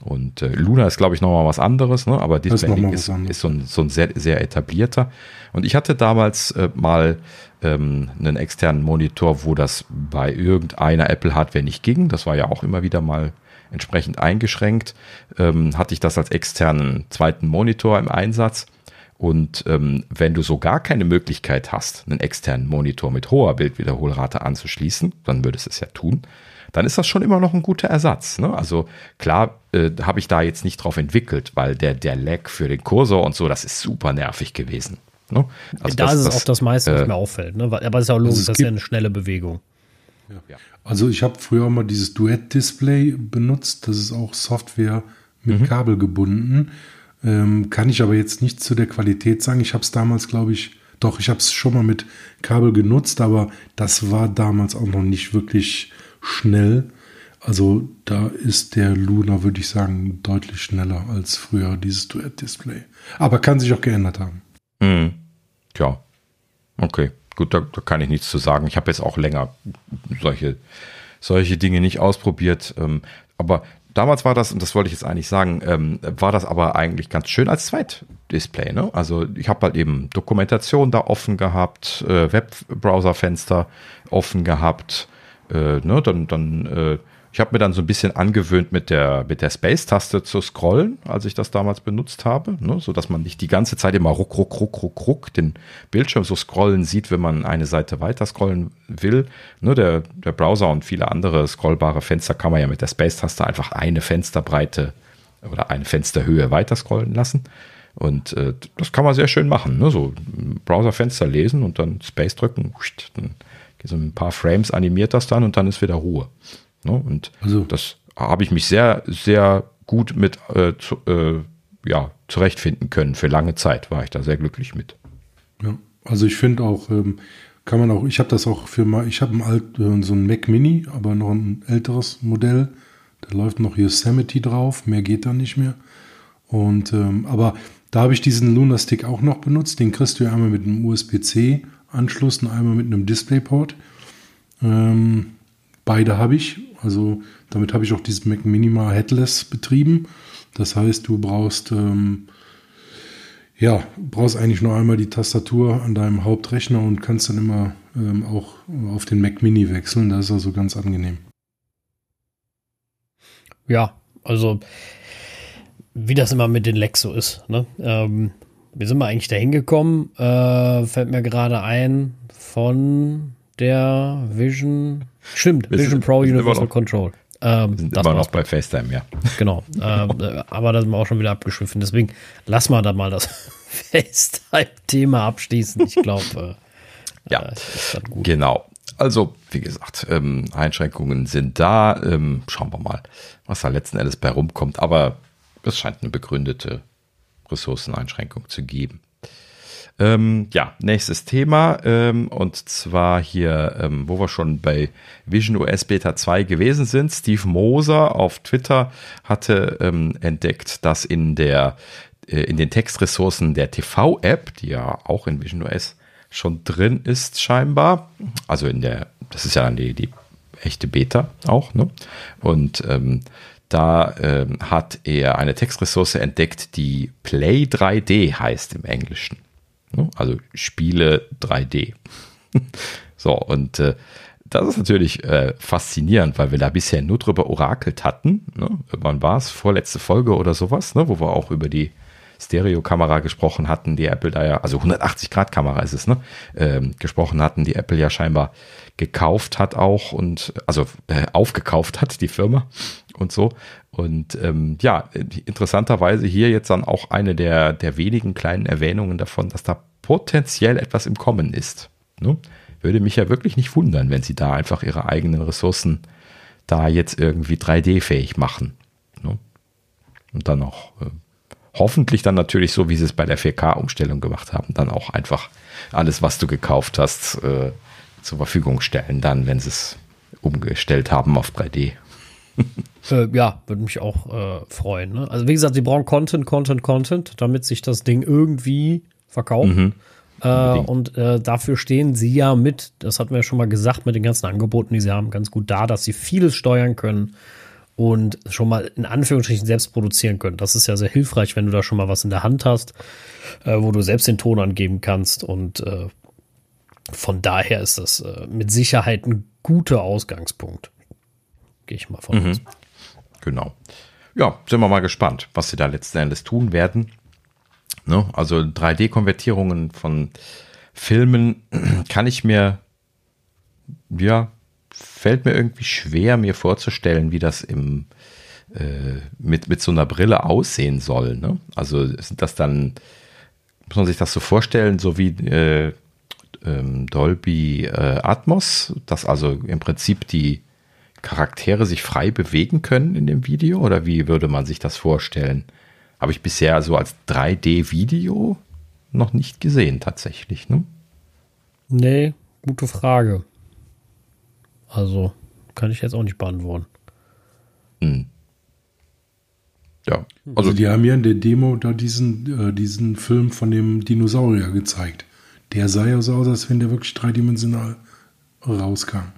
Und äh, Luna ist, glaube ich, nochmal was anderes, ne? aber DisplayLink ist, ist, ist, so ein, so ein sehr, sehr etablierter. Und ich hatte damals äh, mal ähm, einen externen Monitor, wo das bei irgendeiner Apple-Hardware nicht ging. Das war ja auch immer wieder mal entsprechend eingeschränkt. Ähm, hatte ich das als externen zweiten Monitor im Einsatz. Und ähm, wenn du so gar keine Möglichkeit hast, einen externen Monitor mit hoher Bildwiederholrate anzuschließen, dann würdest du es ja tun, dann ist das schon immer noch ein guter Ersatz. Ne? Also klar äh, habe ich da jetzt nicht drauf entwickelt, weil der, der Lag für den Kursor und so, das ist super nervig gewesen. Ne? Also da das, ist es das, auch das meiste, was äh, mir auffällt. Ne? Aber es ist auch logisch, also das ist ja eine schnelle Bewegung. Ja. Also ich habe früher mal dieses Duett-Display benutzt. Das ist auch Software mit mhm. Kabel gebunden. Ähm, kann ich aber jetzt nicht zu der Qualität sagen. Ich habe es damals, glaube ich, doch, ich habe es schon mal mit Kabel genutzt, aber das war damals auch noch nicht wirklich schnell. Also da ist der Luna, würde ich sagen, deutlich schneller als früher dieses Duett-Display. Aber kann sich auch geändert haben. Hm. Tja, okay. Gut, da, da, kann ich nichts zu sagen. Ich habe jetzt auch länger solche, solche Dinge nicht ausprobiert. Ähm, aber damals war das, und das wollte ich jetzt eigentlich sagen, ähm, war das aber eigentlich ganz schön als Zweitdisplay. Ne? Also ich habe halt eben Dokumentation da offen gehabt, äh, Webbrowserfenster offen gehabt. Äh, ne? Dann, dann äh, ich habe mir dann so ein bisschen angewöhnt, mit der, mit der Space-Taste zu scrollen, als ich das damals benutzt habe, ne? so dass man nicht die ganze Zeit immer ruck, ruck, ruck, ruck, ruck den Bildschirm so scrollen sieht, wenn man eine Seite weiter scrollen will. Ne? Der, der Browser und viele andere scrollbare Fenster kann man ja mit der Space-Taste einfach eine Fensterbreite oder eine Fensterhöhe weiter scrollen lassen. Und äh, das kann man sehr schön machen. Ne? So Browserfenster lesen und dann Space drücken. Dann so ein paar Frames animiert das dann und dann ist wieder Ruhe. Ne? Und also. das habe ich mich sehr, sehr gut mit äh, zu, äh, ja, zurechtfinden können. Für lange Zeit war ich da sehr glücklich mit. Ja, also ich finde auch, ähm, kann man auch, ich habe das auch für mal, ich habe ein alt, äh, so ein Mac Mini, aber noch ein älteres Modell. Da läuft noch Yosemite drauf, mehr geht da nicht mehr. Und ähm, aber da habe ich diesen Lunar Stick auch noch benutzt. Den kriegst du ja einmal mit einem USB-C-Anschluss und einmal mit einem DisplayPort. Ähm, beide habe ich. Also damit habe ich auch dieses Mac Minima Headless betrieben. Das heißt, du brauchst ähm, ja brauchst eigentlich nur einmal die Tastatur an deinem Hauptrechner und kannst dann immer ähm, auch auf den Mac Mini wechseln. Das ist also ganz angenehm. Ja, also wie das immer mit den Lecks so ist. Ne? Ähm, wie sind wir eigentlich da hingekommen? Äh, fällt mir gerade ein von der Vision Stimmt, wir Vision sind, Pro Universal Control. Ähm, wir sind immer noch bei FaceTime, ja. Genau. ähm, äh, aber da sind wir auch schon wieder abgeschwiffen. Deswegen lass mal da mal das FaceTime-Thema abschließen. Ich glaube, äh, ja, äh, genau. Also, wie gesagt, ähm, Einschränkungen sind da. Ähm, schauen wir mal, was da letzten Endes bei rumkommt. Aber es scheint eine begründete Ressourceneinschränkung zu geben. Ähm, ja, nächstes Thema ähm, und zwar hier, ähm, wo wir schon bei Vision OS Beta 2 gewesen sind. Steve Moser auf Twitter hatte ähm, entdeckt, dass in der äh, in den Textressourcen der TV-App, die ja auch in Vision OS schon drin ist, scheinbar, also in der, das ist ja dann die, die echte Beta auch, ne? Und ähm, da ähm, hat er eine Textressource entdeckt, die Play 3D heißt im Englischen. Ne? Also Spiele 3D. so, und äh, das ist natürlich äh, faszinierend, weil wir da bisher nur drüber orakelt hatten. Ne? Wann war es? Vorletzte Folge oder sowas, ne? wo wir auch über die Stereokamera gesprochen hatten, die Apple da ja, also 180-Grad-Kamera ist es, ne? Ähm, gesprochen hatten, die Apple ja scheinbar gekauft hat auch und also äh, aufgekauft hat, die Firma und so. Und ähm, ja, interessanterweise hier jetzt dann auch eine der, der wenigen kleinen Erwähnungen davon, dass da potenziell etwas im Kommen ist. Ne? Würde mich ja wirklich nicht wundern, wenn sie da einfach ihre eigenen Ressourcen da jetzt irgendwie 3D-fähig machen. Ne? Und dann auch äh, hoffentlich dann natürlich so, wie sie es bei der 4K-Umstellung gemacht haben, dann auch einfach alles, was du gekauft hast, äh, zur Verfügung stellen, dann, wenn sie es umgestellt haben auf 3D. äh, ja, würde mich auch äh, freuen. Ne? Also wie gesagt, sie brauchen Content, Content, Content, damit sich das Ding irgendwie verkauft. Mhm. Äh, und äh, dafür stehen sie ja mit, das hatten wir ja schon mal gesagt, mit den ganzen Angeboten, die sie haben, ganz gut da, dass sie vieles steuern können und schon mal in Anführungsstrichen selbst produzieren können. Das ist ja sehr hilfreich, wenn du da schon mal was in der Hand hast, äh, wo du selbst den Ton angeben kannst. Und äh, von daher ist das äh, mit Sicherheit ein guter Ausgangspunkt. Gehe ich mal von mhm. aus. Genau. Ja, sind wir mal gespannt, was sie da letzten Endes tun werden. Ne? Also 3D-Konvertierungen von Filmen kann ich mir ja fällt mir irgendwie schwer, mir vorzustellen, wie das im, äh, mit, mit so einer Brille aussehen soll. Ne? Also sind das dann, muss man sich das so vorstellen, so wie äh, ähm, Dolby äh, Atmos, dass also im Prinzip die Charaktere sich frei bewegen können in dem Video? Oder wie würde man sich das vorstellen? Habe ich bisher so als 3D-Video noch nicht gesehen, tatsächlich. Ne? Nee, gute Frage. Also kann ich jetzt auch nicht beantworten. Hm. Ja. Also, also, die haben ja in der Demo da diesen, äh, diesen Film von dem Dinosaurier gezeigt. Der sah ja so aus, als wenn der wirklich dreidimensional rauskam.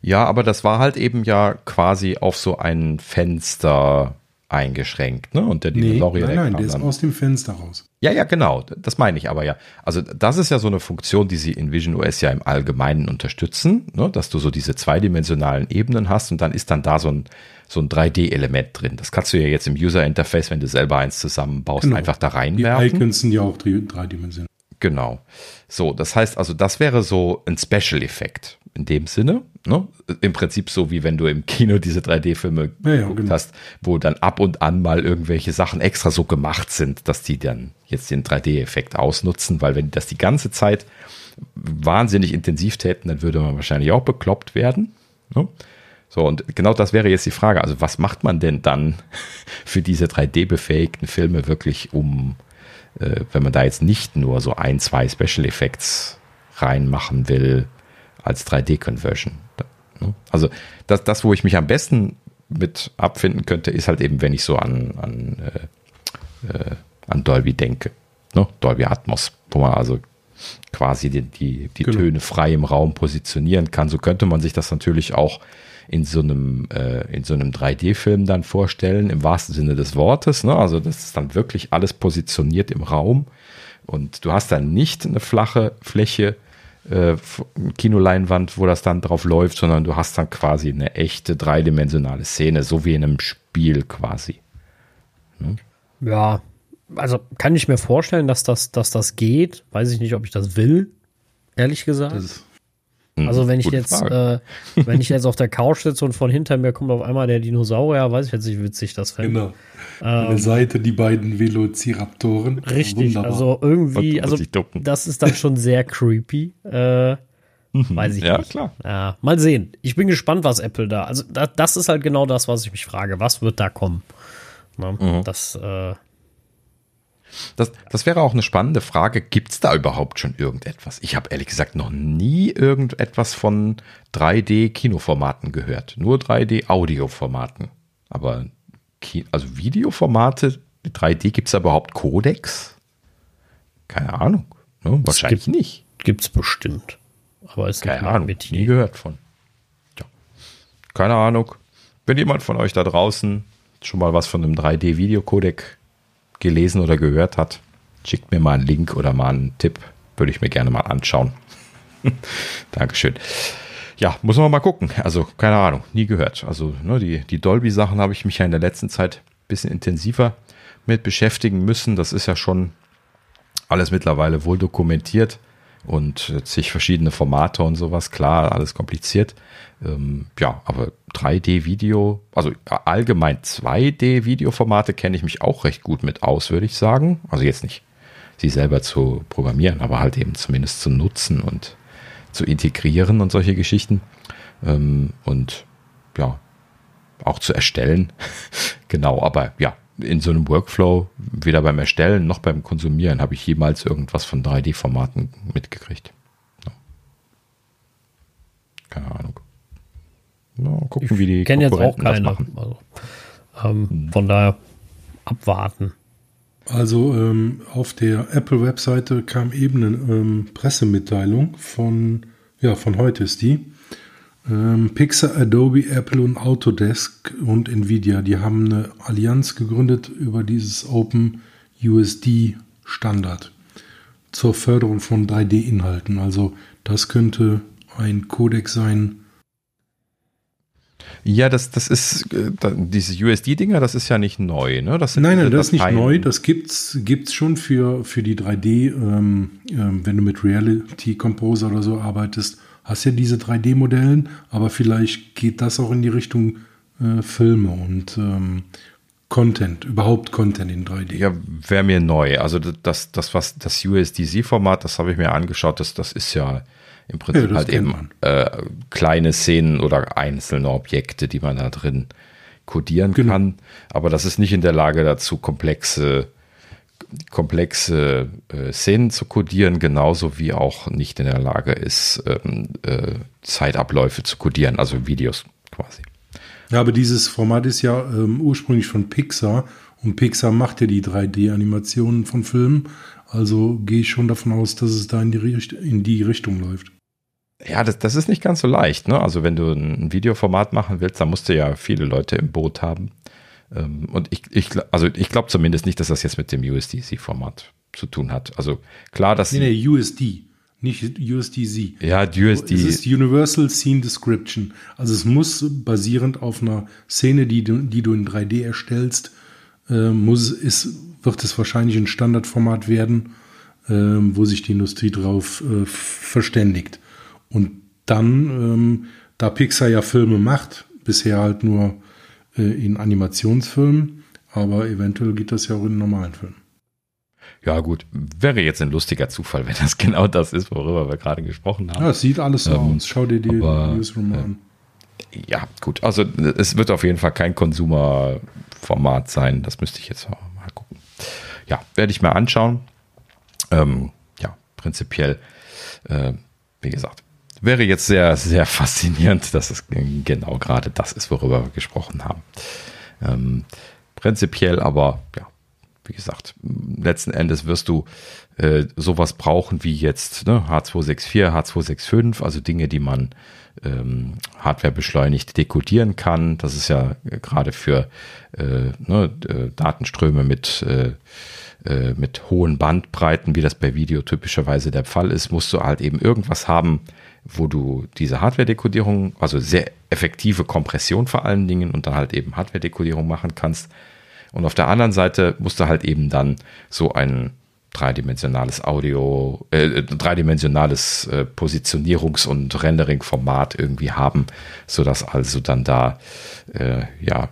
Ja, aber das war halt eben ja quasi auf so ein Fenster eingeschränkt, ne? Und der Dinosaurier. Nee, nein, nein, der ist aus dem Fenster raus. Ja, ja, genau. Das meine ich aber ja. Also das ist ja so eine Funktion, die sie in Vision OS ja im Allgemeinen unterstützen, ne? dass du so diese zweidimensionalen Ebenen hast und dann ist dann da so ein, so ein 3D-Element drin. Das kannst du ja jetzt im User-Interface, wenn du selber eins zusammenbaust, genau. einfach da reinwerfen. Die Icons sind ja auch dreidimensional. Genau. So, das heißt also, das wäre so ein Special-Effekt in dem Sinne. Ne? Im Prinzip so, wie wenn du im Kino diese 3D-Filme ja, ja, genau. hast, wo dann ab und an mal irgendwelche Sachen extra so gemacht sind, dass die dann jetzt den 3D-Effekt ausnutzen, weil wenn die das die ganze Zeit wahnsinnig intensiv täten, dann würde man wahrscheinlich auch bekloppt werden. Ne? So, und genau das wäre jetzt die Frage. Also, was macht man denn dann für diese 3D-befähigten Filme wirklich, um, äh, wenn man da jetzt nicht nur so ein, zwei Special Effects reinmachen will, als 3D-Conversion. Ne? Also das, das, wo ich mich am besten mit abfinden könnte, ist halt eben, wenn ich so an, an, äh, äh, an Dolby denke. Ne? Dolby Atmos, wo man also quasi die, die, die genau. Töne frei im Raum positionieren kann. So könnte man sich das natürlich auch in so einem, äh, in so einem 3D-Film dann vorstellen, im wahrsten Sinne des Wortes. Ne? Also das ist dann wirklich alles positioniert im Raum. Und du hast dann nicht eine flache Fläche, äh, Kinoleinwand, wo das dann drauf läuft, sondern du hast dann quasi eine echte dreidimensionale Szene, so wie in einem Spiel quasi. Hm? Ja, also kann ich mir vorstellen, dass das, dass das geht. Weiß ich nicht, ob ich das will, ehrlich gesagt. Das hm, also wenn ich jetzt, äh, wenn ich jetzt auf der Couch sitze und von hinter mir kommt auf einmal der Dinosaurier, weiß ich jetzt nicht, wie witzig das fände. Genau. An der Seite die beiden Velociraptoren. Richtig, Wunderbar. also irgendwie, also das ist dann schon sehr creepy. Äh, mhm. weiß ich ja, nicht. Klar. Ja, mal sehen. Ich bin gespannt, was Apple da. Also da, das ist halt genau das, was ich mich frage. Was wird da kommen? Na, mhm. Das äh, das, das wäre auch eine spannende Frage. Gibt es da überhaupt schon irgendetwas? Ich habe ehrlich gesagt noch nie irgendetwas von 3D-Kinoformaten gehört. Nur 3D-Audioformaten. Aber also Videoformate, 3D, gibt es da überhaupt Codex? Keine Ahnung. Ne? Wahrscheinlich gibt, nicht. Gibt es bestimmt. Aber ist Keine Ahnung, nie gehört von. Ja. Keine Ahnung. Wenn jemand von euch da draußen schon mal was von einem 3D-Videocodec gelesen oder gehört hat, schickt mir mal einen Link oder mal einen Tipp. Würde ich mir gerne mal anschauen. Dankeschön. Ja, muss man mal gucken. Also, keine Ahnung, nie gehört. Also, ne, die, die Dolby-Sachen habe ich mich ja in der letzten Zeit ein bisschen intensiver mit beschäftigen müssen. Das ist ja schon alles mittlerweile wohl dokumentiert und zig verschiedene Formate und sowas. Klar, alles kompliziert. Ähm, ja, aber 3D-Video, also allgemein 2D-Videoformate kenne ich mich auch recht gut mit aus, würde ich sagen. Also jetzt nicht sie selber zu programmieren, aber halt eben zumindest zu nutzen und zu integrieren und solche Geschichten. Ähm, und ja, auch zu erstellen. genau, aber ja, in so einem Workflow, weder beim Erstellen noch beim Konsumieren, habe ich jemals irgendwas von 3D-Formaten mitgekriegt. Ja. Keine Ahnung. Ja, gucken, ich wie die kenne jetzt auch keine. Also, ähm, hm. Von daher abwarten. Also ähm, auf der Apple-Webseite kam eben eine ähm, Pressemitteilung von, ja, von heute ist die. Ähm, Pixar, Adobe, Apple und Autodesk und Nvidia, die haben eine Allianz gegründet über dieses Open USD Standard zur Förderung von 3D-Inhalten. Also das könnte ein Codec sein, ja, das, das ist, äh, diese USD-Dinger, das ist ja nicht neu, ne? Das nein, nein, das ist nicht neu. Das gibt's, gibt's schon für, für die 3D, ähm, ähm, wenn du mit Reality Composer oder so arbeitest, hast ja diese 3D-Modellen, aber vielleicht geht das auch in die Richtung äh, Filme und ähm, Content, überhaupt Content in 3D. Ja, wäre mir neu. Also das, das, was das USDC-Format, das habe ich mir angeschaut, das, das ist ja im Prinzip ja, halt eben äh, kleine Szenen oder einzelne Objekte, die man da drin codieren genau. kann. Aber das ist nicht in der Lage dazu, komplexe, komplexe äh, Szenen zu codieren, genauso wie auch nicht in der Lage ist, ähm, äh, Zeitabläufe zu codieren, also Videos quasi. Ja, aber dieses Format ist ja ähm, ursprünglich von Pixar und Pixar macht ja die 3D-Animationen von Filmen. Also gehe ich schon davon aus, dass es da in die, in die Richtung läuft. Ja, das, das ist nicht ganz so leicht. Ne? Also wenn du ein Videoformat machen willst, dann musst du ja viele Leute im Boot haben. Ähm, und ich, ich, also ich glaube zumindest nicht, dass das jetzt mit dem USDC-Format zu tun hat. Also klar, dass. Nee, nee, USD, nicht USDC. Ja, USD. Es ist Universal Scene Description. Also es muss basierend auf einer Szene, die du, die du in 3D erstellst, äh, muss, ist, wird es wahrscheinlich ein Standardformat werden, äh, wo sich die Industrie drauf äh, verständigt. Und dann, ähm, da Pixar ja Filme macht, bisher halt nur in Animationsfilmen, aber eventuell geht das ja auch in normalen Filmen. Ja, gut, wäre jetzt ein lustiger Zufall, wenn das genau das ist, worüber wir gerade gesprochen haben. Ja, es sieht alles so ähm, aus. Schau dir die Newsroom äh, an. Ja, gut, also es wird auf jeden Fall kein Konsumerformat sein. Das müsste ich jetzt mal gucken. Ja, werde ich mir anschauen. Ähm, ja, prinzipiell, äh, wie gesagt, wäre jetzt sehr, sehr faszinierend, dass es genau gerade das ist, worüber wir gesprochen haben. Ähm, prinzipiell aber, ja, wie gesagt, letzten Endes wirst du äh, sowas brauchen wie jetzt ne, H264, H265, also Dinge, die man ähm, Hardware beschleunigt dekodieren kann. Das ist ja gerade für äh, ne, äh, Datenströme mit äh, äh, mit hohen Bandbreiten, wie das bei Video typischerweise der Fall ist, musst du halt eben irgendwas haben, wo du diese Hardware-Dekodierung, also sehr effektive Kompression vor allen Dingen und dann halt eben Hardware-Dekodierung machen kannst. Und auf der anderen Seite musst du halt eben dann so ein dreidimensionales Audio, äh, dreidimensionales äh, Positionierungs- und Rendering-Format irgendwie haben, sodass also dann da, äh, ja,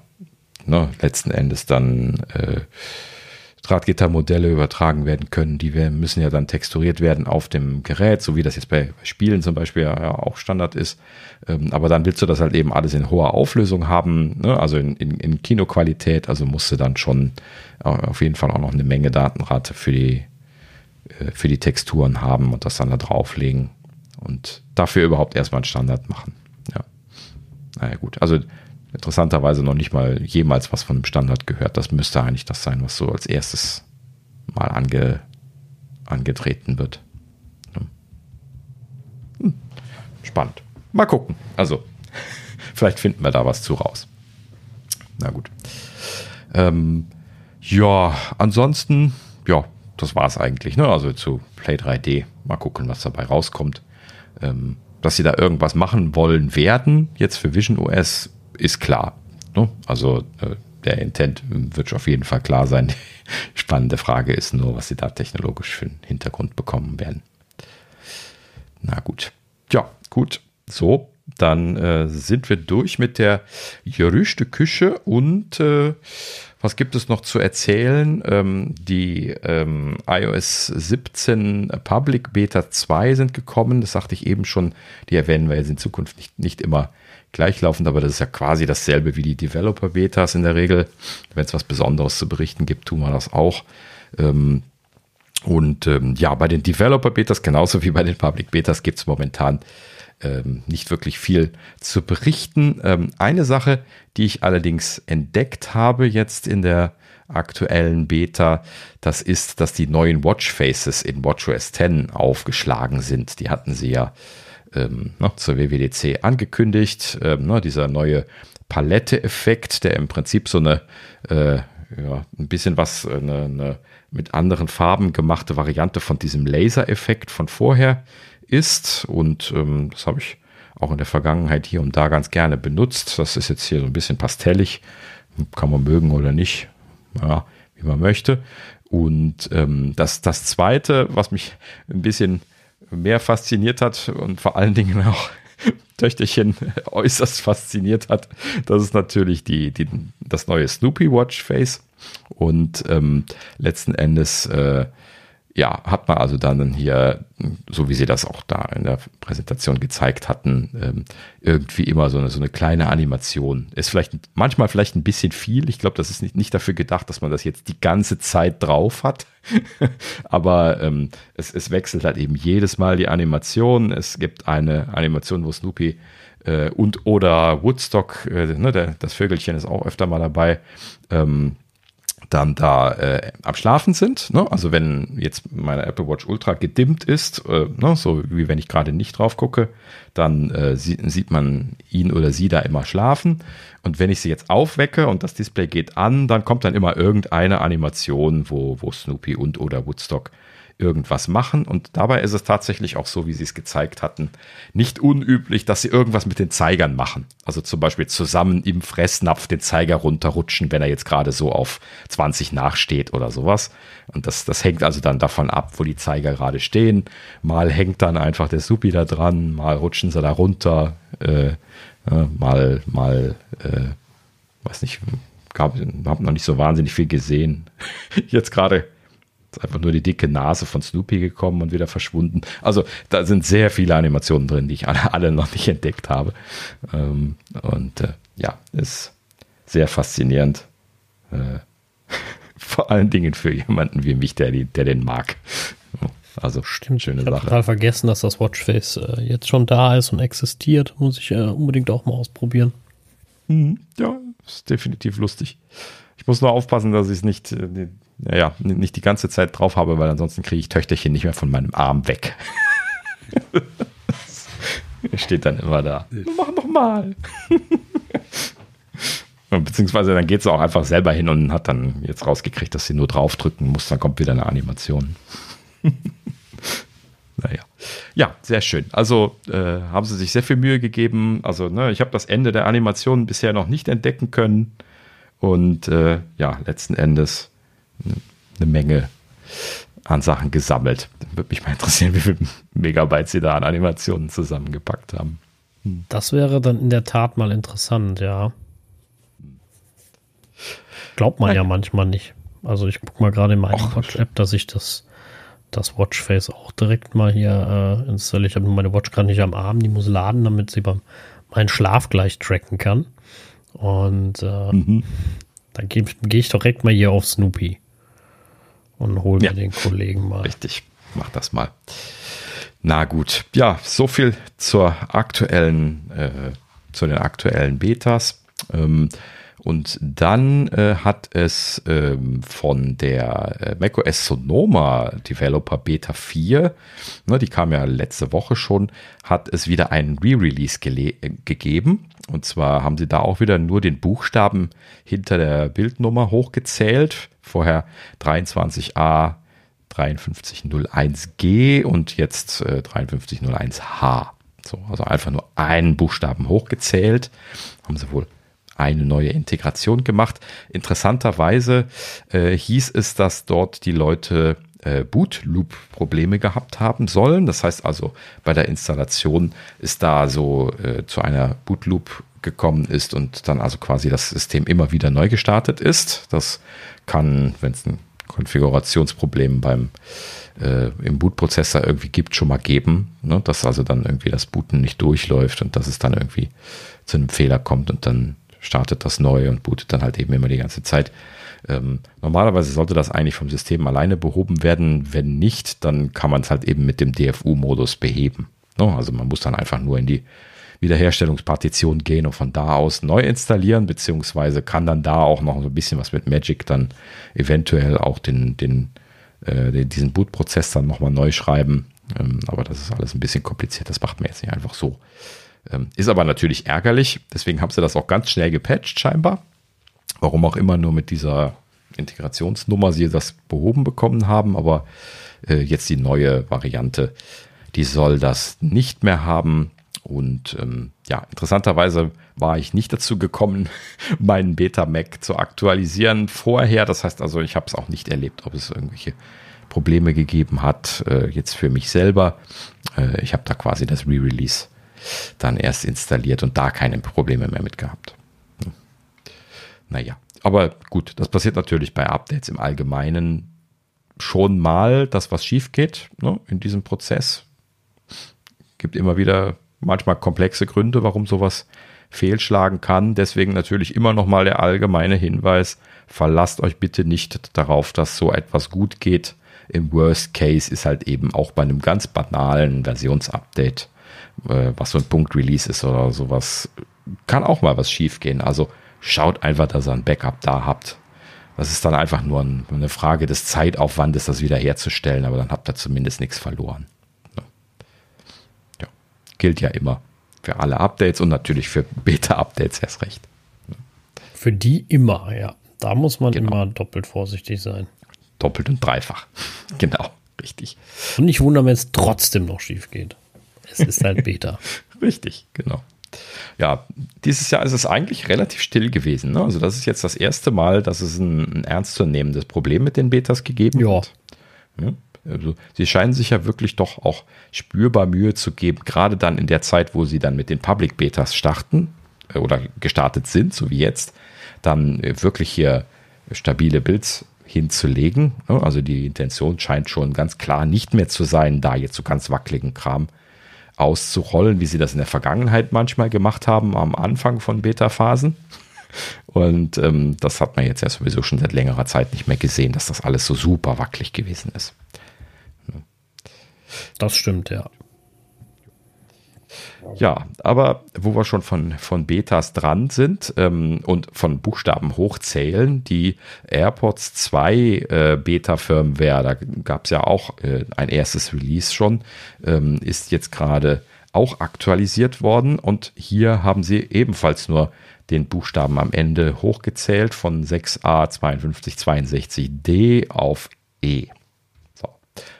ne, letzten Endes dann äh, Drahtgittermodelle übertragen werden können. Die müssen ja dann texturiert werden auf dem Gerät, so wie das jetzt bei Spielen zum Beispiel ja auch Standard ist. Ähm, aber dann willst du das halt eben alles in hoher Auflösung haben, ne? also in, in, in Kinoqualität. Also musst du dann schon auf jeden Fall auch noch eine Menge Datenrate für die, äh, für die Texturen haben und das dann da drauflegen und dafür überhaupt erstmal einen Standard machen. Ja. Naja, gut. Also interessanterweise noch nicht mal jemals was von einem Standard gehört. Das müsste eigentlich das sein, was so als erstes mal ange, angetreten wird. Hm. Spannend. Mal gucken. Also, vielleicht finden wir da was zu raus. Na gut. Ähm, ja, ansonsten, ja, das war es eigentlich. Ne? Also zu Play 3D. Mal gucken, was dabei rauskommt. Ähm, dass sie da irgendwas machen wollen werden, jetzt für Vision OS, ist klar. Ne? Also äh, der Intent wird auf jeden Fall klar sein. Spannende Frage ist nur, was sie da technologisch für einen Hintergrund bekommen werden. Na gut. Ja, gut. So, dann äh, sind wir durch mit der Gerüchte Küche und äh, was gibt es noch zu erzählen? Ähm, die ähm, iOS 17 Public Beta 2 sind gekommen. Das sagte ich eben schon. Die erwähnen wir jetzt in Zukunft nicht, nicht immer gleichlaufend, aber das ist ja quasi dasselbe wie die Developer Betas in der Regel. Wenn es was Besonderes zu berichten gibt, tun wir das auch. Ähm, und ähm, ja, bei den Developer Betas, genauso wie bei den Public Betas, gibt es momentan ähm, nicht wirklich viel zu berichten. Ähm, eine Sache, die ich allerdings entdeckt habe jetzt in der aktuellen Beta, das ist, dass die neuen Watchfaces in WatchOS 10 aufgeschlagen sind. Die hatten sie ja ähm, ne, zur WWDC angekündigt. Ähm, ne, dieser neue Palette-Effekt, der im Prinzip so eine, äh, ja, ein bisschen was, eine, eine mit anderen Farben gemachte Variante von diesem Laser-Effekt von vorher ist. Und ähm, das habe ich auch in der Vergangenheit hier und da ganz gerne benutzt. Das ist jetzt hier so ein bisschen pastellig. Kann man mögen oder nicht. Ja, wie man möchte. Und ähm, das, das zweite, was mich ein bisschen mehr fasziniert hat und vor allen Dingen auch Töchterchen äußerst fasziniert hat, das ist natürlich die, die, das neue Snoopy Watch Face. Und ähm, letzten Endes äh, ja, hat man also dann hier, so wie sie das auch da in der Präsentation gezeigt hatten, ähm, irgendwie immer so eine, so eine kleine Animation. Ist vielleicht manchmal vielleicht ein bisschen viel. Ich glaube, das ist nicht, nicht dafür gedacht, dass man das jetzt die ganze Zeit drauf hat. Aber ähm, es, es wechselt halt eben jedes Mal die Animation. Es gibt eine Animation, wo Snoopy äh, und oder Woodstock, äh, ne, der, das Vögelchen ist auch öfter mal dabei. Ähm, dann da äh, am Schlafen sind. Ne? Also wenn jetzt meine Apple Watch Ultra gedimmt ist, äh, ne? so wie wenn ich gerade nicht drauf gucke, dann äh, sieht, sieht man ihn oder sie da immer schlafen. Und wenn ich sie jetzt aufwecke und das Display geht an, dann kommt dann immer irgendeine Animation, wo, wo Snoopy und oder Woodstock irgendwas machen. Und dabei ist es tatsächlich auch so, wie sie es gezeigt hatten, nicht unüblich, dass sie irgendwas mit den Zeigern machen. Also zum Beispiel zusammen im Fressnapf den Zeiger runterrutschen, wenn er jetzt gerade so auf 20 nachsteht oder sowas. Und das, das hängt also dann davon ab, wo die Zeiger gerade stehen. Mal hängt dann einfach der Supi da dran, mal rutschen sie da runter, äh, äh, mal, mal, äh, weiß nicht, gab, hab noch nicht so wahnsinnig viel gesehen. Jetzt gerade ist einfach nur die dicke Nase von Snoopy gekommen und wieder verschwunden. Also da sind sehr viele Animationen drin, die ich alle, alle noch nicht entdeckt habe. Ähm, und äh, ja, ist sehr faszinierend. Äh, vor allen Dingen für jemanden wie mich, der, der den mag. Also stimmt, schöne ich Sache. total vergessen, dass das Watchface äh, jetzt schon da ist und existiert. Muss ich äh, unbedingt auch mal ausprobieren. Mhm. Ja, ist definitiv lustig. Ich muss nur aufpassen, dass ich es nicht äh, naja, nicht die ganze Zeit drauf habe, weil ansonsten kriege ich Töchterchen nicht mehr von meinem Arm weg. Steht dann immer da. Mach noch mal. Beziehungsweise dann geht sie auch einfach selber hin und hat dann jetzt rausgekriegt, dass sie nur draufdrücken muss, dann kommt wieder eine Animation. naja. Ja, sehr schön. Also äh, haben sie sich sehr viel Mühe gegeben. Also, ne, ich habe das Ende der Animation bisher noch nicht entdecken können. Und äh, ja, letzten Endes eine Menge an Sachen gesammelt. Würde mich mal interessieren, wie viel Megabyte sie da an Animationen zusammengepackt haben. Das wäre dann in der Tat mal interessant, ja. Glaubt man ja manchmal nicht. Also ich gucke mal gerade in meiner Watch-App, dass ich das, das Watchface auch direkt mal hier äh, installiere. Ich habe meine Watch gerade nicht am Arm, die muss laden, damit sie beim meinen Schlaf gleich tracken kann. Und äh, mhm. dann gehe geh ich direkt mal hier auf Snoopy und hole mir ja. den Kollegen mal. Richtig, mach das mal. Na gut, ja, so viel zur aktuellen, äh, zu den aktuellen Betas. Ähm, und dann äh, hat es ähm, von der äh, macOS Sonoma Developer Beta 4, ne, die kam ja letzte Woche schon, hat es wieder einen Re-Release äh, gegeben. Und zwar haben sie da auch wieder nur den Buchstaben hinter der Bildnummer hochgezählt. Vorher 23a 5301G und jetzt äh, 5301H. So, also einfach nur einen Buchstaben hochgezählt. Haben sie wohl eine neue Integration gemacht. Interessanterweise äh, hieß es, dass dort die Leute äh, Bootloop-Probleme gehabt haben sollen. Das heißt also, bei der Installation ist da so äh, zu einer Bootloop gekommen ist und dann also quasi das System immer wieder neu gestartet ist. Das kann, wenn es ein Konfigurationsproblem beim äh, im Bootprozessor irgendwie gibt, schon mal geben, ne? dass also dann irgendwie das Booten nicht durchläuft und dass es dann irgendwie zu einem Fehler kommt und dann startet das neu und bootet dann halt eben immer die ganze Zeit. Ähm, normalerweise sollte das eigentlich vom System alleine behoben werden. Wenn nicht, dann kann man es halt eben mit dem DFU-Modus beheben. No, ne? also man muss dann einfach nur in die Wiederherstellungspartition gehen und von da aus neu installieren, beziehungsweise kann dann da auch noch so ein bisschen was mit Magic dann eventuell auch den, den, äh, diesen Bootprozess dann nochmal neu schreiben. Ähm, aber das ist alles ein bisschen kompliziert. Das macht man jetzt nicht einfach so. Ähm, ist aber natürlich ärgerlich. Deswegen haben sie das auch ganz schnell gepatcht, scheinbar. Warum auch immer nur mit dieser Integrationsnummer sie das behoben bekommen haben. Aber äh, jetzt die neue Variante, die soll das nicht mehr haben. Und ähm, ja, interessanterweise war ich nicht dazu gekommen, meinen Beta-Mac zu aktualisieren vorher. Das heißt also, ich habe es auch nicht erlebt, ob es irgendwelche Probleme gegeben hat, äh, jetzt für mich selber. Äh, ich habe da quasi das Re-Release dann erst installiert und da keine Probleme mehr mit gehabt. Hm. Naja, aber gut, das passiert natürlich bei Updates im Allgemeinen schon mal, dass was schief geht ne, in diesem Prozess. Gibt immer wieder manchmal komplexe Gründe, warum sowas fehlschlagen kann. Deswegen natürlich immer noch mal der allgemeine Hinweis, verlasst euch bitte nicht darauf, dass so etwas gut geht. Im Worst Case ist halt eben auch bei einem ganz banalen Versionsupdate äh, was so ein Punkt-Release ist oder sowas, kann auch mal was schief gehen. Also schaut einfach, dass ihr ein Backup da habt. Das ist dann einfach nur ein, eine Frage des Zeitaufwandes, das wiederherzustellen, aber dann habt ihr zumindest nichts verloren. Ja. ja. Gilt ja immer für alle Updates und natürlich für Beta-Updates erst recht. Für die immer, ja. Da muss man genau. immer doppelt vorsichtig sein. Doppelt und dreifach. genau, richtig. Und nicht wundern, wenn es trotzdem noch schief geht. Es ist halt Beta. Richtig, genau. Ja, dieses Jahr ist es eigentlich relativ still gewesen. Ne? Also das ist jetzt das erste Mal, dass es ein, ein ernstzunehmendes Problem mit den Betas gegeben ja. hat. Ja, also sie scheinen sich ja wirklich doch auch spürbar Mühe zu geben, gerade dann in der Zeit, wo sie dann mit den Public Betas starten äh, oder gestartet sind, so wie jetzt, dann äh, wirklich hier stabile Builds hinzulegen. Ne? Also die Intention scheint schon ganz klar nicht mehr zu sein, da jetzt so ganz wackeligen Kram auszurollen, wie sie das in der Vergangenheit manchmal gemacht haben, am Anfang von Beta-Phasen. Und ähm, das hat man jetzt ja sowieso schon seit längerer Zeit nicht mehr gesehen, dass das alles so super wackelig gewesen ist. Das stimmt, ja. Ja, aber wo wir schon von, von Betas dran sind ähm, und von Buchstaben hochzählen, die AirPods 2 äh, Beta-Firmware, da gab es ja auch äh, ein erstes Release schon, ähm, ist jetzt gerade auch aktualisiert worden und hier haben sie ebenfalls nur den Buchstaben am Ende hochgezählt von 6a 5262d auf E. So.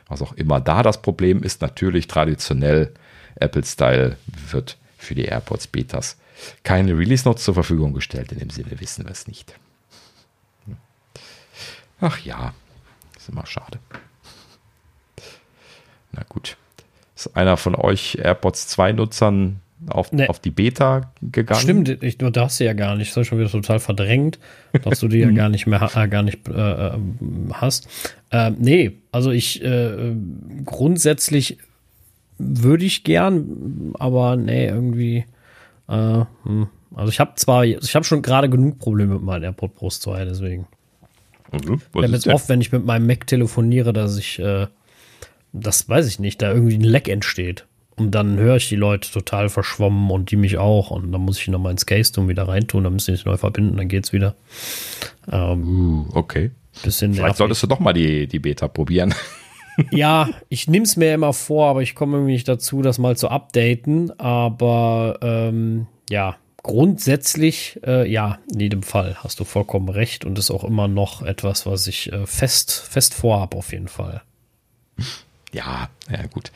Was auch immer da das Problem ist, natürlich traditionell Apple-Style wird für die AirPods Betas keine Release Notes zur Verfügung gestellt. In dem Sinne wissen wir es nicht. Ach ja, ist immer schade. Na gut. Ist einer von euch AirPods 2 Nutzern auf, nee. auf die Beta gegangen. Stimmt, ich, du hast sie ja gar nicht. Das ist schon wieder total verdrängt, dass du die ja gar nicht mehr äh, gar nicht äh, äh hast. Äh, nee, also ich äh, grundsätzlich würde ich gern, aber nee, irgendwie. Äh, hm. Also ich habe zwar, ich habe schon gerade genug Probleme mit meinen AirPod Pro 2, deswegen. Mhm, ich habe jetzt oft, wenn ich mit meinem Mac telefoniere, dass ich, äh, das weiß ich nicht, da irgendwie ein Leck entsteht. Und dann höre ich die Leute total verschwommen und die mich auch. Und dann muss ich nochmal ins Case tun, wieder reintun, dann müssen die sich neu verbinden, dann geht's wieder. Ähm, uh, okay. Bisschen Vielleicht solltest du doch mal die, die Beta probieren. Ja, ich nehme es mir immer vor, aber ich komme irgendwie nicht dazu, das mal zu updaten. Aber ähm, ja, grundsätzlich, äh, ja, in jedem Fall hast du vollkommen recht und ist auch immer noch etwas, was ich äh, fest, fest vorhab, auf jeden Fall. Ja, ja, gut.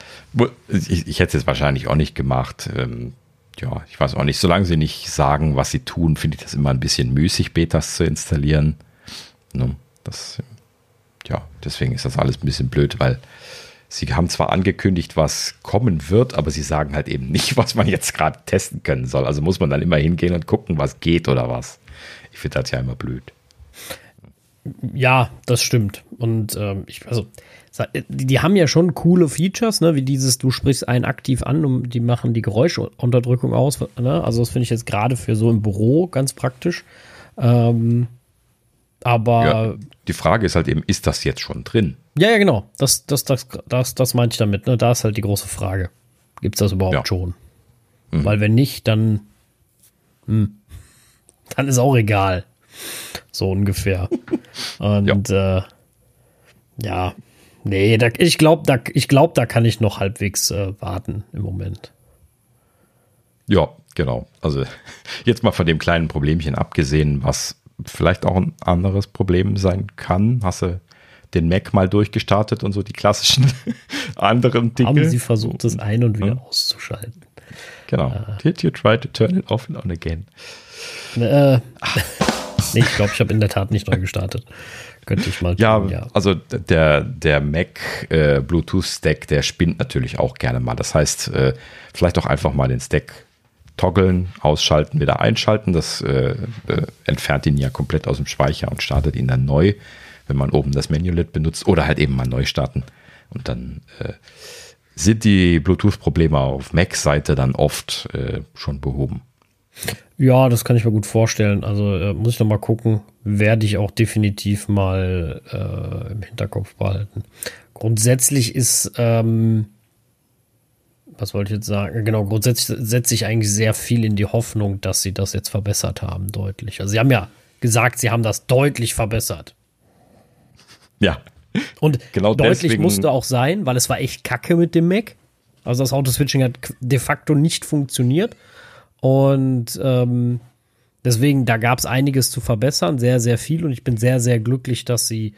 Ich, ich hätte es wahrscheinlich auch nicht gemacht. Ähm, ja, ich weiß auch nicht. Solange sie nicht sagen, was sie tun, finde ich das immer ein bisschen müßig, Betas zu installieren. Ne, das, ja, deswegen ist das alles ein bisschen blöd, weil Sie haben zwar angekündigt, was kommen wird, aber sie sagen halt eben nicht, was man jetzt gerade testen können soll. Also muss man dann immer hingehen und gucken, was geht oder was. Ich finde das ja immer blöd. Ja, das stimmt. Und ähm, ich, also, die, haben ja schon coole Features, ne, wie dieses, du sprichst einen aktiv an und die machen die Geräuschunterdrückung aus. Ne? Also, das finde ich jetzt gerade für so im Büro ganz praktisch. Ähm, aber. Ja, die Frage ist halt eben, ist das jetzt schon drin? Ja, ja, genau. Das, das, das, das, das meinte ich damit. Ne? Da ist halt die große Frage. Gibt es das überhaupt ja. schon? Mhm. Weil wenn nicht, dann, hm, dann ist auch egal. So ungefähr. Und ja, äh, ja. nee, da, ich glaube, da, glaub, da kann ich noch halbwegs äh, warten im Moment. Ja, genau. Also jetzt mal von dem kleinen Problemchen abgesehen, was vielleicht auch ein anderes Problem sein kann. Hast du den Mac mal durchgestartet und so die klassischen anderen Dinge. Haben sie versucht, das ein- und wieder ja. auszuschalten. Genau. Uh, Did you try to turn it off and on again? Äh, nee, ich glaube, ich habe in der Tat nicht neu gestartet. Könnte ich mal ja, tun, ja. also der, der Mac äh, Bluetooth Stack, der spinnt natürlich auch gerne mal. Das heißt, äh, vielleicht auch einfach mal den Stack toggeln, ausschalten, wieder einschalten. Das äh, äh, entfernt ihn ja komplett aus dem Speicher und startet ihn dann neu wenn man oben das Menü-Lid benutzt oder halt eben mal neu starten. Und dann äh, sind die Bluetooth-Probleme auf Mac-Seite dann oft äh, schon behoben. Ja, das kann ich mir gut vorstellen. Also äh, muss ich noch mal gucken. Werde ich auch definitiv mal äh, im Hinterkopf behalten. Grundsätzlich ist, ähm, was wollte ich jetzt sagen? Genau, grundsätzlich setze ich eigentlich sehr viel in die Hoffnung, dass sie das jetzt verbessert haben, deutlich. Also sie haben ja gesagt, sie haben das deutlich verbessert. Ja. Und genau deutlich deswegen. musste auch sein, weil es war echt kacke mit dem Mac. Also das Autoswitching hat de facto nicht funktioniert. Und ähm, deswegen, da gab es einiges zu verbessern, sehr, sehr viel. Und ich bin sehr, sehr glücklich, dass sie,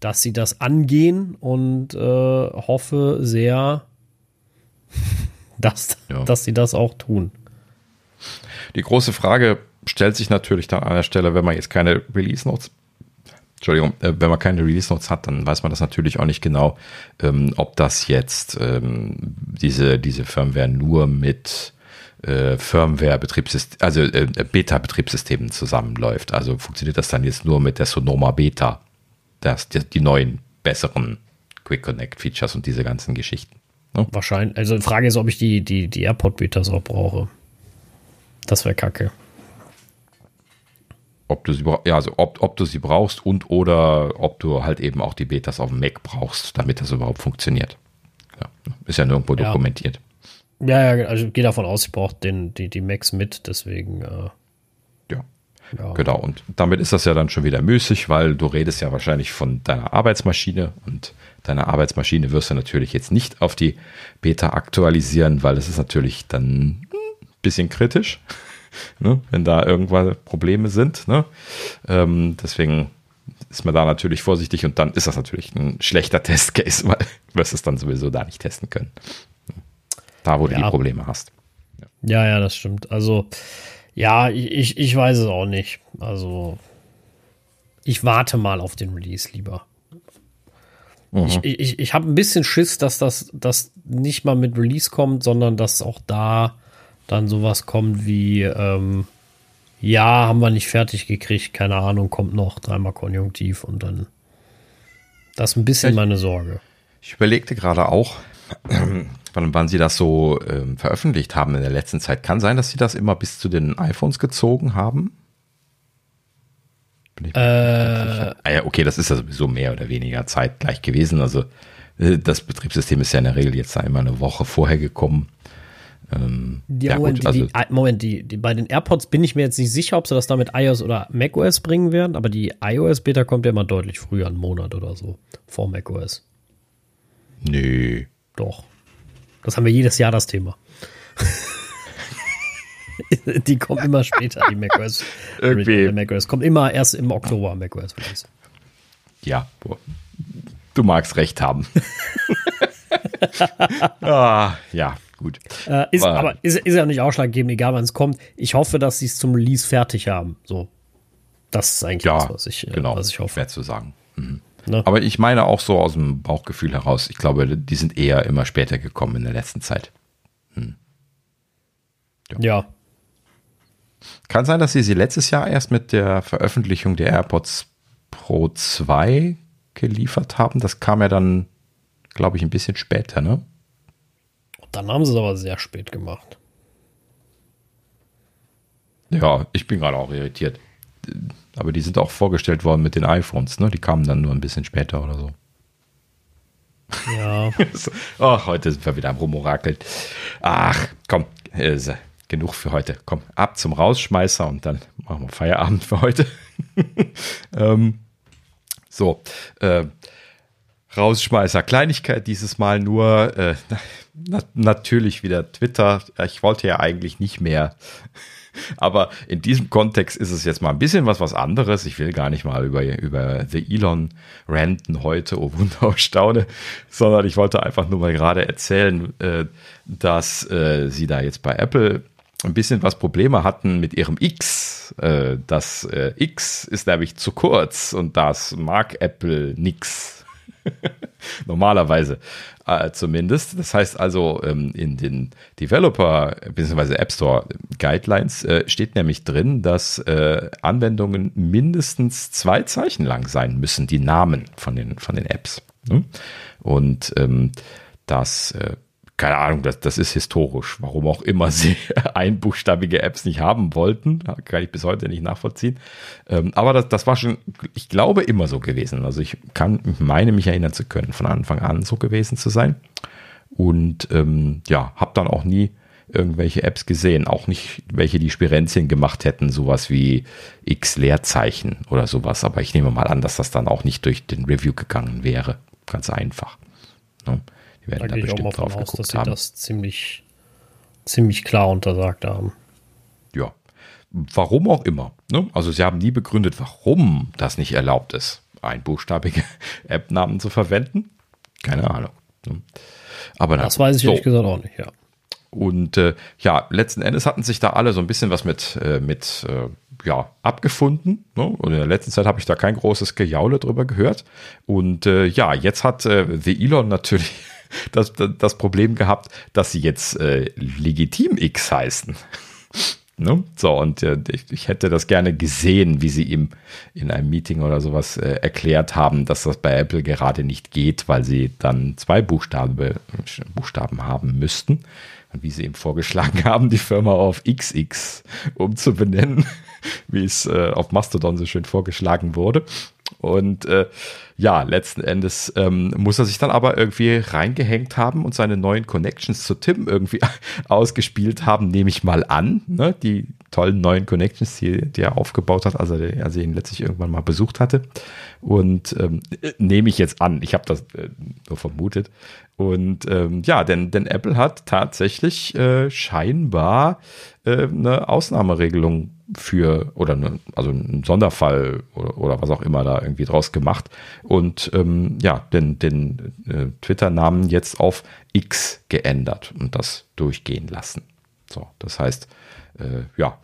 dass sie das angehen und äh, hoffe sehr, dass, ja. dass sie das auch tun. Die große Frage stellt sich natürlich dann an der Stelle, wenn man jetzt keine Release Notes Entschuldigung, äh, wenn man keine Release Notes hat, dann weiß man das natürlich auch nicht genau, ähm, ob das jetzt ähm, diese, diese Firmware nur mit äh, Firmware-Betriebssystem, also äh, Beta-Betriebssystemen zusammenläuft. Also funktioniert das dann jetzt nur mit der Sonoma Beta, das, die, die neuen, besseren Quick Connect Features und diese ganzen Geschichten. Ne? Wahrscheinlich. Also die Frage ist, ob ich die, die, die AirPod Betas auch brauche. Das wäre kacke ob du sie ja, also ob, ob du sie brauchst und oder ob du halt eben auch die Betas auf dem Mac brauchst, damit das überhaupt funktioniert. Ja, ist ja nirgendwo ja. dokumentiert. Ja, ja, also ich gehe davon aus, ich brauche den, die, die Macs mit, deswegen. Äh, ja. ja. Genau, und damit ist das ja dann schon wieder müßig, weil du redest ja wahrscheinlich von deiner Arbeitsmaschine und deine Arbeitsmaschine wirst du natürlich jetzt nicht auf die Beta aktualisieren, weil das ist natürlich dann ein bisschen kritisch ne, wenn da irgendwann Probleme sind. Ne? Ähm, deswegen ist man da natürlich vorsichtig und dann ist das natürlich ein schlechter Testcase, weil du wirst es dann sowieso da nicht testen können. Da, wo ja. du die Probleme hast. Ja. ja, ja, das stimmt. Also, ja, ich, ich weiß es auch nicht. Also, ich warte mal auf den Release lieber. Mhm. Ich, ich, ich habe ein bisschen Schiss, dass das dass nicht mal mit Release kommt, sondern dass auch da dann sowas kommt wie, ähm, ja, haben wir nicht fertig gekriegt, keine Ahnung, kommt noch, dreimal Konjunktiv und dann. Das ist ein bisschen ich, meine Sorge. Ich überlegte gerade auch, wann sie das so ähm, veröffentlicht haben in der letzten Zeit. Kann sein, dass sie das immer bis zu den iPhones gezogen haben? Äh, ah ja, okay, das ist ja sowieso mehr oder weniger zeitgleich gewesen. Also äh, das Betriebssystem ist ja in der Regel jetzt einmal eine Woche vorher gekommen. Ähm, ja, Moment, gut, also, die, Moment die, die, bei den AirPods bin ich mir jetzt nicht sicher, ob sie das damit iOS oder macOS bringen werden, aber die iOS-Beta kommt ja immer deutlich früher, einen Monat oder so, vor macOS. Nö. Doch. Das haben wir jedes Jahr das Thema. die kommen immer später, die macOS. Irgendwie. macOS kommt immer erst im Oktober macOS. Ja, du magst recht haben. ah, ja, gut. Äh, ist, aber, aber ist, ist ja nicht ausschlaggebend, egal wann es kommt. Ich hoffe, dass sie es zum Release fertig haben. So. Das ist eigentlich ja, das, was ich, äh, genau, was ich hoffe. Schwer zu sagen. Mhm. Ne? Aber ich meine auch so aus dem Bauchgefühl heraus, ich glaube, die sind eher immer später gekommen in der letzten Zeit. Hm. Ja. ja. Kann sein, dass sie sie letztes Jahr erst mit der Veröffentlichung der AirPods Pro 2 geliefert haben. Das kam ja dann, glaube ich, ein bisschen später, ne? Dann haben sie es aber sehr spät gemacht. Ja, ich bin gerade auch irritiert. Aber die sind auch vorgestellt worden mit den iPhones, ne? Die kamen dann nur ein bisschen später oder so. Ja. Ach, heute sind wir wieder am Rumorakeln. Ach, komm, ist, genug für heute. Komm, ab zum Rausschmeißer und dann machen wir Feierabend für heute. ähm, so, äh, Rausschmeißer. Kleinigkeit dieses Mal nur, äh, na, natürlich wieder Twitter. Ich wollte ja eigentlich nicht mehr aber in diesem Kontext ist es jetzt mal ein bisschen was was anderes. Ich will gar nicht mal über, über The Elon ranten heute, oh Wunder, oh Staune, sondern ich wollte einfach nur mal gerade erzählen, äh, dass äh, sie da jetzt bei Apple ein bisschen was Probleme hatten mit ihrem X. Äh, das X ist nämlich zu kurz und das mag Apple nix. Normalerweise äh, zumindest. Das heißt also, ähm, in den Developer bzw. App Store Guidelines äh, steht nämlich drin, dass äh, Anwendungen mindestens zwei Zeichen lang sein müssen, die Namen von den, von den Apps. Ne? Und ähm, das äh, keine Ahnung, das, das ist historisch. Warum auch immer sie einbuchstabige Apps nicht haben wollten, kann ich bis heute nicht nachvollziehen. Ähm, aber das, das war schon, ich glaube, immer so gewesen. Also ich kann, meine mich erinnern zu können, von Anfang an so gewesen zu sein. Und ähm, ja, habe dann auch nie irgendwelche Apps gesehen, auch nicht welche, die Spirenzien gemacht hätten, sowas wie X Leerzeichen oder sowas. Aber ich nehme mal an, dass das dann auch nicht durch den Review gegangen wäre. Ganz einfach. Ne? Die werden da, da bestimmt drauf aus, geguckt dass sie haben. das ziemlich, ziemlich klar untersagt haben. Ja. Warum auch immer. Ne? Also sie haben nie begründet, warum das nicht erlaubt ist, einbuchstabige App-Namen zu verwenden. Keine Ahnung. Ne? Aber das weiß ich so. ehrlich gesagt auch nicht, ja. Und äh, ja, letzten Endes hatten sich da alle so ein bisschen was mit, äh, mit äh, ja, abgefunden. Ne? Und in der letzten Zeit habe ich da kein großes Gejaule drüber gehört. Und äh, ja, jetzt hat äh, The Elon natürlich das, das Problem gehabt, dass sie jetzt äh, legitim X heißen. ne? So, und äh, ich, ich, hätte das gerne gesehen, wie sie ihm in einem Meeting oder sowas äh, erklärt haben, dass das bei Apple gerade nicht geht, weil sie dann zwei Buchstabe, Buchstaben haben müssten. Und wie sie ihm vorgeschlagen haben, die Firma auf XX umzubenennen, wie es äh, auf Mastodon so schön vorgeschlagen wurde. Und äh, ja, letzten Endes ähm, muss er sich dann aber irgendwie reingehängt haben und seine neuen Connections zu Tim irgendwie ausgespielt haben, nehme ich mal an. Ne? Die tollen neuen Connections, die, die er aufgebaut hat, als er, als er ihn letztlich irgendwann mal besucht hatte. Und ähm, nehme ich jetzt an, ich habe das äh, nur vermutet. Und ähm, ja, denn, denn Apple hat tatsächlich äh, scheinbar äh, eine Ausnahmeregelung für oder ne, also ein Sonderfall oder, oder, was auch immer da irgendwie draus gemacht und ähm, ja den, den äh, Twitter-Namen jetzt auf X geändert und das durchgehen lassen. So, das heißt, äh, ja,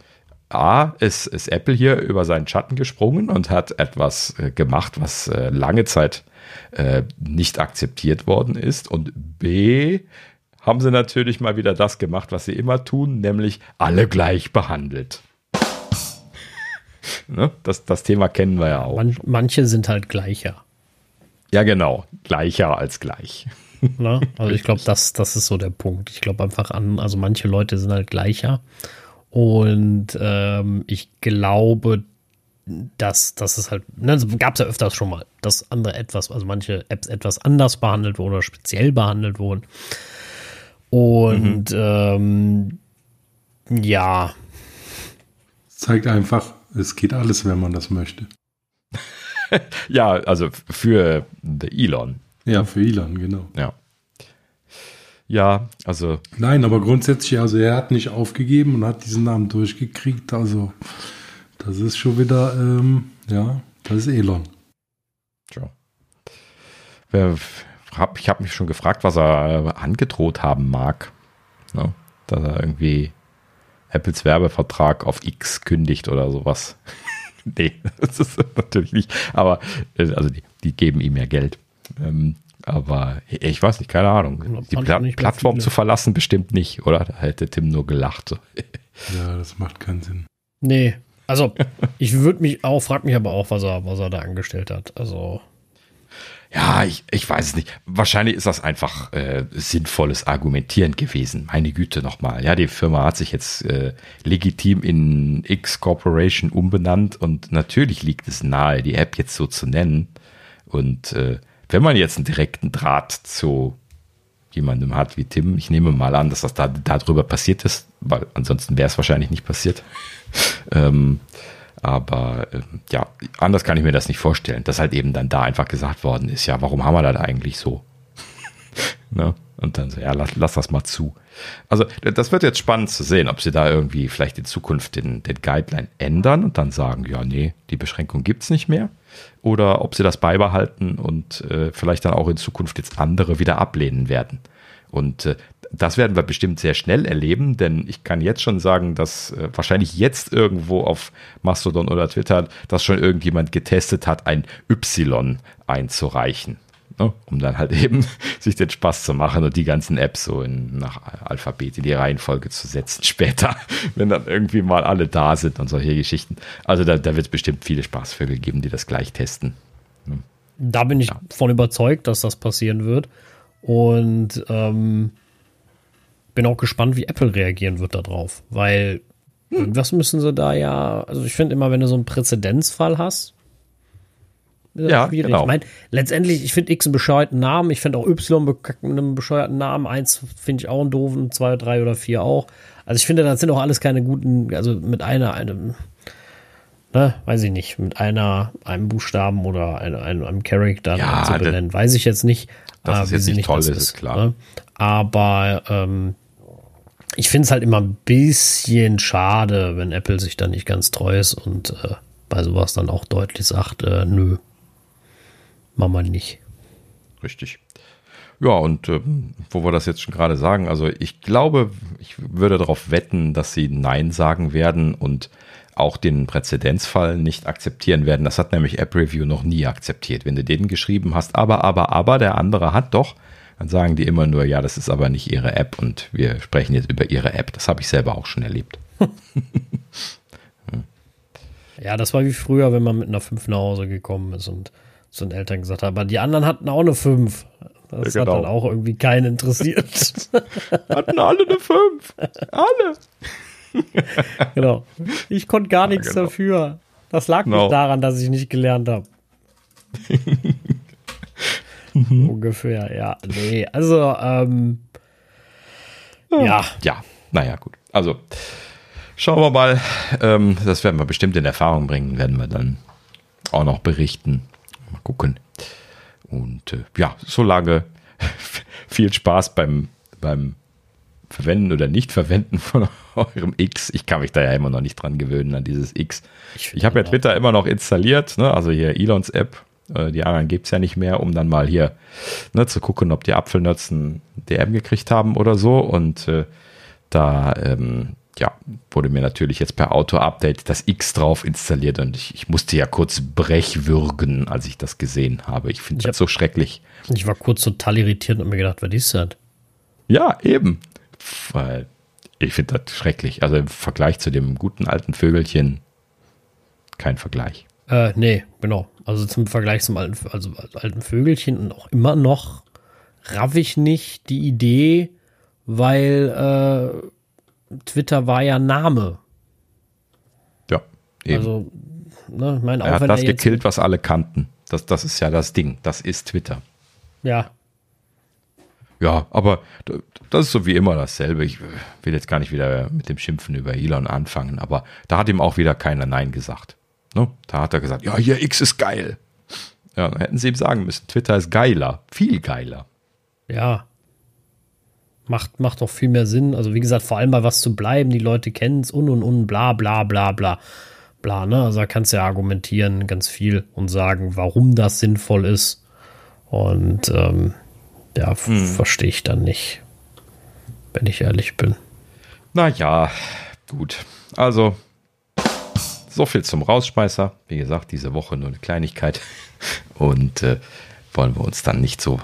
A, ist, ist Apple hier über seinen Schatten gesprungen und hat etwas äh, gemacht, was äh, lange Zeit äh, nicht akzeptiert worden ist und B, haben sie natürlich mal wieder das gemacht, was sie immer tun, nämlich alle gleich behandelt. ne? das, das Thema kennen wir ja auch. Man, manche sind halt gleicher. Ja, genau. Gleicher als gleich. Ne? Also ich glaube, das, das ist so der Punkt. Ich glaube einfach an, also manche Leute sind halt gleicher. Und ähm, ich glaube, dass das ist halt, ne, gab es ja öfters schon mal, dass andere etwas, also manche Apps etwas anders behandelt wurden oder speziell behandelt wurden. Und mhm. ähm, ja. Zeigt einfach, es geht alles, wenn man das möchte. ja, also für Elon. Ja, für Elon, genau. Ja. Ja, also. Nein, aber grundsätzlich, also er hat nicht aufgegeben und hat diesen Namen durchgekriegt. Also, das ist schon wieder, ähm, ja, das ist Elon. Tja. Ich habe mich schon gefragt, was er angedroht haben mag. Ne? Dass er irgendwie Apples Werbevertrag auf X kündigt oder sowas. nee, das ist natürlich nicht. Aber äh, also die, die geben ihm ja Geld. Ähm, aber ich weiß nicht, keine Ahnung. Die Pla Plattform zu verlassen bestimmt nicht, oder? Da hätte Tim nur gelacht. ja, das macht keinen Sinn. Nee, also ich würde mich auch, frag mich aber auch, was er, was er da angestellt hat. Also. Ja, ich, ich weiß es nicht. Wahrscheinlich ist das einfach äh, sinnvolles Argumentieren gewesen. Meine Güte nochmal. Ja, die Firma hat sich jetzt äh, legitim in X Corporation umbenannt und natürlich liegt es nahe, die App jetzt so zu nennen. Und äh, wenn man jetzt einen direkten Draht zu jemandem hat wie Tim, ich nehme mal an, dass das da darüber passiert ist, weil ansonsten wäre es wahrscheinlich nicht passiert. ähm, aber äh, ja, anders kann ich mir das nicht vorstellen, dass halt eben dann da einfach gesagt worden ist, ja, warum haben wir das eigentlich so? ne? Und dann so, ja, lass, lass, das mal zu. Also, das wird jetzt spannend zu sehen, ob sie da irgendwie vielleicht in Zukunft den, den Guideline ändern und dann sagen, ja, nee, die Beschränkung gibt es nicht mehr oder ob sie das beibehalten und äh, vielleicht dann auch in Zukunft jetzt andere wieder ablehnen werden. Und äh, das werden wir bestimmt sehr schnell erleben, denn ich kann jetzt schon sagen, dass äh, wahrscheinlich jetzt irgendwo auf Mastodon oder Twitter das schon irgendjemand getestet hat, ein Y einzureichen ne? um dann halt eben sich den Spaß zu machen und die ganzen Apps so in, nach Alphabet in die Reihenfolge zu setzen später, wenn dann irgendwie mal alle da sind und solche Geschichten. Also da, da wird es bestimmt viele Spaßvögel geben, die das gleich testen. Ne? Da bin ich ja. von überzeugt, dass das passieren wird. Und ähm, bin auch gespannt, wie Apple reagieren wird darauf. Weil hm. irgendwas müssen sie da ja, also ich finde immer, wenn du so einen Präzedenzfall hast, ja, schwierig. Genau. Ich meine, letztendlich, ich finde X einen bescheuerten Namen. Ich finde auch Y einen bescheuerten Namen. Eins finde ich auch einen doofen, zwei, drei oder vier auch. Also ich finde, das sind auch alles keine guten, also mit einer, einem, ne, weiß ich nicht, mit einer, einem Buchstaben oder einem, einem, einem Charakter ja, zu benennen, weiß ich jetzt nicht. Das äh, ist jetzt nicht toll, ist, ist klar. Ne? Aber ähm, ich finde es halt immer ein bisschen schade, wenn Apple sich da nicht ganz treu ist und äh, bei sowas dann auch deutlich sagt, äh, nö, machen wir nicht. Richtig. Ja, und äh, wo wir das jetzt schon gerade sagen, also ich glaube, ich würde darauf wetten, dass sie Nein sagen werden und auch den Präzedenzfall nicht akzeptieren werden. Das hat nämlich App Review noch nie akzeptiert. Wenn du denen geschrieben hast, aber, aber, aber, der andere hat doch, dann sagen die immer nur, ja, das ist aber nicht ihre App und wir sprechen jetzt über ihre App. Das habe ich selber auch schon erlebt. ja, das war wie früher, wenn man mit einer 5 nach Hause gekommen ist und zu den Eltern gesagt haben. Aber die anderen hatten auch eine 5. Das ja, genau. hat dann auch irgendwie keinen interessiert. hatten alle eine 5. Alle. genau. Ich konnte gar nichts ja, genau. dafür. Das lag genau. nicht daran, dass ich nicht gelernt habe. Ungefähr, ja. Nee, also, ähm, ja. Ja, naja, gut. Also, schauen wir mal. Ähm, das werden wir bestimmt in Erfahrung bringen, werden wir dann auch noch berichten. Mal gucken. Und äh, ja, solange viel Spaß beim, beim Verwenden oder Nicht-Verwenden von eurem X. Ich kann mich da ja immer noch nicht dran gewöhnen, an dieses X. Ich, ich habe ja Twitter immer noch installiert, ne? also hier Elons App. Äh, die anderen gibt es ja nicht mehr, um dann mal hier ne, zu gucken, ob die Apfelnötzen DM gekriegt haben oder so. Und äh, da ähm, ja, wurde mir natürlich jetzt per Auto-Update das X drauf installiert und ich, ich, musste ja kurz brechwürgen, als ich das gesehen habe. Ich finde das so schrecklich. Ich war kurz total irritiert und mir gedacht, was ist das? Ja, eben. Weil ich finde das schrecklich. Also im Vergleich zu dem guten alten Vögelchen kein Vergleich. Äh, nee, genau. Also zum Vergleich zum alten, also alten Vögelchen und auch immer noch raff ich nicht die Idee, weil äh, Twitter war ja Name. Ja, eben. Also, ne, mein er hat das gekillt, was alle kannten. Das, das ist ja das Ding. Das ist Twitter. Ja. Ja, aber das ist so wie immer dasselbe. Ich will jetzt gar nicht wieder mit dem Schimpfen über Elon anfangen, aber da hat ihm auch wieder keiner Nein gesagt. Ne? Da hat er gesagt, ja, hier X ist geil. Ja, dann hätten sie ihm sagen müssen, Twitter ist geiler, viel geiler. Ja. Macht, macht doch viel mehr Sinn. Also, wie gesagt, vor allem bei was zu bleiben, die Leute kennen es und und und, bla bla bla bla. Bla, ne? Also da kannst du ja argumentieren ganz viel und sagen, warum das sinnvoll ist. Und ähm, ja, hm. verstehe ich dann nicht, wenn ich ehrlich bin. Naja, gut. Also, so viel zum Rausschmeißer. Wie gesagt, diese Woche nur eine Kleinigkeit. Und äh, wollen wir uns dann nicht so,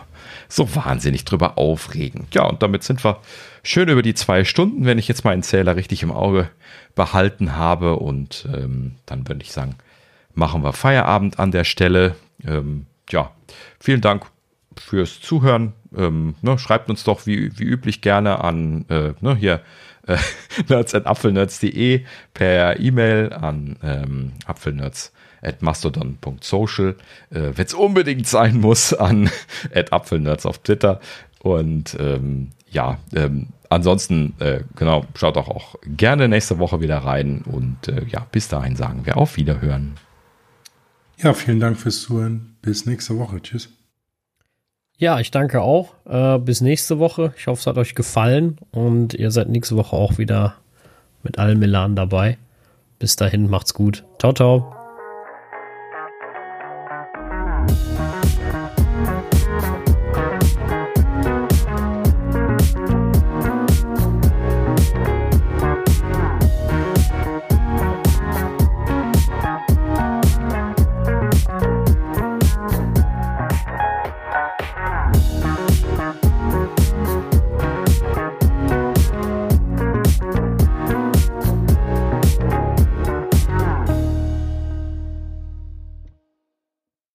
so wahnsinnig drüber aufregen. Ja, und damit sind wir schön über die zwei Stunden, wenn ich jetzt meinen Zähler richtig im Auge behalten habe. Und ähm, dann würde ich sagen, machen wir Feierabend an der Stelle. Ähm, ja, vielen Dank fürs Zuhören. Ähm, ne, schreibt uns doch wie, wie üblich gerne an äh, ne, hier äh, nerds.apfelnerds.de per E-Mail an ähm, apfelnerds at mastodon.social, äh, wenn es unbedingt sein muss, an at apfelnerds auf Twitter. Und ähm, ja, ähm, ansonsten, äh, genau, schaut auch, auch gerne nächste Woche wieder rein. Und äh, ja, bis dahin sagen wir auf Wiederhören. Ja, vielen Dank fürs Zuhören. Bis nächste Woche. Tschüss. Ja, ich danke auch. Äh, bis nächste Woche. Ich hoffe, es hat euch gefallen und ihr seid nächste Woche auch wieder mit allem Melan dabei. Bis dahin, macht's gut. Ciao, ciao.